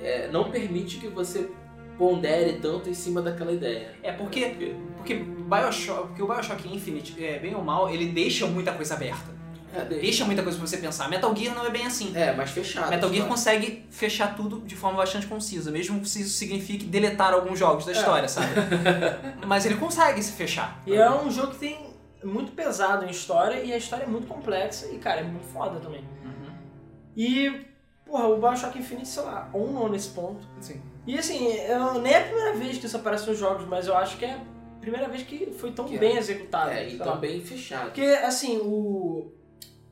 é, não permite que você pondere tanto em cima daquela ideia. É porque, porque, Bioshock, porque o Bioshock Infinite, é, bem ou mal, ele deixa muita coisa aberta. É, deixa. Muita coisa pra você pensar. Metal Gear não é bem assim. É, mas fechado. Metal Gear consegue fechar tudo de forma bastante concisa, mesmo se isso signifique deletar alguns jogos da É. história, sabe? Mas ele consegue se fechar. E é um jogo que tem muito pesado em história, e a história é muito complexa, e cara, é muito foda também. E, porra, o Bioshock Infinite, sei lá, on nesse ponto. Sim. E assim, eu, nem é a primeira vez que isso aparece nos jogos, mas eu acho que é a primeira vez que foi tão Que é. bem executado. É, e lá. também fechado. Porque, assim, o.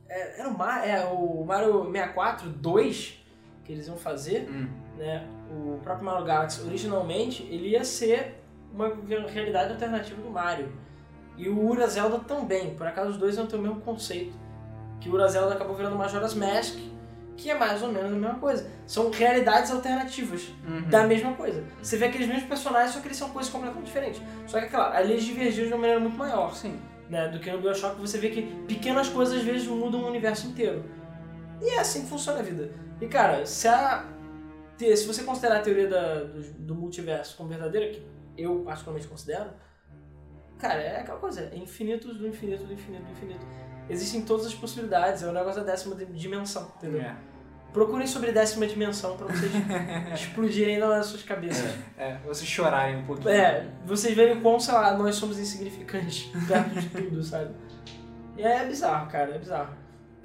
é, era o, Ma- é, o Mario 64 2 que eles iam fazer, Hum. né? O próprio Mario Galaxy, originalmente, ele ia ser uma realidade alternativa do Mario. E o Ura Zelda também. Por acaso os dois iam ter o mesmo conceito. Que o Ura Zelda acabou virando Majora's Mask, que é mais ou menos a mesma coisa. São realidades alternativas Uhum. da mesma coisa. Você vê aqueles mesmos personagens, só que eles são coisas completamente diferentes. Só que, claro, ali eles divergiram de uma maneira muito maior Sim. Né, do que no Bioshock, você vê que pequenas coisas às vezes mudam o universo inteiro. E é assim que funciona a vida. E cara, se, a, se você considerar a teoria da- do, do multiverso como verdadeira, que eu particularmente considero, cara, é aquela coisa, é infinito do infinito do infinito do infinito. Existem todas as possibilidades, é o negócio da décima di- dimensão, entendeu? É. Procurem sobre décima dimensão pra vocês explodirem nas suas cabeças. É, vocês chorarem um pouquinho. É, vocês verem quão, sei lá, nós somos insignificantes perto de tudo, sabe? E é bizarro, cara, é bizarro.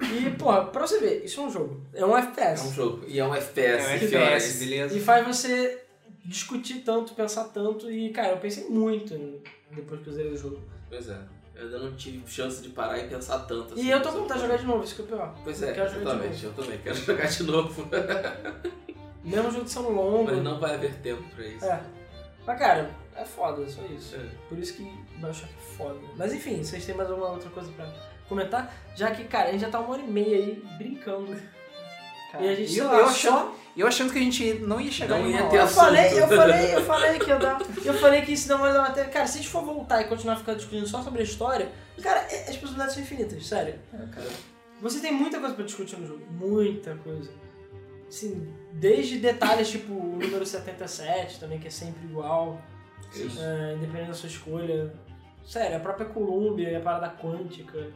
E, porra, pra você ver, isso é um jogo. É um É FPS. um jogo. E é um FPS. É um que FPS, horas. beleza? E faz você discutir tanto, pensar tanto. E, cara, eu pensei muito depois que eu zerei o jogo. Pois é. Eu ainda não tive chance de parar e pensar tanto assim. E eu tô com vontade de jogar de novo, isso que é o pior. Pois Eu é, quero jogar de exatamente. Eu também quero jogar de novo. Mesmo jogo sendo longo. Mas não vai haver tempo pra isso. É. Mas, cara, é foda, só isso. É. Por isso que Bioshock é foda. Mas enfim, vocês têm mais alguma outra coisa pra comentar? Já que, cara, a gente já tá uma hora e meia aí brincando E a gente, E eu, lá, eu só- achando, eu achando que a gente não ia chegar Não em ia ter hora. Eu falei, eu falei, eu falei que ia dar. Eu falei que isso não vai dar matéria. Cara, se a gente for voltar e continuar ficando discutindo só sobre a história, cara, é- as possibilidades são infinitas, sério. Você tem muita coisa pra discutir no jogo. Muita coisa. Assim, desde detalhes tipo o número 77 também, que é sempre igual, Isso. é, independente da sua escolha. Sério, a própria Columbia, a parada quântica.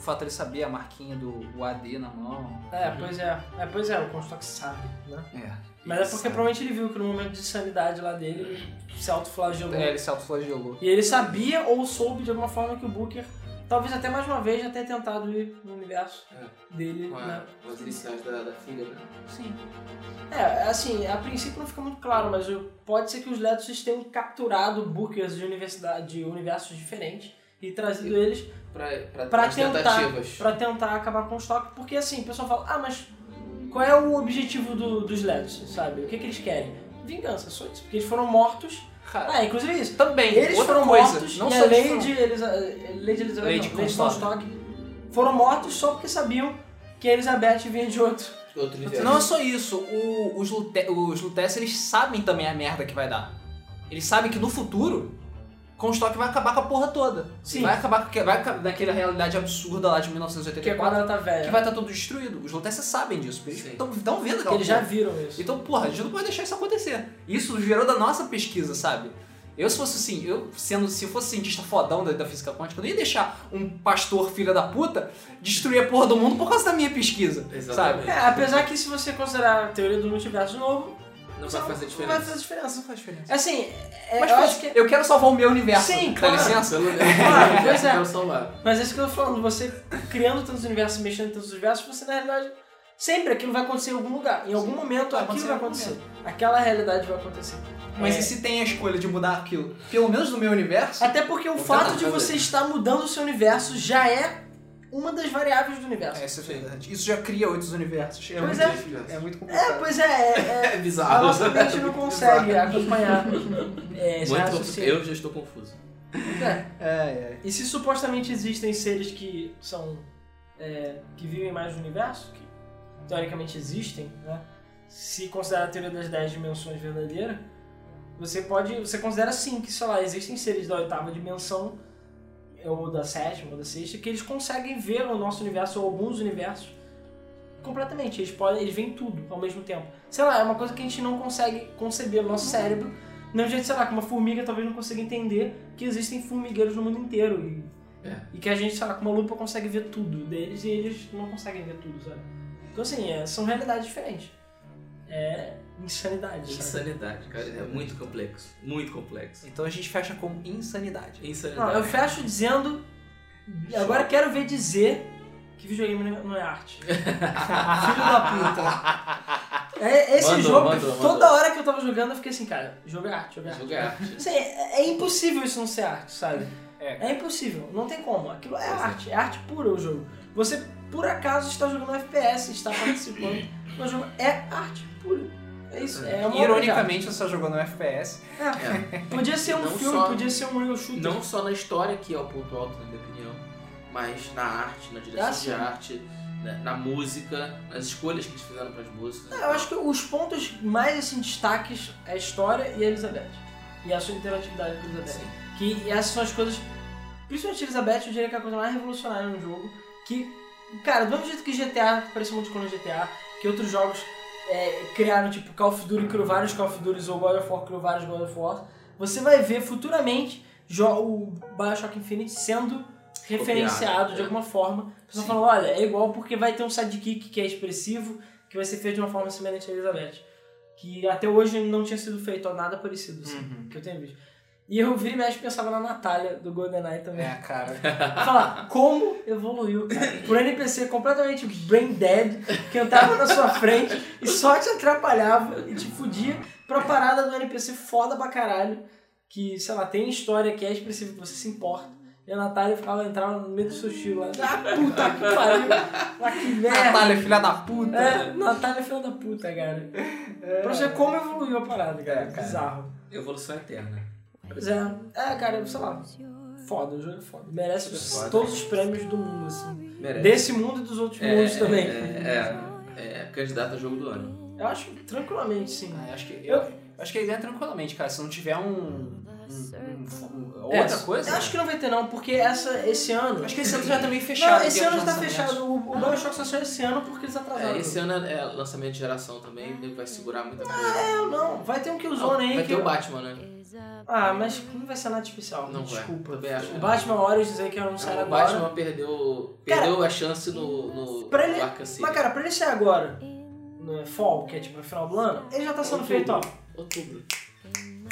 O fato de ele saber a marquinha do o AD na mão. É, pois é. é pois é, o Comstock sabe, né? É. Mas é porque provavelmente ele viu que no momento de sanidade lá dele, ele se autoflagelou. É, ele se autoflagelou. E ele sabia ou soube de alguma forma que o Booker, talvez até mais uma vez, já tenha tentado ir no universo dele. Com, a- Né? com as iniciais da, da filha, né? Sim. É, assim, a princípio não fica muito claro, mas pode ser que os Letos tenham capturado Bookers de, universidade, de universos diferentes e trazido eles As tentar- pra tentar acabar com o estoque, porque assim, o pessoal fala, ah, mas qual é o objetivo do- dos Letos, sabe? O que, que eles querem? Vingança, só isso. Porque eles foram mortos. Cara, Ah, inclusive isso. também, Eles outra foram coisa, mortos não e só a eles Lady, foram- Elisa, Lady Elizabeth, Lady não, Lady foram mortos só porque sabiam que a Elizabeth vinha de outro. Outro universo. Não é só isso, o- os, Lute, os Lutece, eles sabem também a merda que vai dar. Eles sabem que no futuro, Comstock vai acabar com a porra toda. Sim. Vai acabar com vai naquela realidade absurda lá de Que é quando 1984, ela tá velha. que vai estar tudo destruído. Os Lutece sabem disso, eles estão vendo aquela eles já viram isso. Então, porra, a gente não pode deixar isso acontecer. Isso gerou da nossa pesquisa, sabe? Eu, se fosse assim, eu sendo, se eu fosse cientista fodão da, da física quântica, eu não ia deixar um pastor filho da puta destruir a porra do mundo por causa da minha pesquisa, Exatamente. sabe? É, apesar que se você considerar a teoria do multiverso novo, Não vai fazer Não diferença. vai fazer diferença. Não faz diferença. Assim, é, Mas, eu acho que... eu quero salvar o meu universo. Sim, Dá claro. licença? Pelo Claro, pois é. Quero salvar. Mas é isso que eu tô falando, você criando tantos universos, mexendo em tantos universos, você na realidade sempre aquilo vai acontecer em algum lugar. Em algum momento vai aquilo acontecer vai acontecer. Aquela realidade vai acontecer. Mas É. e se tem a escolha de mudar aquilo? Pelo menos no meu universo? Até porque o fato de fazer. você estar mudando o seu universo já é uma das variáveis do universo. É, isso é verdade. Isso já cria outros universos. É Pois muito, é. é muito É, complicado. pois é, é, É é bizarro. a nossa mente não consegue acompanhar é, Muito. Eu já estou confuso. É. É, é. E se supostamente existem seres que são. é, que vivem mais no universo, que teoricamente existem, né? Se considerar a teoria das 10 dimensões verdadeira, você pode. Você considera sim que, sei lá, existem seres da oitava dimensão, ou da sétima, ou da sexta, que eles conseguem ver o nosso universo ou alguns universos completamente. Eles podem. Eles veem tudo ao mesmo tempo. Sei lá, é uma coisa que a gente não consegue conceber no nosso cérebro. Do mesmo jeito, sei lá, que uma formiga talvez não consiga entender que existem formigueiros no mundo inteiro. E, É. e que a gente, sei lá, com uma lupa consegue ver tudo deles e eles não conseguem ver tudo, sabe? Então, assim, é, são realidades diferentes. É insanidade, sabe? Insanidade, cara. É muito complexo. Muito complexo. Então a gente fecha com insanidade. Insanidade. Não, eu fecho dizendo. Agora quero ver dizer que videogame não é- é arte. Filho da puta. É, esse Mandou, jogo, mandou, toda mandou. hora que eu tava jogando, eu fiquei assim, cara, jogo é arte, jogo é arte. Jogo é arte. Assim, é, é impossível isso não ser arte, sabe? É. É impossível, não tem como. Aquilo é Pois é. arte, é arte pura o jogo. Você, por acaso, está jogando FPS, está participando, mas o jogo é arte pura. É isso, é uma de Ironicamente, você só jogou no FPS. É. É. Podia ser um Não filme, só- podia ser um real shooter. Não só na história, que é o ponto alto, na minha opinião, mas na arte, na direção Ah, de arte, na, na música, nas escolhas que eles fizeram para as músicas. Eu acho que os pontos mais assim, destaques é a história e a Elizabeth. E a sua interatividade com a Elizabeth. Sim. Que e essas são as coisas. Principalmente a Elizabeth, eu diria que é a coisa mais revolucionária no jogo. Que, cara, do mesmo jeito que GTA, parecia muito com o GTA, que outros jogos é, criaram, tipo, Call of Duty criou vários Call of Duty, ou God of War criou vários God of War, você vai ver futuramente o Bioshock Infinite sendo referenciado Copiado, de é. alguma forma. A pessoa falando, olha, é igual porque vai ter um sidekick que é expressivo, que vai ser feito de uma forma semelhante a Elizabeth. Que até hoje não tinha sido feito ó, nada parecido, assim, Uhum. que eu tenho visto. E eu vira e mexe pensava na Natália do GoldenEye também. É, cara. Falar como evoluiu, cara. Por NPC completamente brain dead, que entrava na sua frente e só te atrapalhava e te fudia pra parada do NPC foda pra caralho. Que, sei lá, tem história que é expressiva, que você se importa. E a Natália ficava, entrava no meio do seu estilo lá. Ah, puta que pariu! Ah, que merda! Natália, filha da puta. É, Natália é filha da puta, cara. Pra você ver como evoluiu a parada, cara. É, cara. Bizarro. Evolução eterna. Pois é. É, cara, sei lá. Foda, o jogo é foda. Merece Super foda. todos os prêmios do mundo, assim. Merece. Desse mundo e dos outros É, mundos também. É, é, é candidato a jogo do ano. Eu acho tranquilamente, sim. Ah, eu acho que, eu, eu acho que ele ganha tranquilamente, cara. Se não tiver um. um- um- um- É, outra coisa. Eu acho que não vai ter não, porque essa, esse ano... Acho que esse ano já tá meio fechado. Não, esse ano já tá fechado. O, o Bioshock só saiu esse ano porque eles atrasaram. É, esse ano é lançamento de geração também, ele vai segurar muita coisa. É, não. Vai ter um Não, Killzone aí vai que... ter o Batman, né? Ah, mas não vai ser nada especial. Não vai. Desculpa. Também acho. O Batman Origins aí que anunciaram o agora... Batman perdeu, perdeu a chance no, no, Pra ele- no Arkham City. Mas cara, pra ele sair agora, no Fall, que é tipo no final do ano, ele já tá sendo Outubro. feito, ó. Outubro.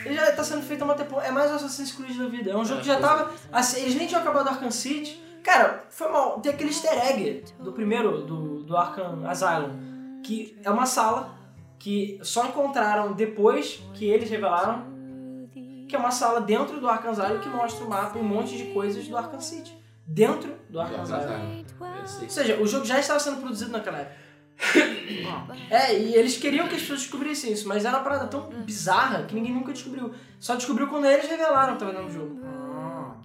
Ele já tá sendo feito há uma temporada. É mais Assassin's Creed da vida. É um jogo É, que já pois tava. assim, eles nem tinham acabado Arkham City. Cara, foi mal. Tem aquele easter egg do primeiro, do, do Arkham Asylum, que é uma sala que só encontraram depois que eles revelaram, que é uma sala dentro do Arkham Asylum que mostra o mapa e um monte de coisas do Arkham City. Dentro do Arkham Asylum. Ou seja, o jogo já estava sendo produzido naquela época. É, e eles queriam que as pessoas descobrissem isso, mas era uma parada tão bizarra que ninguém nunca descobriu. Só descobriu quando eles revelaram que tava dentro do jogo.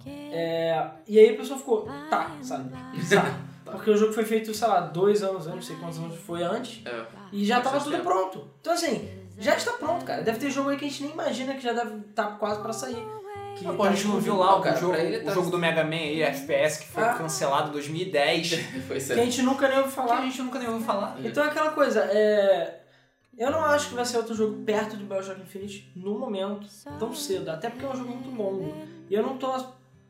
É, e aí a pessoa ficou, tá, sabe? Bizarro. Porque o jogo foi feito, sei lá, dois anos, eu não sei quantos anos foi antes, É. e já tava tudo tempo. pronto. Então assim, já está pronto, cara. Deve ter jogo aí que a gente nem imagina que já deve estar quase pra sair. Que Ah, pô, a gente não viu lá o, cara, jogo, o tá- jogo do Mega Man aí, FPS, que foi Ah. cancelado em 2010. Foi que a gente nunca nem ouviu que falar. a gente nunca nem ouviu falar. Então é aquela coisa, é. Eu não acho que vai ser outro jogo perto de Bioshock Infinite no momento, tão cedo, até porque é um jogo muito longo. E eu não tô.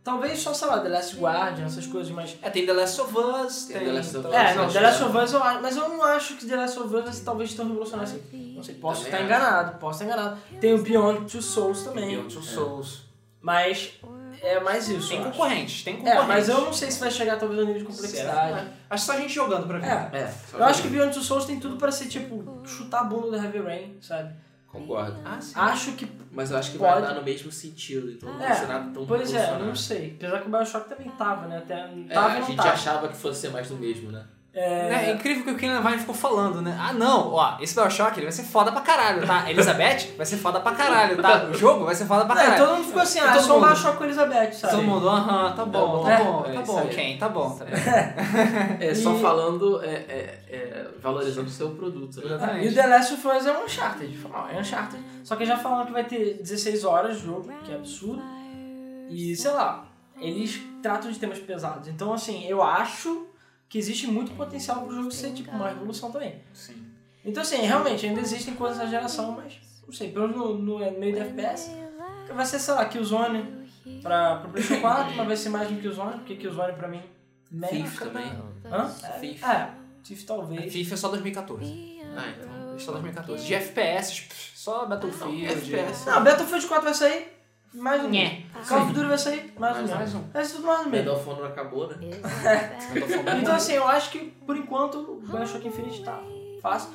Talvez só, sei lá, The Last Guardian, essas coisas, mas. É, tem The Last of Us, Tem tem... The Last of Us. É, não, acho The Last que- of Us eu acho, mas eu não acho que The Last of Us vai ser talvez tão revolucionário assim. Não sei, posso Também estar acho. enganado, posso estar enganado. Tem o Beyond Two Souls também, Beyond Two Souls. Mas é mais isso. Tem eu concorrentes, tem É, concorrentes. mas eu não sei se vai chegar talvez ao nível de complexidade. Será? Acho que só a gente jogando pra ver. É, É, só eu acho que. Beyond Two Souls tem tudo pra ser tipo chutar a bunda do Heavy Rain, sabe? Concordo. Ah, sim. Acho que Mas eu acho que Pode. vai dar no mesmo sentido, então não É, vai ser nada tão Pois é, revolucionário. não sei. Apesar que o Bioshock também tava, né? Até, É, tava e a não gente tava. achava que fosse ser mais do mesmo, né? É, incrível que o Ken Levine ficou falando, né? Ah, não, ó, esse Bioshock ele vai ser foda pra caralho, tá? Elizabeth vai ser foda pra caralho, tá? O jogo vai ser foda pra É, caralho. todo mundo ficou assim, ah, todo só um mundo? Bioshock com Elizabeth, sabe? Todo mundo, aham, tá bom, tá É, bom, é tá isso bom. Ken, tá bom, tá bom. É, só E- falando, é, é, é, valorizando o seu produto. né? Ah, E o The Last of Us é um Uncharted. Mal, É Uncharted. Só que já falaram que vai ter 16 horas de jogo, que é absurdo. E, sei lá, eles tratam de temas pesados. Então, assim, eu acho que existe muito potencial pro jogo ser, tipo, uma revolução também. Sim. Então, assim, realmente, ainda existem coisas da geração, mas, não sei, pelo menos no, no meio do FPS, vai ser, sei lá, Killzone pra, pro PlayStation 4, mas vai ser mais do que Killzone, porque Killzone pra mim... Thief também. Hã? Thief. É, Thief talvez. FIFA é só 2014. Ah, então. Só 2014. De FPS, pff, só Battlefield. FPS. Não, Battlefield 4 vai sair, mais um. Nhé. Call of Duty vai sair, mais um. Mais um. Mais um. Vai ser tudo mais um mesmo. Medal of Honor acabou, né? Então assim, eu acho que por enquanto o Bioshock Infinite tá fácil.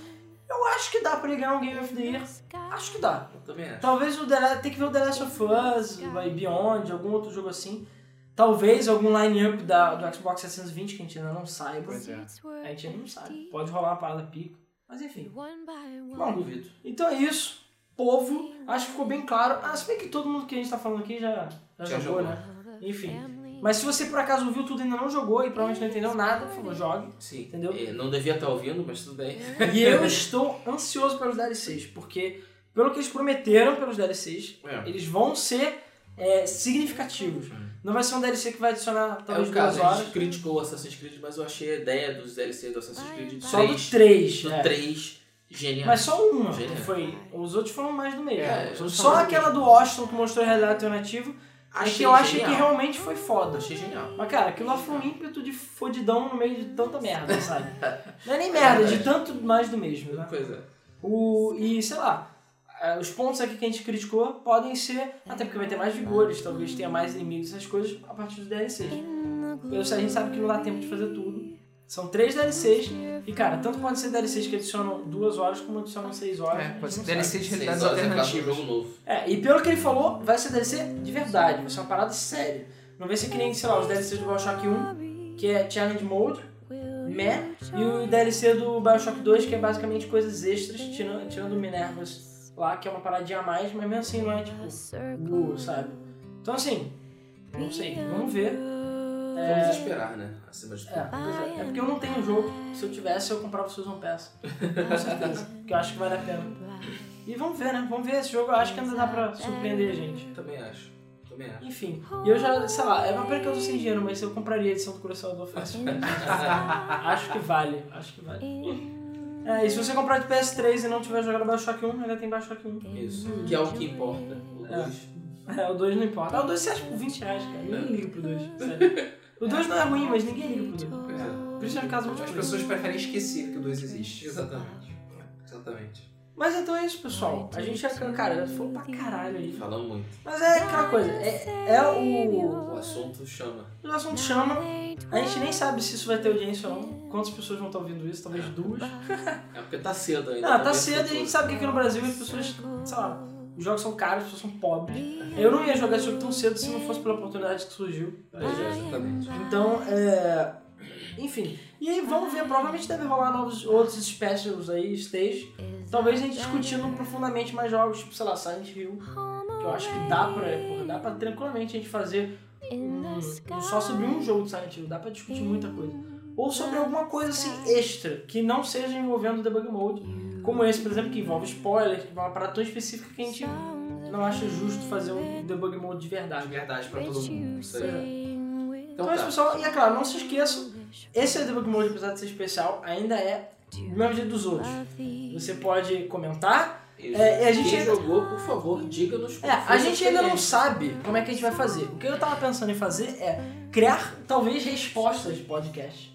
Eu acho que dá pra ele ganhar um Game of the Year. Acho que dá. Eu também acho. Talvez o The Last, tem que ver o The Last of Us, vai Beyond, algum outro jogo assim. Talvez algum line-up da- do Xbox 720 que a gente ainda não saiba. Pois é. A gente ainda não sabe. Pode rolar uma parada pica. Mas enfim. Não duvido. então é isso. Povo, acho que ficou bem claro. Ah, se bem que todo mundo que a gente tá falando aqui já, já, Já jogou, jogou. né? Enfim. Mas se você por acaso ouviu tudo e ainda não jogou e provavelmente não entendeu nada, por favor, jogue. Sim. Entendeu? E não devia estar ouvindo, mas tudo bem. E eu estou ansioso pelos DLCs, porque pelo que eles prometeram pelos DLCs, É. eles vão ser é, significativos. Não vai ser um DLC que vai adicionar É talvez o duas caso, a horas. gente criticou o Assassin's Creed, mas eu achei a ideia dos DLC do Assassin's Creed Só do 3, 3. do é. 3 genial. Mas só uma. Genial. Foi, os outros foram mais do mesmo. É, só aquela do Washington que mostrou realidade alternativa. é Achei que eu achei genial. que realmente foi foda. Achei genial. Mas, cara, aquilo lá foi um ímpeto de fodidão no meio de tanta merda, sabe? Não é nem merda, é de tanto mais do mesmo, né? Pois é. O, e, sei lá, eh, os pontos aqui que a gente criticou podem ser, até porque vai ter mais vigores, talvez tenha mais inimigos, essas coisas, a partir dos DLCs. Eu sei, a gente sabe que não dá tempo de fazer tudo. São três DLCs, e cara, tanto pode ser DLCs que adicionam duas horas, como adicionam seis horas. É, pode ser não DLC sabe. de realidades horas é um alternativas. jogo novo. É, e pelo que ele falou, vai ser DLC de verdade, vai ser uma parada séria. Não vai ser que nem, sei lá, os DLCs do Bioshock 1, que é Challenge Mode, meh, e o DLC do Bioshock 2, que é basicamente coisas extras, tirando, tirando o Minervas lá, que é uma paradinha a mais, mas mesmo assim não é tipo, uh, sabe? Então assim, não sei, vamos ver. Vamos esperar, né? Acima de É, tudo. pois é. É porque eu não tenho jogo. Se eu tivesse, eu comprava o Season Pass. Com certeza. Porque eu acho que vale a pena. E vamos ver, né? Vamos ver esse jogo. Eu acho que ainda dá pra surpreender a gente. Também acho. Também acho. Enfim. E eu já, sei lá, é uma pena que eu tô sem dinheiro, mas eu compraria a edição do Colecionador fácil. acho que vale. Acho que vale. É, e se você comprar de PS3 e não tiver jogado Bioshock 1, ainda tem Bioshock 1. Isso. Que é o que importa. O É. 2. É, o 2 não importa. Ah, o 2 você acha por 20 reais, cara. Ninguém liga pro 2. Sério. O 2 não é ruim, mas ninguém liga pro 2. Pois é. Principalmente no caso do As pessoas preferem esquecer que o 2 existe. Exatamente. Exatamente. Mas então é isso, pessoal. A gente já, cara, falou pra caralho aí. Falamos muito. Mas é aquela coisa, é, é o. O assunto chama. O assunto chama. A gente nem sabe se isso vai ter audiência ou não. Quantas pessoas vão estar ouvindo isso? Talvez duas. É porque tá cedo ainda. Não, tá cedo e a gente sabe que aqui no Brasil as pessoas, sei lá, os jogos são caros, as pessoas são pobres. Eu não ia jogar esse jogo tão cedo se não fosse pela oportunidade que surgiu. É, exatamente. Então, é. Enfim. E aí vamos ver, provavelmente deve rolar novos outros specials aí, stage. Talvez a gente discutindo profundamente mais jogos, tipo, sei lá, Silent Hill. Que eu acho que dá pra, porra, dá pra tranquilamente a gente fazer um, um- só sobre um jogo de Silent Hill. Dá pra discutir muita coisa. Ou sobre alguma coisa assim extra, que não seja envolvendo o debug mode. Como esse, por exemplo, que envolve spoilers, que é uma parada tão específica que a gente não acha justo fazer um debug mode de verdade. De verdade pra todo mundo. Isso aí. Então, Então é isso, tá. pessoal. E é claro, não se esqueçam, esse é o debug mode, apesar de ser especial, ainda é do mesmo jeito dos outros. Você pode comentar. E É, e a gente Quem ainda- jogou, por favor, diga-nos É, a gente ainda não sabe como é que a gente vai fazer. O que eu tava pensando em fazer é criar, talvez, respostas de podcast.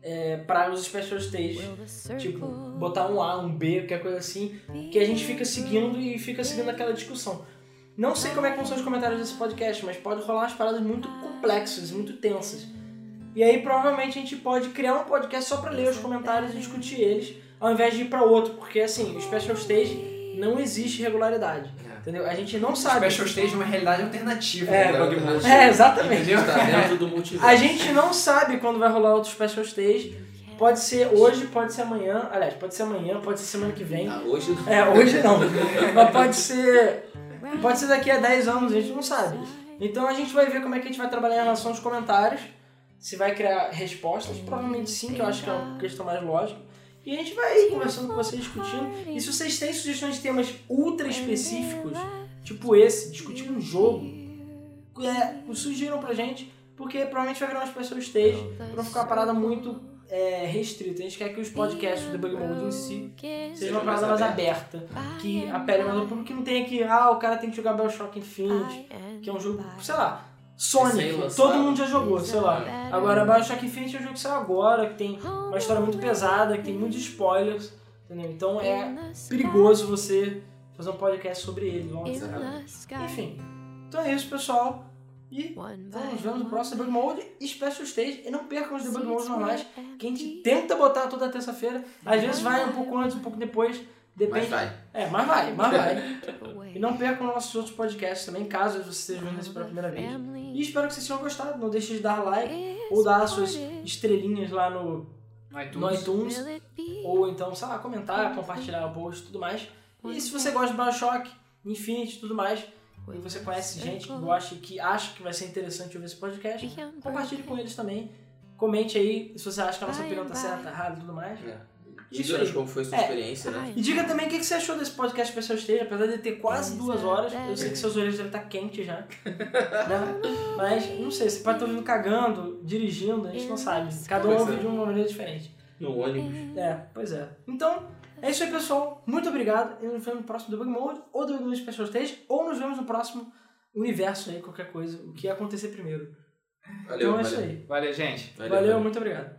É, para os special stage. Tipo, botar um A, um B, qualquer coisa assim, que a gente fica seguindo e fica seguindo aquela discussão. Não sei como é que vão ser os comentários desse podcast, mas pode rolar umas paradas muito complexas, muito tensas. E aí provavelmente a gente pode criar um podcast só pra ler os comentários e discutir eles, ao invés de ir pra outro, porque assim, o special stage não existe regularidade. É. Entendeu? A gente não sabe. Special Stage é uma realidade alternativa É. É, exatamente. Entendeu? Tá dentro do multiverso. A gente não sabe quando vai rolar outro special stage. Pode ser hoje, pode ser amanhã. Aliás, pode ser amanhã, pode ser semana que vem. Ah, hoje É, hoje não. Mas pode ser. Pode ser daqui a 10 anos, a gente não sabe. Então a gente vai ver como é que a gente vai trabalhar em relação aos comentários. Se vai criar respostas, provavelmente sim, que eu acho que é uma questão mais lógica. E a gente vai conversando com vocês, discutindo. E se vocês têm sugestões de temas ultra específicos, tipo esse, discutir um jogo, é, sugiram pra gente, porque provavelmente vai virar uma special stage pra não ficar uma parada muito é, restrita. A gente quer que os podcasts do Debug Mode em si seja uma parada mais aberta, que apele mais ao público, que não tenha que, ah, o cara tem que jogar Bioshock Infinite, que é um jogo, sei lá, Sonic, todo mundo já jogou, sei lá. Agora, Bioshock Infinite é um jogo que saiu agora, que tem uma história muito pesada, que tem muitos spoilers, entendeu? Então é perigoso você fazer um podcast sobre ele. Vamos Enfim, então é isso, pessoal. E nos vemos no próximo Debug Mode e Special Stage. E não percam os Debug Modes normais, que a gente tenta botar toda terça-feira. Às vezes vai um pouco antes, um pouco depois. Depende. Mas vai. É, mas vai, mas vai. E não percam nossos outros podcasts também, caso você esteja vendo isso pela primeira vez. E espero que vocês tenham gostado. Não deixe de dar like ou dar as suas estrelinhas lá no, No iTunes. no iTunes. Ou então, sei lá, comentar, compartilhar o post e tudo mais. E se você gosta de Bioshock, Infinity e tudo mais, e você conhece gente que gosta e que acha que vai ser interessante ouvir esse podcast, compartilhe com eles também. Comente aí se você acha que a nossa opinião tá certa, errada e tudo mais. É. Isso Diga-nos aí. como foi sua É. experiência, né? E diga também o que que você achou desse podcast Special Stage, apesar de ter quase duas horas, eu sei que seus orelhas devem estar quentes já. né? Mas, não sei, você pode estar ouvindo cagando, dirigindo, a gente não sabe. Cada um ouve é. de uma maneira diferente. No ônibus. É, pois é. Então, é isso aí, pessoal. Muito obrigado. E nos vemos no próximo Debug Mode, ou Debug Mode Special Stage, ou nos vemos no próximo universo aí, qualquer coisa. O que acontecer primeiro. Valeu, então é isso valeu. aí. Valeu, gente. Valeu muito obrigado.